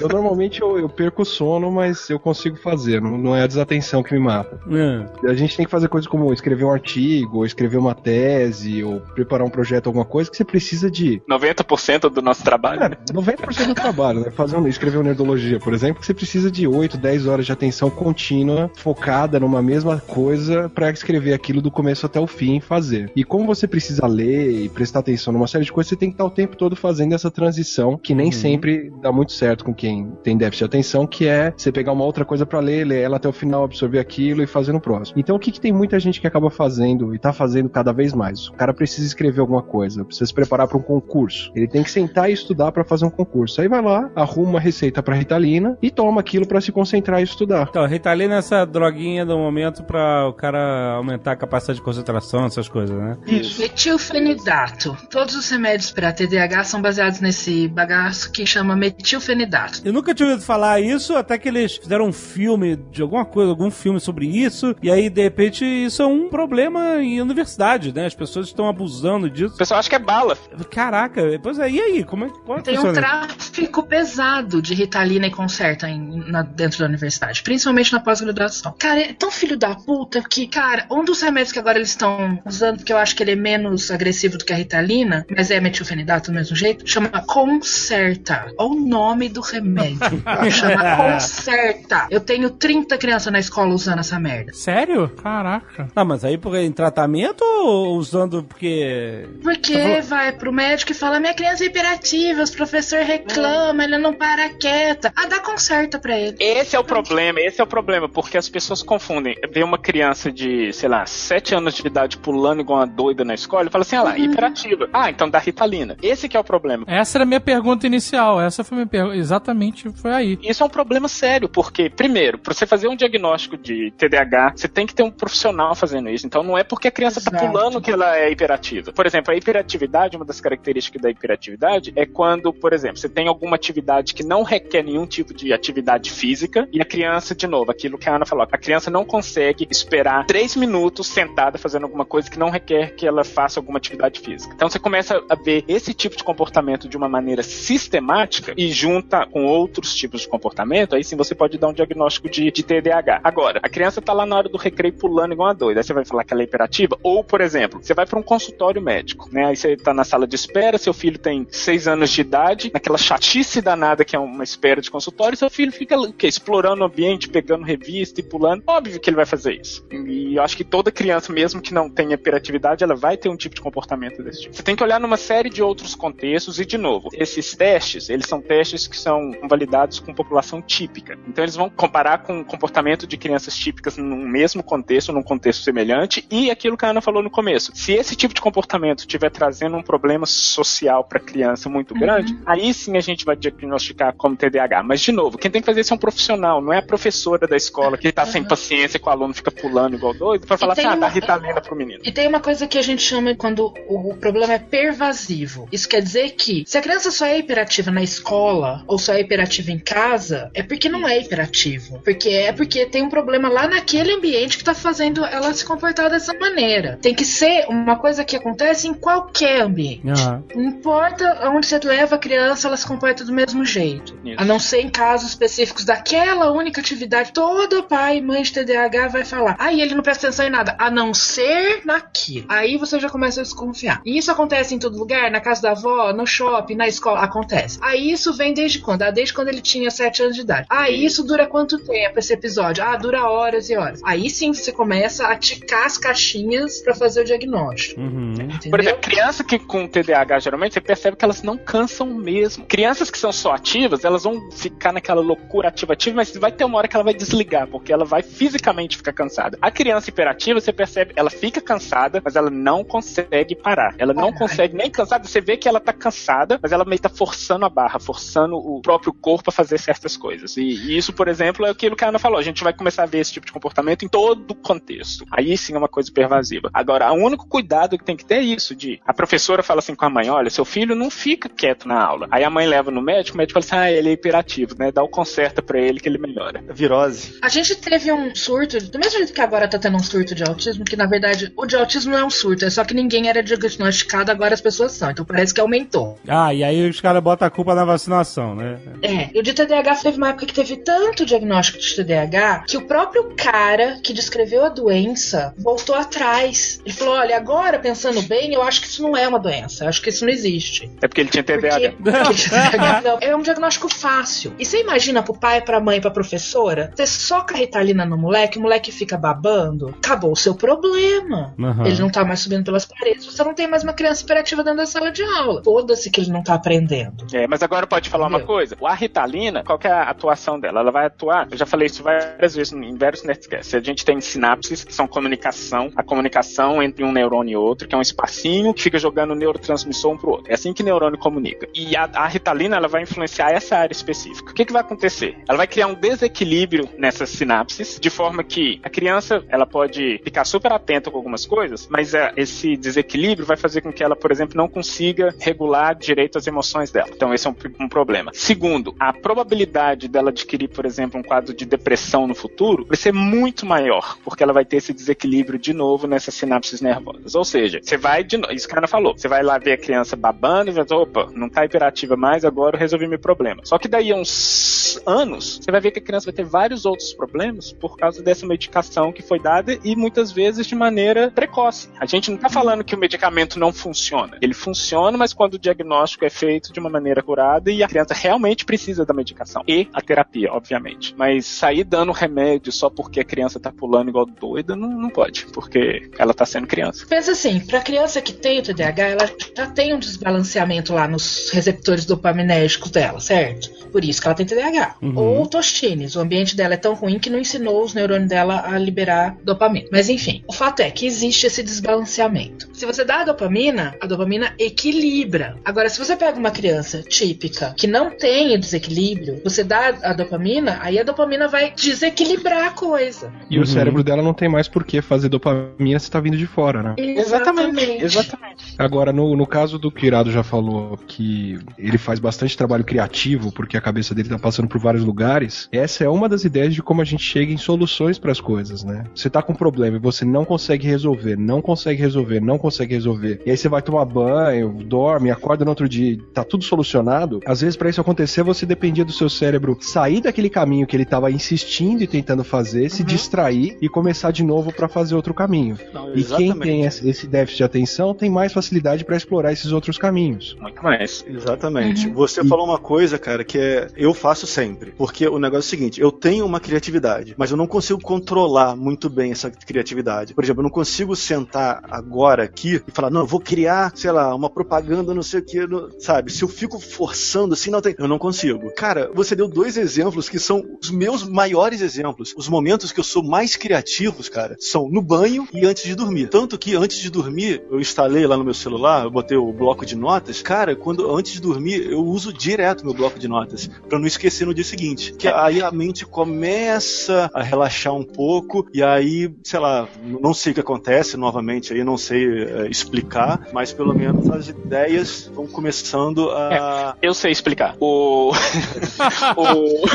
eu normalmente eu, eu perco o sono, mas eu consigo fazer. Não, não é a desatenção que me mata. É. A gente tem que fazer coisas como escrever um artigo, ou escrever uma tese, ou preparar um projeto, alguma coisa que você precisa de 90% do nosso trabalho. Cara, 90% do trabalho, né? Fazer um, escrever uma nerdologia, por exemplo, que você precisa de 8, 10 horas de atenção contínua, focada numa mesma coisa, pra escrever aquilo do começo até o fim e fazer. E como você precisa ler e prestar atenção numa série de coisas, você tem que estar o tempo todo fazendo essa transição, que nem sempre dá muito certo com quem tem déficit de atenção, que é você pegar uma outra coisa pra ler, ler ela até o final, absorver aquilo e fazer no próximo. Então o que, que tem muita gente que acaba fazendo e tá fazendo cada vez mais? O cara precisa escrever alguma coisa, precisa se preparar para um concurso. Ele tem que sentar e estudar pra fazer um concurso. Aí vai lá, arruma uma receita pra Ritalina e toma aquilo pra se concentrar e estudar. Então, Ritalina é essa droguinha do momento pra o cara aumentar a capacidade de concentração, essas coisas, né? Isso. Metilfenidato. Todos os remédios para TDAH são baseados nesse bagaço que chama metilfenidato. Eu nunca tinha ouvido falar isso, até que eles fizeram um filme de alguma coisa, algum filme sobre isso, e aí, de repente, isso é um problema em universidade, né? As pessoas estão abusando disso. O pessoal acha que é bala. Caraca, pois é, e aí? Como é que pode Tem um tráfico pesado de Ritalina e Concerta em- na- dentro da universidade, principalmente na pós-graduação. Cara, é tão filho da puta que, cara, um dos remédios que agora eles estão usando, porque eu acho que ele é menos agressivo do que a Ritalina, mas é metilfenidato do mesmo jeito, chama Concerta. Olha o nome do remédio. chama Concerta. Eu tenho 30 crianças na escola usando essa merda. Sério? Caraca. Ah, mas aí porque em tratamento ou usando porque. Porque vai pro médico e fala: minha criança é hiperativa, os professor reclama, ele não para quieta. Ah, dá conserta pra ele. Esse é o problema, esse é o problema, porque as pessoas confundem. Ver uma criança de, sei lá, 7 anos de idade pulando igual uma doida na escola e fala assim, ah lá, hiperativa. Ah, então dá Ritalina. Esse que é o problema. Essa era a minha pergunta inicial. Essa foi a minha pergunta. Exatamente foi aí. Isso é um problema sério, porque, primeiro, para você fazer um diagnóstico de TDAH, você tem que ter um profissional fazendo isso. Então não é porque a criança tá Exato. pulando que ela é hiperativa. Por exemplo, a hiperatividade, uma das características da hiperatividade é quando, por exemplo, você tem alguma atividade que não requer nenhum tipo de atividade física e a criança, de novo, aquilo que a Ana falou, a criança não consegue esperar três minutos sentada fazendo alguma coisa que não requer que ela faça alguma atividade física. Então você começa a ver esse tipo de comportamento de uma maneira sistemática e junta com outros tipos de comportamento, aí sim você pode dar um diagnóstico de, de TDAH. Agora, a criança tá lá na hora do recreio pulando igual uma doida, aí você vai falar que ela é hiperativa? Ou, por exemplo, você vai para um consultório médico, né? Aí você tá na sala de espera, seu filho tem 6 anos de idade, naquela chatice danada que é uma espera de consultório, seu filho fica o quê? explorando o ambiente, pegando revista e pulando. Óbvio que ele vai fazer isso. E eu acho que toda criança, mesmo que não tenha hiperatividade, ela vai ter um tipo de comportamento desse tipo. Você tem que olhar numa série de outros contextos e, de novo, esses testes, eles são testes que são validados com população típica. Então eles vão comparar com o comportamento de crianças típicas num mesmo contexto, num contexto semelhante, e aquilo que a Ana falou no começo. Se esse tipo de comportamento estiver trazendo um problema social para a criança muito grande, aí sim a gente vai diagnosticar como TDAH. Mas, de novo, quem tem que fazer isso é um profissional, não é a professora da escola que tá sem paciência que o aluno fica pulando igual doido pra falar assim, tem ah, dá uma- ritalina pro menino. E tem uma coisa que a gente chama quando o problema é pervasivo. Isso quer dizer que se a criança só é hiperativa na escola ou só é hiperativa em casa, é porque não é hiperativo. Porque é porque tem um problema lá naquele ambiente que tá fazendo ela se comportar dessa maneira. Tem que ser uma coisa que acontece em qualquer ambiente. Aham. Não importa onde você leva a criança, ela se comporta do mesmo jeito. A não ser em casos específicos daquela única atividade. Todo pai e mãe de TDAH vai falar. Aí ele não presta atenção em nada, a não ser naquilo. Aí você já começa a desconfiar. E isso acontece em todo lugar, na casa da avó, no shopping, na escola. Acontece. Aí isso vem desde quando? Ah, desde quando ele tinha 7 anos de idade. Aí isso dura quanto tempo esse episódio? Ah, dura horas e horas. Aí sim você começa a ticar as caixinhas pra fazer o diagnóstico. Uhum. Por exemplo, criança que com TDAH, geralmente, você percebe que elas não cansam mesmo. Crianças que são só ativas, elas vão ficar naquela loucura ativa ativa, mas vai ter uma hora que ela vai desligar, porque ela vai fisicamente ficar cansada. A criança hiperativa, você percebe, ela fica cansada, mas ela não consegue parar. Ela não consegue nem cansada. Você vê que ela tá cansada, mas ela meio tá forçando a barra, forçando o próprio corpo a fazer certas coisas. E, e isso, por exemplo, é aquilo que a Ana falou. A gente vai começar a ver esse tipo de comportamento em todo o contexto. Aí sim é uma coisa pervasiva. Agora, o único cuidado que tem que ter é isso, de a professora fala assim com a mãe, olha, seu filho não fica quieto na aula. Aí a mãe leva no médico, o médico fala assim, ah, ele é hiperativo, né? Dá o conserta pra ele que ele melhora. Virose. A gente teve um surto, do mesmo jeito que agora tá tendo um surto de autismo, que na verdade o de autismo não é um surto, é só que ninguém era diagnosticado, agora as pessoas são. Então parece que aumentou. Ah, e aí os caras botam a culpa na vacinação, né? É, e o de TDAH teve uma época que teve tanto diagnóstico de TDAH que o próprio cara que descreveu a doença voltou atrás. Ele falou: olha, agora pensando bem, eu acho que isso não é uma doença, eu acho que isso não existe. É porque ele tinha TDAH. Não, é um diagnóstico fácil. E você imagina pro pai, pra mãe, pra professora, você soca a ritalina no moleque, o moleque fica babando, acabou o seu problema. Aham. Ele não tá mais subindo pelas paredes, você não tem mais uma criança hiperativa dentro da sala de aula. Foda-se que ele não tá aprendendo. É, mas agora pode falar uma coisa. A Ritalina, qual que é a atuação dela? Ela vai atuar, eu já falei isso várias vezes em vários Nerdcasts. A gente tem sinapses, que são comunicação, a comunicação entre um neurônio e outro, que é um espacinho que fica jogando neurotransmissor um pro outro. É assim que neurônio comunica. E a, a Ritalina, ela vai influenciar essa área específica. O que, que vai acontecer? Ela vai criar um desequilíbrio nessas sinapses, de forma que a criança, ela pode ficar super atenta com algumas coisas, mas é, esse desequilíbrio vai fazer com que ela, por exemplo, não consiga regular direito as emoções dela. Então esse é um, um problema. Segundo, a probabilidade dela adquirir, por exemplo, um quadro de depressão no futuro vai ser muito maior, porque ela vai ter esse desequilíbrio de novo nessas sinapses nervosas. Ou seja, você vai de novo, isso que a Ana falou, você vai lá ver a criança babando e vai dizer, opa, não tá hiperativa mais, agora eu resolvi meu problema. Só que daí a uns anos, você vai ver que a criança vai ter vários outros problemas por causa dessa medicação que foi dada e muitas vezes de maneira precoce. A gente não tá falando que o medicamento não funciona. Ele funciona, mas quando o diagnóstico é feito de uma maneira curada e a criança realmente precisa da medicação e a terapia, obviamente. Mas sair dando remédio só porque a criança tá pulando igual doida, não, não pode, porque ela tá sendo criança. Pensa assim, pra criança que tem o TDAH, ela já tem um desbalanceamento lá nos receptores dopaminérgicos dela, certo? Por isso que ela tem TDAH. Uhum. Ou tostines, o ambiente dela é tão ruim que não ensinou os neurônios dela a liberar dopamina. Mas enfim, o fato é que existe esse desbalanceamento. Se você dá a dopamina, a dopamina equilibra. Agora, se você pega uma criança típica que não tem o desequilíbrio, você dá a dopamina, aí a dopamina vai desequilibrar a coisa. E o cérebro dela não tem mais por que fazer dopamina se tá vindo de fora, né? Exatamente. Exatamente. Agora, no, no caso do que o Irado já falou, que ele faz bastante trabalho criativo, porque a cabeça dele tá passando por vários lugares, essa é uma das ideias de como a gente chega em soluções para as coisas, né? Você tá com um problema e você não consegue resolver, não consegue resolver, não consegue resolver, e aí você vai tomar banho, dorme, acorda no outro dia, e tá tudo solucionado. Às vezes, para isso acontecer, você você dependia do seu cérebro sair daquele caminho que ele tava insistindo e tentando fazer, se distrair e começar de novo pra fazer outro caminho. Não, E quem tem esse déficit de atenção tem mais facilidade pra explorar esses outros caminhos. Muito mais. Exatamente. Você falou uma coisa, cara, que é eu faço sempre. Porque o negócio é o seguinte: eu tenho uma criatividade, mas eu não consigo controlar muito bem essa criatividade. Por exemplo, eu não consigo sentar agora aqui e falar, não, eu vou criar, sei lá, uma propaganda, não sei o que, sabe? Se eu fico forçando assim, não tem. Eu não consigo. Cara, você deu dois exemplos que são os meus maiores exemplos. Os momentos que eu sou mais criativos, cara, são no banho e antes de dormir. Tanto que antes de dormir, eu instalei lá no meu celular, eu botei o bloco de notas. Cara, quando antes de dormir, eu uso direto meu bloco de notas pra não esquecer no dia seguinte. Que aí a mente começa a relaxar um pouco e aí, sei lá, não sei o que acontece novamente aí, não sei eh, explicar, mas pelo menos as ideias vão começando a Eu sei explicar. O. o...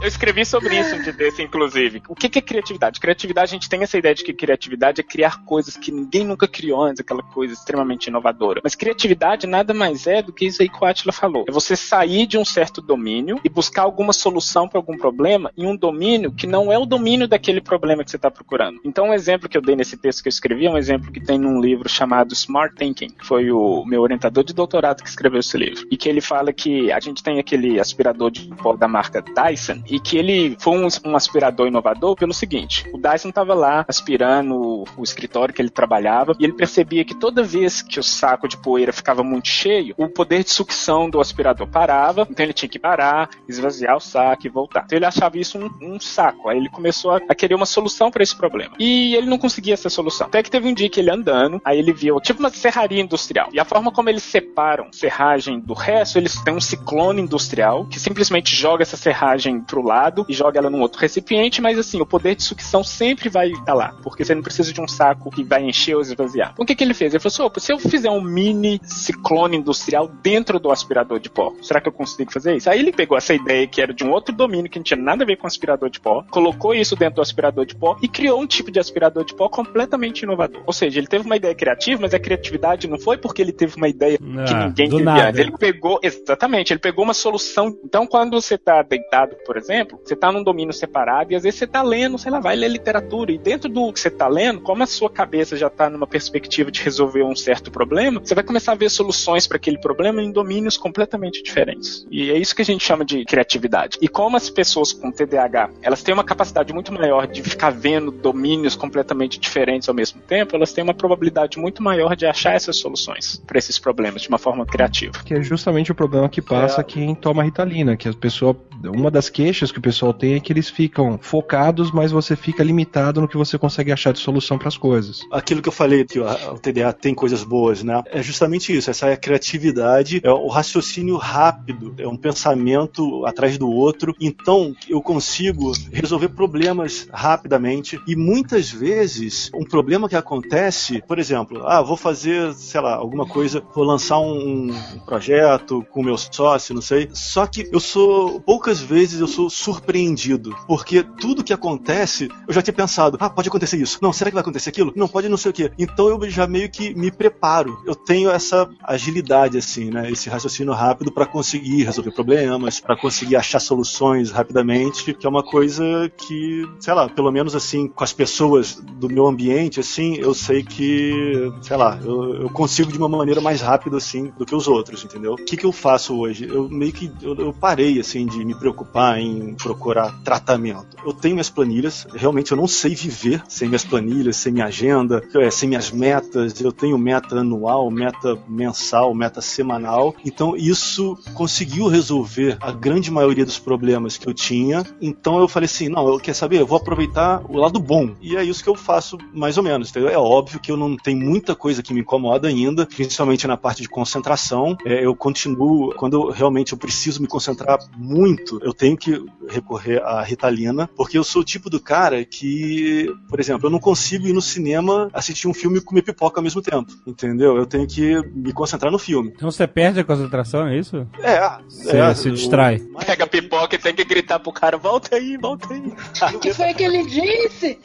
Eu escrevi sobre isso um desse, inclusive. O que que é criatividade? Criatividade, a gente tem essa ideia de que criatividade é criar coisas que ninguém nunca criou antes, aquela coisa extremamente inovadora. Mas criatividade nada mais é do que isso aí que o Atila falou. É você sair de um certo domínio e buscar alguma solução para algum problema em um domínio que não é o domínio daquele problema que você está procurando. Então, um exemplo que eu dei nesse texto que eu escrevi é um exemplo que tem num livro chamado Smart Thinking, que foi o meu orientador de doutorado que escreveu esse livro. E que ele fala que a gente tem aquele aspirador de pó da marca Dyson e que ele foi um, um aspirador inovador pelo seguinte: o Dyson estava lá aspirando o, o escritório que ele trabalhava e ele percebia que toda vez que o saco de poeira ficava muito cheio, o poder de sucção do aspirador parava, então ele tinha que parar, esvaziar o saco e voltar. Então ele achava isso um, um saco. Aí ele começou a, a querer uma solução para esse problema. E ele não conseguia essa solução. Até que teve um dia que ele andando, aí ele viu tipo uma serraria industrial. E a forma como eles separam serragem do resto, eles têm um ciclone industrial que simplesmente joga essa serragem pro lado e joga ela num outro recipiente, mas assim, o poder de sucção sempre vai estar lá, porque você não precisa de um saco que vai encher ou esvaziar. Então, o que, que ele fez? Ele falou assim: "Opa, se eu fizer um mini ciclone industrial dentro do aspirador de pó, será que eu consigo fazer isso? Aí ele pegou essa ideia que era de um outro domínio que não tinha nada a ver com aspirador de pó, colocou isso dentro do aspirador de pó e criou um tipo de aspirador de pó completamente inovador. Ou seja, ele teve uma ideia criativa, mas a criatividade não foi porque ele teve uma ideia que ninguém teve nada. antes. Ele pegou, exatamente, ele pegou uma solução. Então, quando você tá deitado, por exemplo, você tá num domínio separado e às vezes você tá lendo, sei lá, vai ler literatura. E dentro do que você tá lendo, como a sua cabeça já tá numa perspectiva de resolver um certo problema, você vai começar a ver soluções para aquele problema em domínios completamente diferentes. E é isso que a gente chama de criatividade. E como as pessoas com TDAH, elas têm uma capacidade muito maior de ficar vendo domínios completamente diferentes ao mesmo tempo, elas têm uma probabilidade muito maior de achar essas soluções para esses problemas de uma forma criativa. Que é justamente o problema que passa quem toma Ritalina, que a pessoa, uma das queixas que o pessoal tem é que eles ficam focados, mas você fica limitado no que você consegue achar de solução para as coisas. aquilo que eu falei que o TDA tem coisas boas, né? É justamente isso, essa é a criatividade, é o raciocínio rápido, é um pensamento atrás do outro. Então, eu consigo resolver problemas rapidamente e muitas vezes um problema que acontece, por exemplo, ah, vou fazer, sei lá, alguma coisa, vou lançar um, projeto com meu sócio, não sei. Só que eu sou poucas vezes eu sou surpreendido, porque tudo que acontece, eu já tinha pensado, ah, pode acontecer isso. Não, será que vai acontecer aquilo? Não, pode não sei o quê. Então eu já meio que me preparo. Eu tenho essa agilidade assim, né? Esse raciocínio rápido para conseguir resolver problemas, para conseguir achar soluções rapidamente, que é uma coisa que, sei lá, pelo menos assim, com as pessoas do meu ambiente, assim, eu sei que, sei lá, eu, eu consigo de uma maneira mais rápida assim do que os outros, entendeu? O que que eu faço hoje? Eu meio que eu, eu parei assim de me preocupar em procurar tratamento. Eu tenho minhas planilhas, realmente eu não sei viver sem minhas planilhas, sem minha agenda, é, sem minhas metas. Eu tenho meta anual, meta mensal, meta semanal. Então isso conseguiu resolver a grande maioria dos problemas que eu tinha. Então eu falei assim, não, eu quer saber, eu vou aproveitar o lado bom. E é isso que eu faço mais ou menos. Entendeu? É óbvio que eu não tenho muita coisa que me incomoda ainda, principalmente na parte de concentração. É, eu continuo, quando eu, realmente eu preciso me concentrar muito, eu tenho que recorrer à Ritalina, porque eu sou o tipo do cara que, por exemplo, eu não consigo ir no cinema assistir um filme e comer pipoca ao mesmo tempo, entendeu? Eu tenho que me concentrar no filme. Então você perde a concentração, é isso? É, Você é, se eu- distrai. Pega a pipoca e tem que gritar pro cara: volta aí, volta aí. O que foi que ele disse?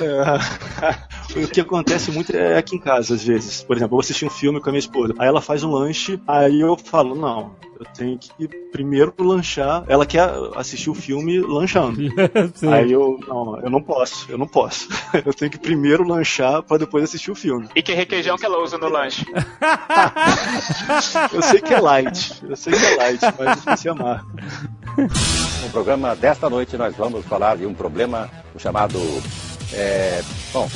É. o que acontece muito é aqui em casa, às vezes. Por exemplo, eu vou assistir um filme com a minha esposa. Aí ela faz um lanche, aí eu falo, não, não, eu tenho que primeiro lanchar. Ela quer assistir o filme lanchando. Aí eu, não, eu não posso, eu não posso. Eu tenho que primeiro lanchar pra depois assistir o filme. E que requeijão que ela usa no lanche? Eu sei que é light, eu sei que é light, mas esqueci a marca. No programa desta noite nós vamos falar de um problema chamado. É, bom,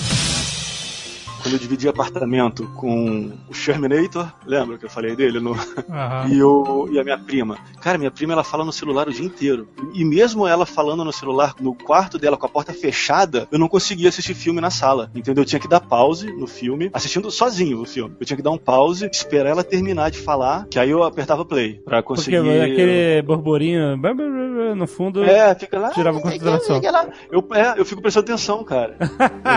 Quando eu dividi apartamento com o Sherminator, lembra que eu falei dele? No... Aham. E, o, e a minha prima. Cara, minha prima ela fala no celular o dia inteiro. E mesmo ela falando no celular no quarto dela com a porta fechada, eu não conseguia assistir filme na sala. Entendeu? Eu tinha que dar pause no filme, assistindo sozinho o filme. Eu tinha que dar um pause, esperar ela terminar de falar, que aí eu apertava play pra Porque conseguir. aquele borborinho no fundo É, fica lá. tirava consideração. Eu, é, eu fico prestando atenção, cara.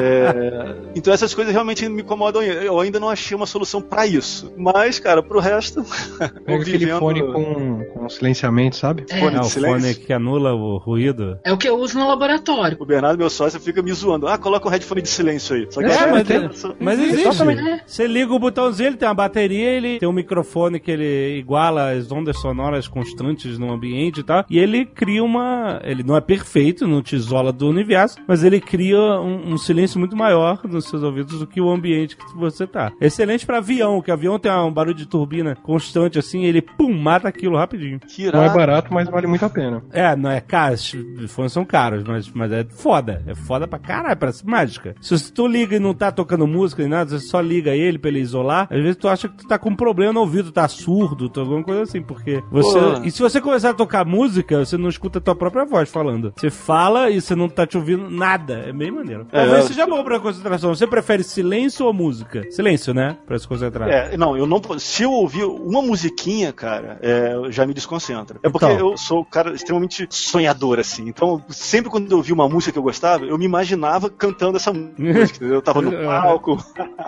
É, então essas coisas realmente me incomodam. Eu ainda não achei uma solução pra isso. Mas, cara, pro resto. Pega aquele vivendo- fone com, com silenciamento, sabe? Fone É, de o silêncio. fone que anula o ruído. É o que eu uso no laboratório. O Bernardo, meu sócio, fica me zoando. Ah, coloca um headphone de silêncio aí. Só que É, mas, tenho- mas existe. Exatamente. Você liga o botãozinho, ele tem uma bateria, ele tem um microfone que ele iguala as ondas sonoras constantes no ambiente e tal. E ele cria uma. Ele não é perfeito, não te isola do universo, mas ele cria um, um silêncio muito maior nos seus ouvidos do que o ambiente que você tá. Excelente pra avião, que avião tem um barulho de turbina constante assim, ele pum, mata aquilo rapidinho. Não é barato, mas vale muito a pena. É, não é caro, os fones são caros, mas, mas é foda. É foda pra caralho, parece mágica. Se tu liga e não tá tocando música nem nada, você só liga ele pra ele isolar, às vezes tu acha que tu tá com um problema no ouvido, tá surdo, tá alguma coisa assim, porque você. Pô. E se você começar a tocar música, você não escuta a tua própria voz falando. Você fala e você não tá te ouvindo nada. É bem maneiro. É, Talvez eu- seja bom pra concentração. Você prefere silêncio ou música? Silêncio, né? Pra se concentrar. É, não, eu não. Se eu ouvir uma musiquinha, cara, é, já me desconcentra. É porque Então. eu sou um cara extremamente sonhador, assim. Então, sempre quando eu ouvia uma música que eu gostava, eu me imaginava cantando essa música. Eu tava no palco.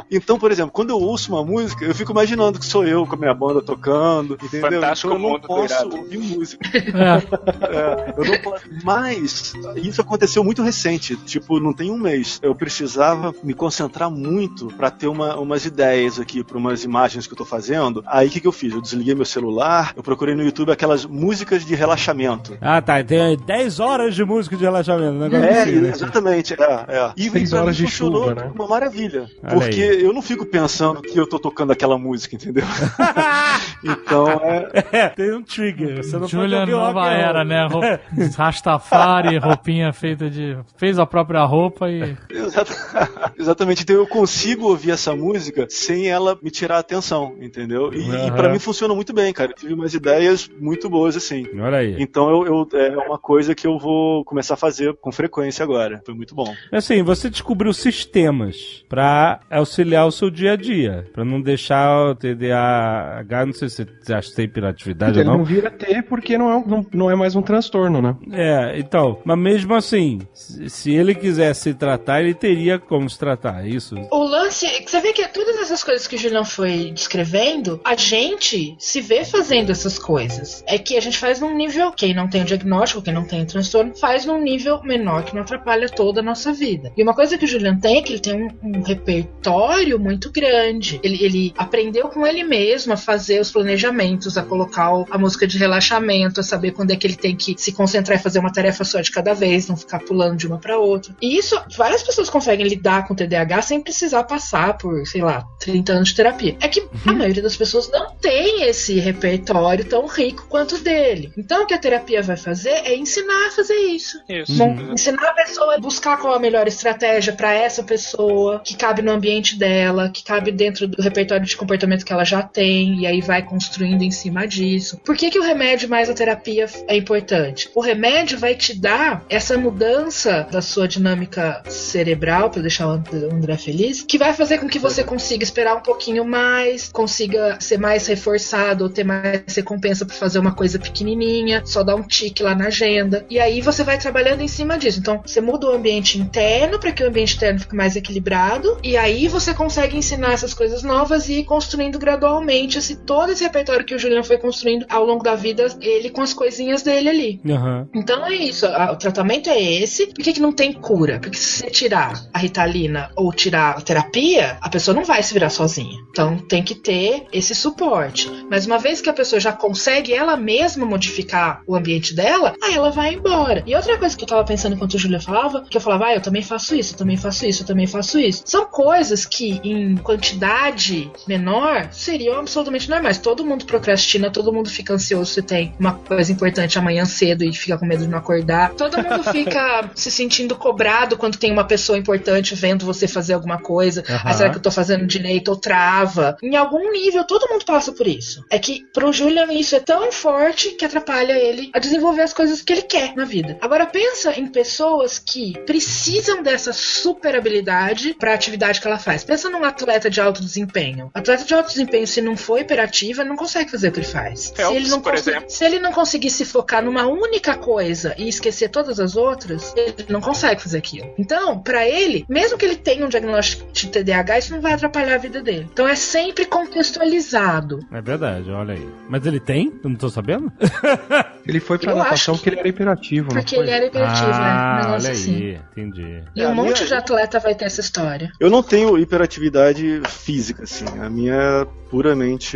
então, por exemplo, quando eu ouço uma música, eu fico imaginando que sou eu com a minha banda tocando, entendeu? Fantástico então eu não posso ouvir música. É. É, eu não posso. Mas isso aconteceu muito recente, tipo, não tem um mês. Eu precisava me concentrar muito pra ter uma- umas ideias aqui, pra umas imagens que eu tô fazendo. Aí o que, que eu fiz? Eu desliguei meu celular, eu procurei no YouTube aquelas músicas de relaxamento. Ah, tá. Tem 10 horas de música de relaxamento. Negócio É, assim, né? exatamente. É, é. E Seis pra mim horas de funcionou chuva, né? Uma maravilha. Olha porque aí. eu não fico pensando que eu tô tocando aquela música, entendeu? então é. É, tem um trigger. Você não Julia pode nova roll. era, né? Rou- Rastafari, roupinha feita de. Fez a própria roupa e. Exata- Exatamente, então eu consigo ouvir essa música sem ela me tirar a atenção, entendeu? E, e Aham. para mim funciona muito bem, cara. Eu tive umas ideias muito boas assim. Olha aí. Então eu, eu- é uma coisa que eu vou começar a fazer com frequência agora. Foi muito bom. Assim, você descobriu sistemas pra auxiliar o seu dia a dia, Pra não deixar o TDAH, não sei se você acha que tem hiperatividade ou Ele não. não vira T porque não é, não, não é mais um transtorno, né? É, então, mas mesmo assim, se ele quiser se tratar, ele teria como se tratar, é isso? O lance, você vê que todas essas coisas que o Julião foi descrevendo, a gente se vê fazendo essas coisas. É que a gente faz num nível, quem não tem o diagnóstico, quem não tem o transtorno, faz num nível menor que não atrapalha toda a nossa vida. E uma coisa que o Julião tem é que ele tem um, um repertório muito grande. Ele, ele aprendeu com ele mesmo a fazer os planejamentos, a colocar o- a música de relaxamento, a saber quando é que ele tem que se concentrar e fazer uma tarefa só de cada vez, não ficar pulando de uma para outra. E isso, várias pessoas conseguem lidar com TDAH sem precisar passar por, sei lá, 30 anos de terapia. É que a maioria das pessoas não tem esse repertório tão rico quanto o dele. Então o que a terapia vai fazer é ensinar a fazer isso. Isso. Bom, ensinar a pessoa a buscar qual a melhor estratégia para essa pessoa, que cabe no ambiente dela, que cabe dentro do repertório de comportamento que ela já tem, e aí vai construindo em cima disso. Por que, que o remédio mais a terapia é importante? O remédio vai te dar essa mudança da sua dinâmica cerebral, para deixar o André feliz, que vai fazer com que você consiga esperar um pouquinho mais, consiga ser mais reforçado ou ter mais recompensa para fazer uma coisa pequenininha, só dar um tique lá na agenda. E aí você vai trabalhando em cima disso. Então, você muda o ambiente interno para que o ambiente interno fique mais equilibrado, e aí você consegue ensinar essas coisas novas e ir construindo gradualmente esse todo esse repertório que o Juliano foi construindo ao longo da vida, ele com as coisinhas dele ele ali. Aham. Então é isso, a- o tratamento é esse. Por que, que não tem cura? Porque se você tirar a ritalina ou tirar terapia, a pessoa não vai se virar sozinha. Então tem que ter esse suporte. Mas uma vez que a pessoa já consegue ela mesma modificar o ambiente dela, aí ela vai embora. E outra coisa que eu tava pensando enquanto a Júlia falava, que eu falava, ah, eu também faço isso, eu também faço isso, eu também faço isso. São coisas que em quantidade menor seriam absolutamente normais. Todo mundo procrastina, todo mundo fica ansioso se tem uma coisa importante amanhã cedo e fica com medo de não acordar. Todo mundo fica se sentindo cobrado quando tem uma pessoa importante vendo você fazer alguma coisa. Aham. Ah, será que eu tô fazendo direito ou trava? Em algum nível, todo mundo passa por isso. É que pro Julian isso é tão forte que atrapalha ele a desenvolver as coisas que ele quer na vida. Agora pensa em pessoas que precisam dessa super habilidade pra atividade que ela faz. Pensa num atleta de alto desempenho. Atleta de alto desempenho, se não for hiperativa, não consegue fazer o que ele faz. Phelps, se, ele não por exemplo. se ele não conseguir se focar numa única coisa e esquecer todas as outras, ele não consegue fazer aquilo. Então, pra ele, mesmo que ele tenha um diagnóstico de TDAH, isso não vai atrapalhar a vida dele. Então é sempre contextualizado. É verdade, olha aí. Mas ele tem? Eu não tô sabendo? Ele foi pra Eu natação acho porque ele era hiperativo, Porque ele era hiperativo, né? Um ah, olha assim. aí, entendi. E É, um a monte minha- de atleta vai ter essa história. Eu não tenho hiperatividade física, assim. A minha é puramente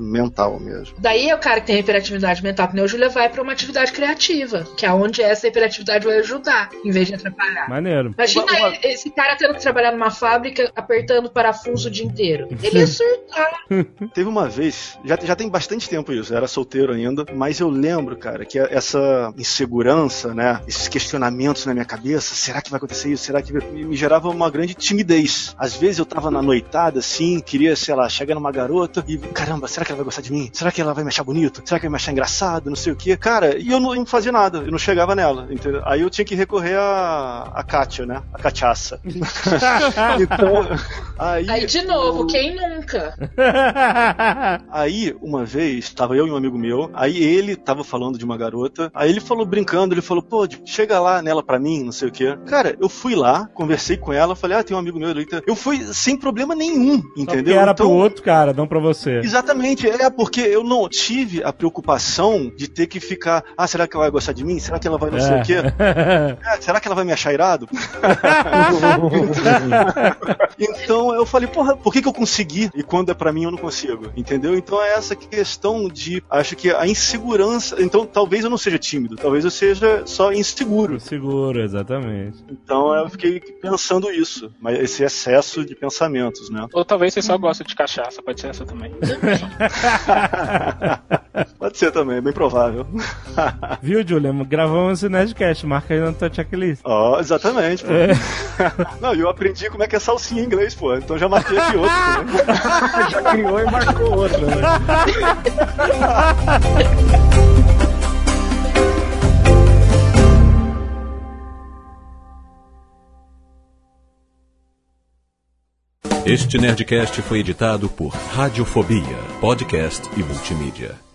mental mesmo. Daí é o cara que tem hiperatividade mental, que nem o Júlia, vai pra uma atividade criativa, que é onde essa hiperatividade vai ajudar, em vez de atrapalhar. Maneiro. Imagina Uma- uma- esse cara tendo que trabalhar numa fábrica apertando parafuso o dia inteiro. Ele ia surtar. Teve uma vez, já, já tem bastante tempo isso, eu era solteiro ainda, mas eu lembro, cara, que essa insegurança, né, esses questionamentos na minha cabeça, será que vai acontecer isso? Será que vai- me, me gerava uma grande timidez. Às vezes eu tava na noitada, assim, queria, sei lá, chegar numa garota e, caramba, será que ela vai gostar de mim? Será que ela vai me achar bonito? Será que vai me achar engraçado? Não sei o quê. Cara, e eu não, não fazia nada, eu não chegava nela, entendeu? Aí eu tinha que recorrer a, a Kátia, né, a cachaça. então, aí... Aí, de novo, eu- quem nunca? Aí, uma vez, tava eu e um amigo meu, aí ele tava falando de uma garota, aí ele falou brincando, ele falou, pô, chega lá nela pra mim, não sei o quê. Cara, eu fui lá, conversei com ela, falei, ah, tem um amigo meu ali. Eu fui sem problema nenhum, Só entendeu? era Então, pro outro cara, não pra você. Exatamente, é porque eu não tive a preocupação de ter que ficar, ah, será que ela vai gostar de mim? Será que ela vai não sei o quê? É, será que ela vai me achar irado? então eu falei, porra, por que, que eu consegui e quando é pra mim eu não consigo? Entendeu? Então é essa questão de, acho que a insegurança. Então talvez eu não seja tímido, talvez eu seja só inseguro. Seguro, exatamente. Então eu fiquei pensando isso, mas esse excesso de pensamentos, né? Ou talvez você só gosta de cachaça, pode ser essa também. Pode ser também, bem provável. Viu, Julia? Gravamos esse Nerdcast, marca aí na tua checklist. Ó, exatamente, pô. É. Não, e eu aprendi como é que é salsinha em inglês, pô. Então já marquei aqui outro, né? Já criou e marcou outra, né? Este Nerdcast foi editado por Radiofobia, podcast e multimídia.